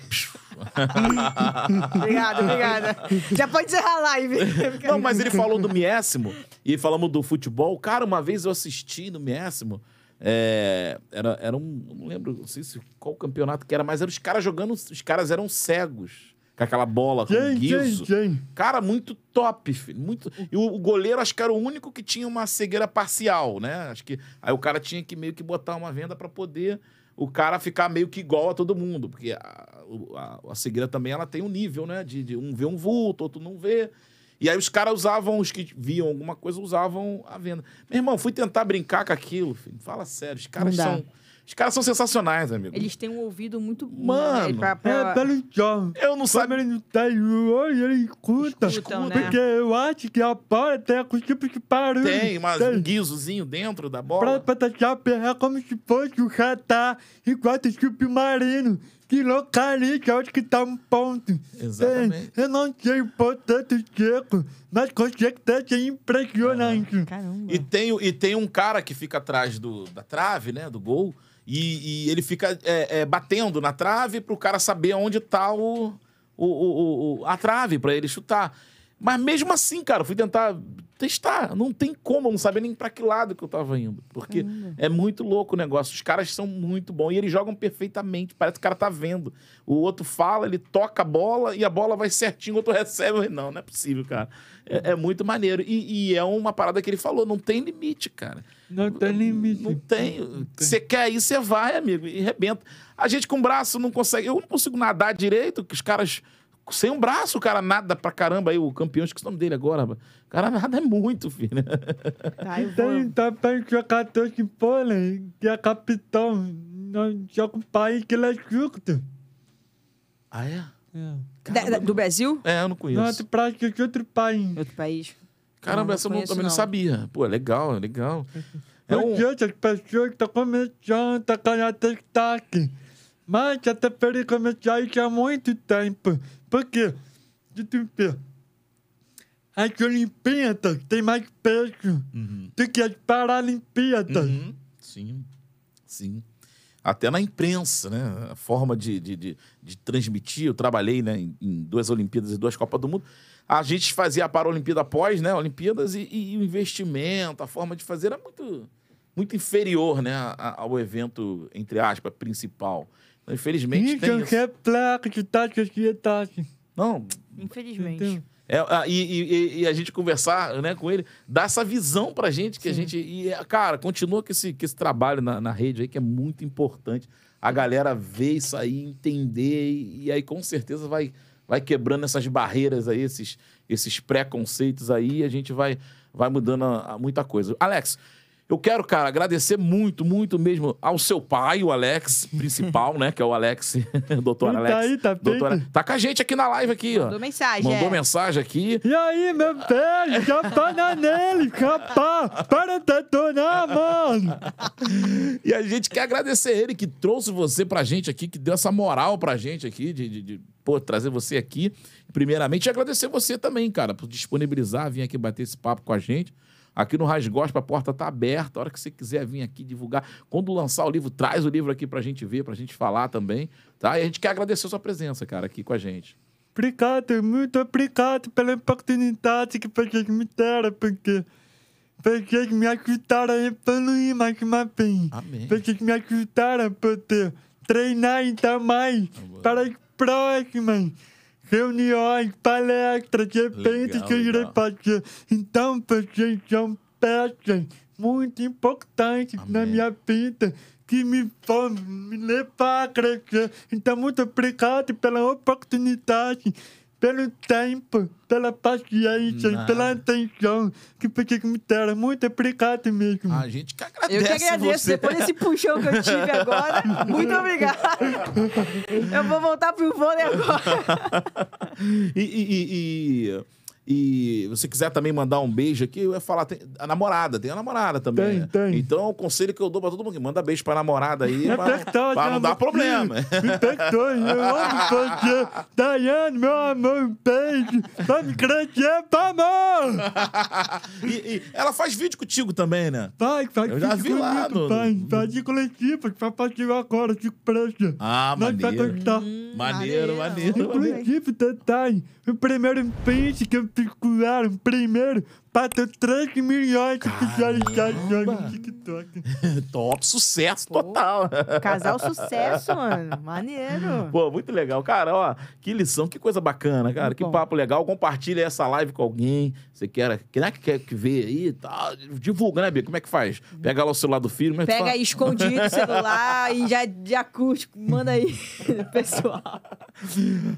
Obrigada, obrigada. Já pode encerrar a live. Não, mas ele falou do Miésimo e falamos do futebol. Cara, uma vez eu assisti no Miésimo. é, era, era um. Não lembro, não sei se qual campeonato que era, mas eram os caras jogando. Os caras eram cegos. Com aquela bola, com Quem, quem, guiso. quem? Cara, muito top, filho. Muito... E o, o goleiro, acho que era o único que tinha uma cegueira parcial, né? Acho que. Aí o cara tinha que meio que botar uma venda pra poder o cara ficar meio que igual a todo mundo. Porque a, a, a cegueira também ela tem um nível, né? De, de um vê um vulto, outro não vê. E aí os caras usavam, os que viam alguma coisa, usavam a venda. Meu irmão, fui tentar brincar com aquilo, filho. Fala sério. Os caras são. Os caras são sensacionais, amigo. Eles têm um ouvido muito bom. Mano, né, pra, É pra... pelo jovem. Eu não sabia. ele não tem o olho, ele escuta. Escutam, né? Porque eu acho que a bola tem algum tipo de barulho. Tem mas um Tem. guizozinho dentro da Pra, bola. pra deixar é como se fosse um radar, igual do submarino, que localiza onde que tá um ponto. Exatamente. Tem. Eu não sei o ponto do seco, mas com certeza é impressionante. Caramba. E tem, e tem um cara que fica atrás do, da trave, né? Do gol. E, e ele fica é, é, batendo na trave pro cara saber onde tá o, o, o- o- a trave, pra ele chutar. Mas mesmo assim, cara, eu fui tentar testar. Não tem como, eu não sabia nem pra que lado que eu tava indo. Porque é muito louco o negócio. Os caras são muito bons e eles jogam perfeitamente. Parece que o cara tá vendo. O outro fala, ele toca a bola e a bola vai certinho, o outro recebe. Não, não é possível, cara. É, é muito maneiro. E, e é uma parada que ele falou: não tem limite, cara. Não tem limite. Não tem. Você quer ir, você vai, amigo, e arrebenta. A gente com braço não consegue. Eu não consigo nadar direito, que os caras. Sem um braço, o cara nada pra caramba. Aí o campeão, esqueci o nome dele agora. O cara nada é muito, filho. Tá, eu Tem vou... também jogador de vôlei, que é capitão, não joga um país que ele é curto. Ah, é? Da- da- do Brasil? É, eu não Não, conheço. de prática de outro país. Outro país. Caramba, Não, essa eu não- também não não. sabia. Pô, é legal, é legal. É um... Porque as pessoas estão começando a ganhar destaque. Mas já deveria começar isso há muito tempo. Por quê? De ver. As Olimpíadas têm mais peso Uhum. do que as Paralimpíadas. Uhum. Sim, sim. Até na imprensa, né? A forma de, de, de, de transmitir. Eu trabalhei né, em, em duas Olimpíadas e duas Copas do Mundo. A gente fazia a Paralimpíada após, né? Olimpíadas e, e o investimento, a forma de fazer era muito, muito inferior, né? ao evento, entre aspas, principal. Infelizmente, tem é da sociedade. Não, Infelizmente. É, a- e, e- e a gente conversar né, com ele, dar essa visão pra gente, que a gente. E, é, cara, continua com esse, com esse trabalho na, na rede aí, que é muito importante. A galera ver isso aí, entender, e, e aí com certeza vai, vai quebrando essas barreiras aí, esses, esses preconceitos aí, e a gente vai, vai mudando a- a muita coisa. Alex. Eu quero, cara, agradecer muito, muito mesmo ao seu pai, o Alex, principal, né? Que é o Alex, doutor Ele tá Alex. aí, tá doutor, bem? tá com a gente aqui na live aqui, ó. Mandou mensagem. Mandou é. mensagem aqui. E aí, meu velho, chapana nele, rapaz, para de detonar, mano. E a gente quer agradecer ele que trouxe você pra gente aqui, que deu essa moral pra gente aqui, de, de, de, pô, trazer você aqui. Primeiramente, e agradecer você também, cara, por disponibilizar, vir aqui bater esse papo com a gente. Aqui no Rasgospa, a porta tá aberta. A hora que você quiser vir aqui divulgar. Quando lançar o livro, traz o livro aqui pra gente ver, pra gente falar também. Tá? E a gente quer agradecer a sua presença, cara, aqui com a gente. Obrigado, muito obrigado pela oportunidade que vocês me deram, porque vocês me ajudaram a evoluir mais uma vez. Amém. Vocês me ajudaram a poder treinar ainda mais para as próximas reuniões, palestras, eventos que eu irei fazer. Então, vocês são peças muito importantes na Amém. minha vida que me vão me levar a crescer. Então, muito obrigado pela oportunidade, pelo tempo, pela paciência e Nada. pela atenção que vocês me deram. Muito obrigado mesmo. A gente que agradece Eu que agradeço. você. Depois desse puxão que eu tive agora, muito obrigada. Eu vou voltar pro vôlei agora. e, e, e, e, você quiser também mandar um beijo aqui, eu ia falar, tem a namorada, tem a namorada também. Tem, né? tem. Então, o conselho que eu dou pra todo mundo manda beijo pra namorada aí, Me pra, perdoe, pra não dar problema. Me perdoe, eu amo você. Daiane, meu amor, um beijo. Vai me crescer, vamos! e, e ela faz vídeo contigo também, né? Vai, vai. Eu já vi lá comigo, no- no- vai de coletivo, que vai partir agora, fico presa. Ah, Nós vai maneiro. gostar. Maneiro, maneiro, De maneiro. coletivo, detalhe. O primeiro print que eu circularam, primeiro, bateu 3 milhões de visualizações no TikTok. Top, sucesso Pô. total. Casal sucesso, mano. Maneiro. Pô, muito legal. Cara, ó, que lição, que coisa bacana, cara. Muito que bom. papo legal. Compartilha essa live com alguém. Você quer, quer, quer que ver aí e tal. Divulga, né, Bia? Como é que faz? Pega lá o celular do filho. é Pega fala? aí escondido o celular e já, já curte. Manda aí, pessoal.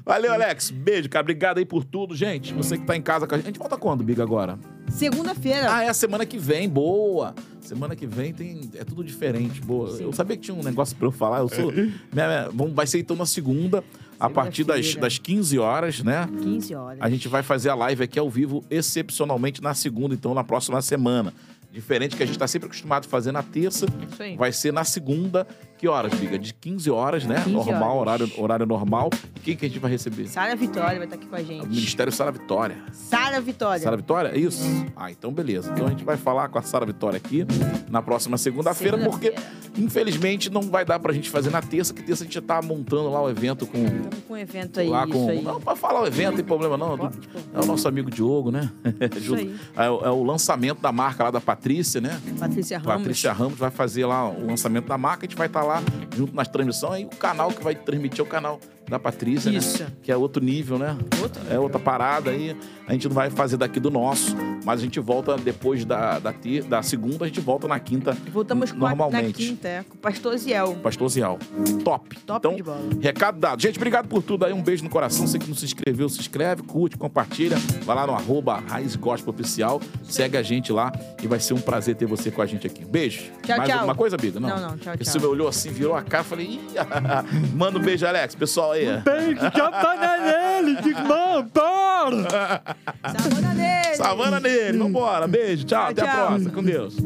Valeu, Alex. Beijo, cara. Obrigado aí por tudo, gente. Você que tá em casa com a gente. A gente volta quando, Biga, agora? Segunda-feira. Ah, é a semana que vem. Boa. Semana que vem tem... é tudo diferente. Boa. Eu sabia que tinha um negócio pra eu falar. Eu sou... Minha- minha- Vamos- Vai ser então na segunda, a partir das, das 15 horas, né? 15 horas. A gente vai fazer a live aqui ao vivo, excepcionalmente na segunda, então na próxima semana. Diferente que a gente está sempre acostumado a fazer na terça, Isso aí. vai ser na segunda. Que horas, Biga? De 15 horas, né? 15 normal, horas. horário, horário normal. E quem que a gente vai receber? Sara Vitória vai estar aqui com a O gente. Ministério Sara Vitória. Sara Vitória. Sara Vitória? É isso? Ah, então beleza. Então a gente vai falar com a Sara Vitória aqui na próxima segunda-feira, porque Segunda-feira. infelizmente não vai dar pra gente fazer na terça, que terça a gente já tá montando lá o evento com. Estamos com um evento aí, lá isso com. aí. Não, pra falar o evento, não tem problema não. Pode. É o nosso amigo Diogo, né? Junto- aí. É, o- é o lançamento da marca lá da Patrícia, né? Patrícia Ramos. Patrícia Ramos vai fazer lá o lançamento da marca, a gente vai estar lá junto nas transmissões, aí o canal que vai transmitir é o canal da Patrícia, Isso. né? Que é outro nível, né? Outro É outra parada aí. A gente não vai fazer daqui do nosso, mas a gente volta depois da, da, da segunda, a gente volta na quinta. Voltamos com a, na normalmente. quinta, é, com o Pastor Ziel. Pastor Zial. Top. Top então, de bola. recado dado. Gente, obrigado por tudo aí. Um beijo no coração. Você que não se inscreveu, se inscreve, curte, compartilha. Vai lá no arroba Raiz Gospel Oficial. Segue a gente lá e vai ser um prazer ter você com a gente aqui. Beijo. Tchau, Mais tchau. alguma coisa, Biga? Não, Não, não, tchau, Porque tchau. Você olhou assim, virou a cara, falei, Ih, manda um beijo, Alex. Pessoal aí. Beijo, chapa nele, de mão, para! Savana dele! Savana nele. Vambora. Beijo. Tchau. Tchau, até a tchau. próxima. Com Deus.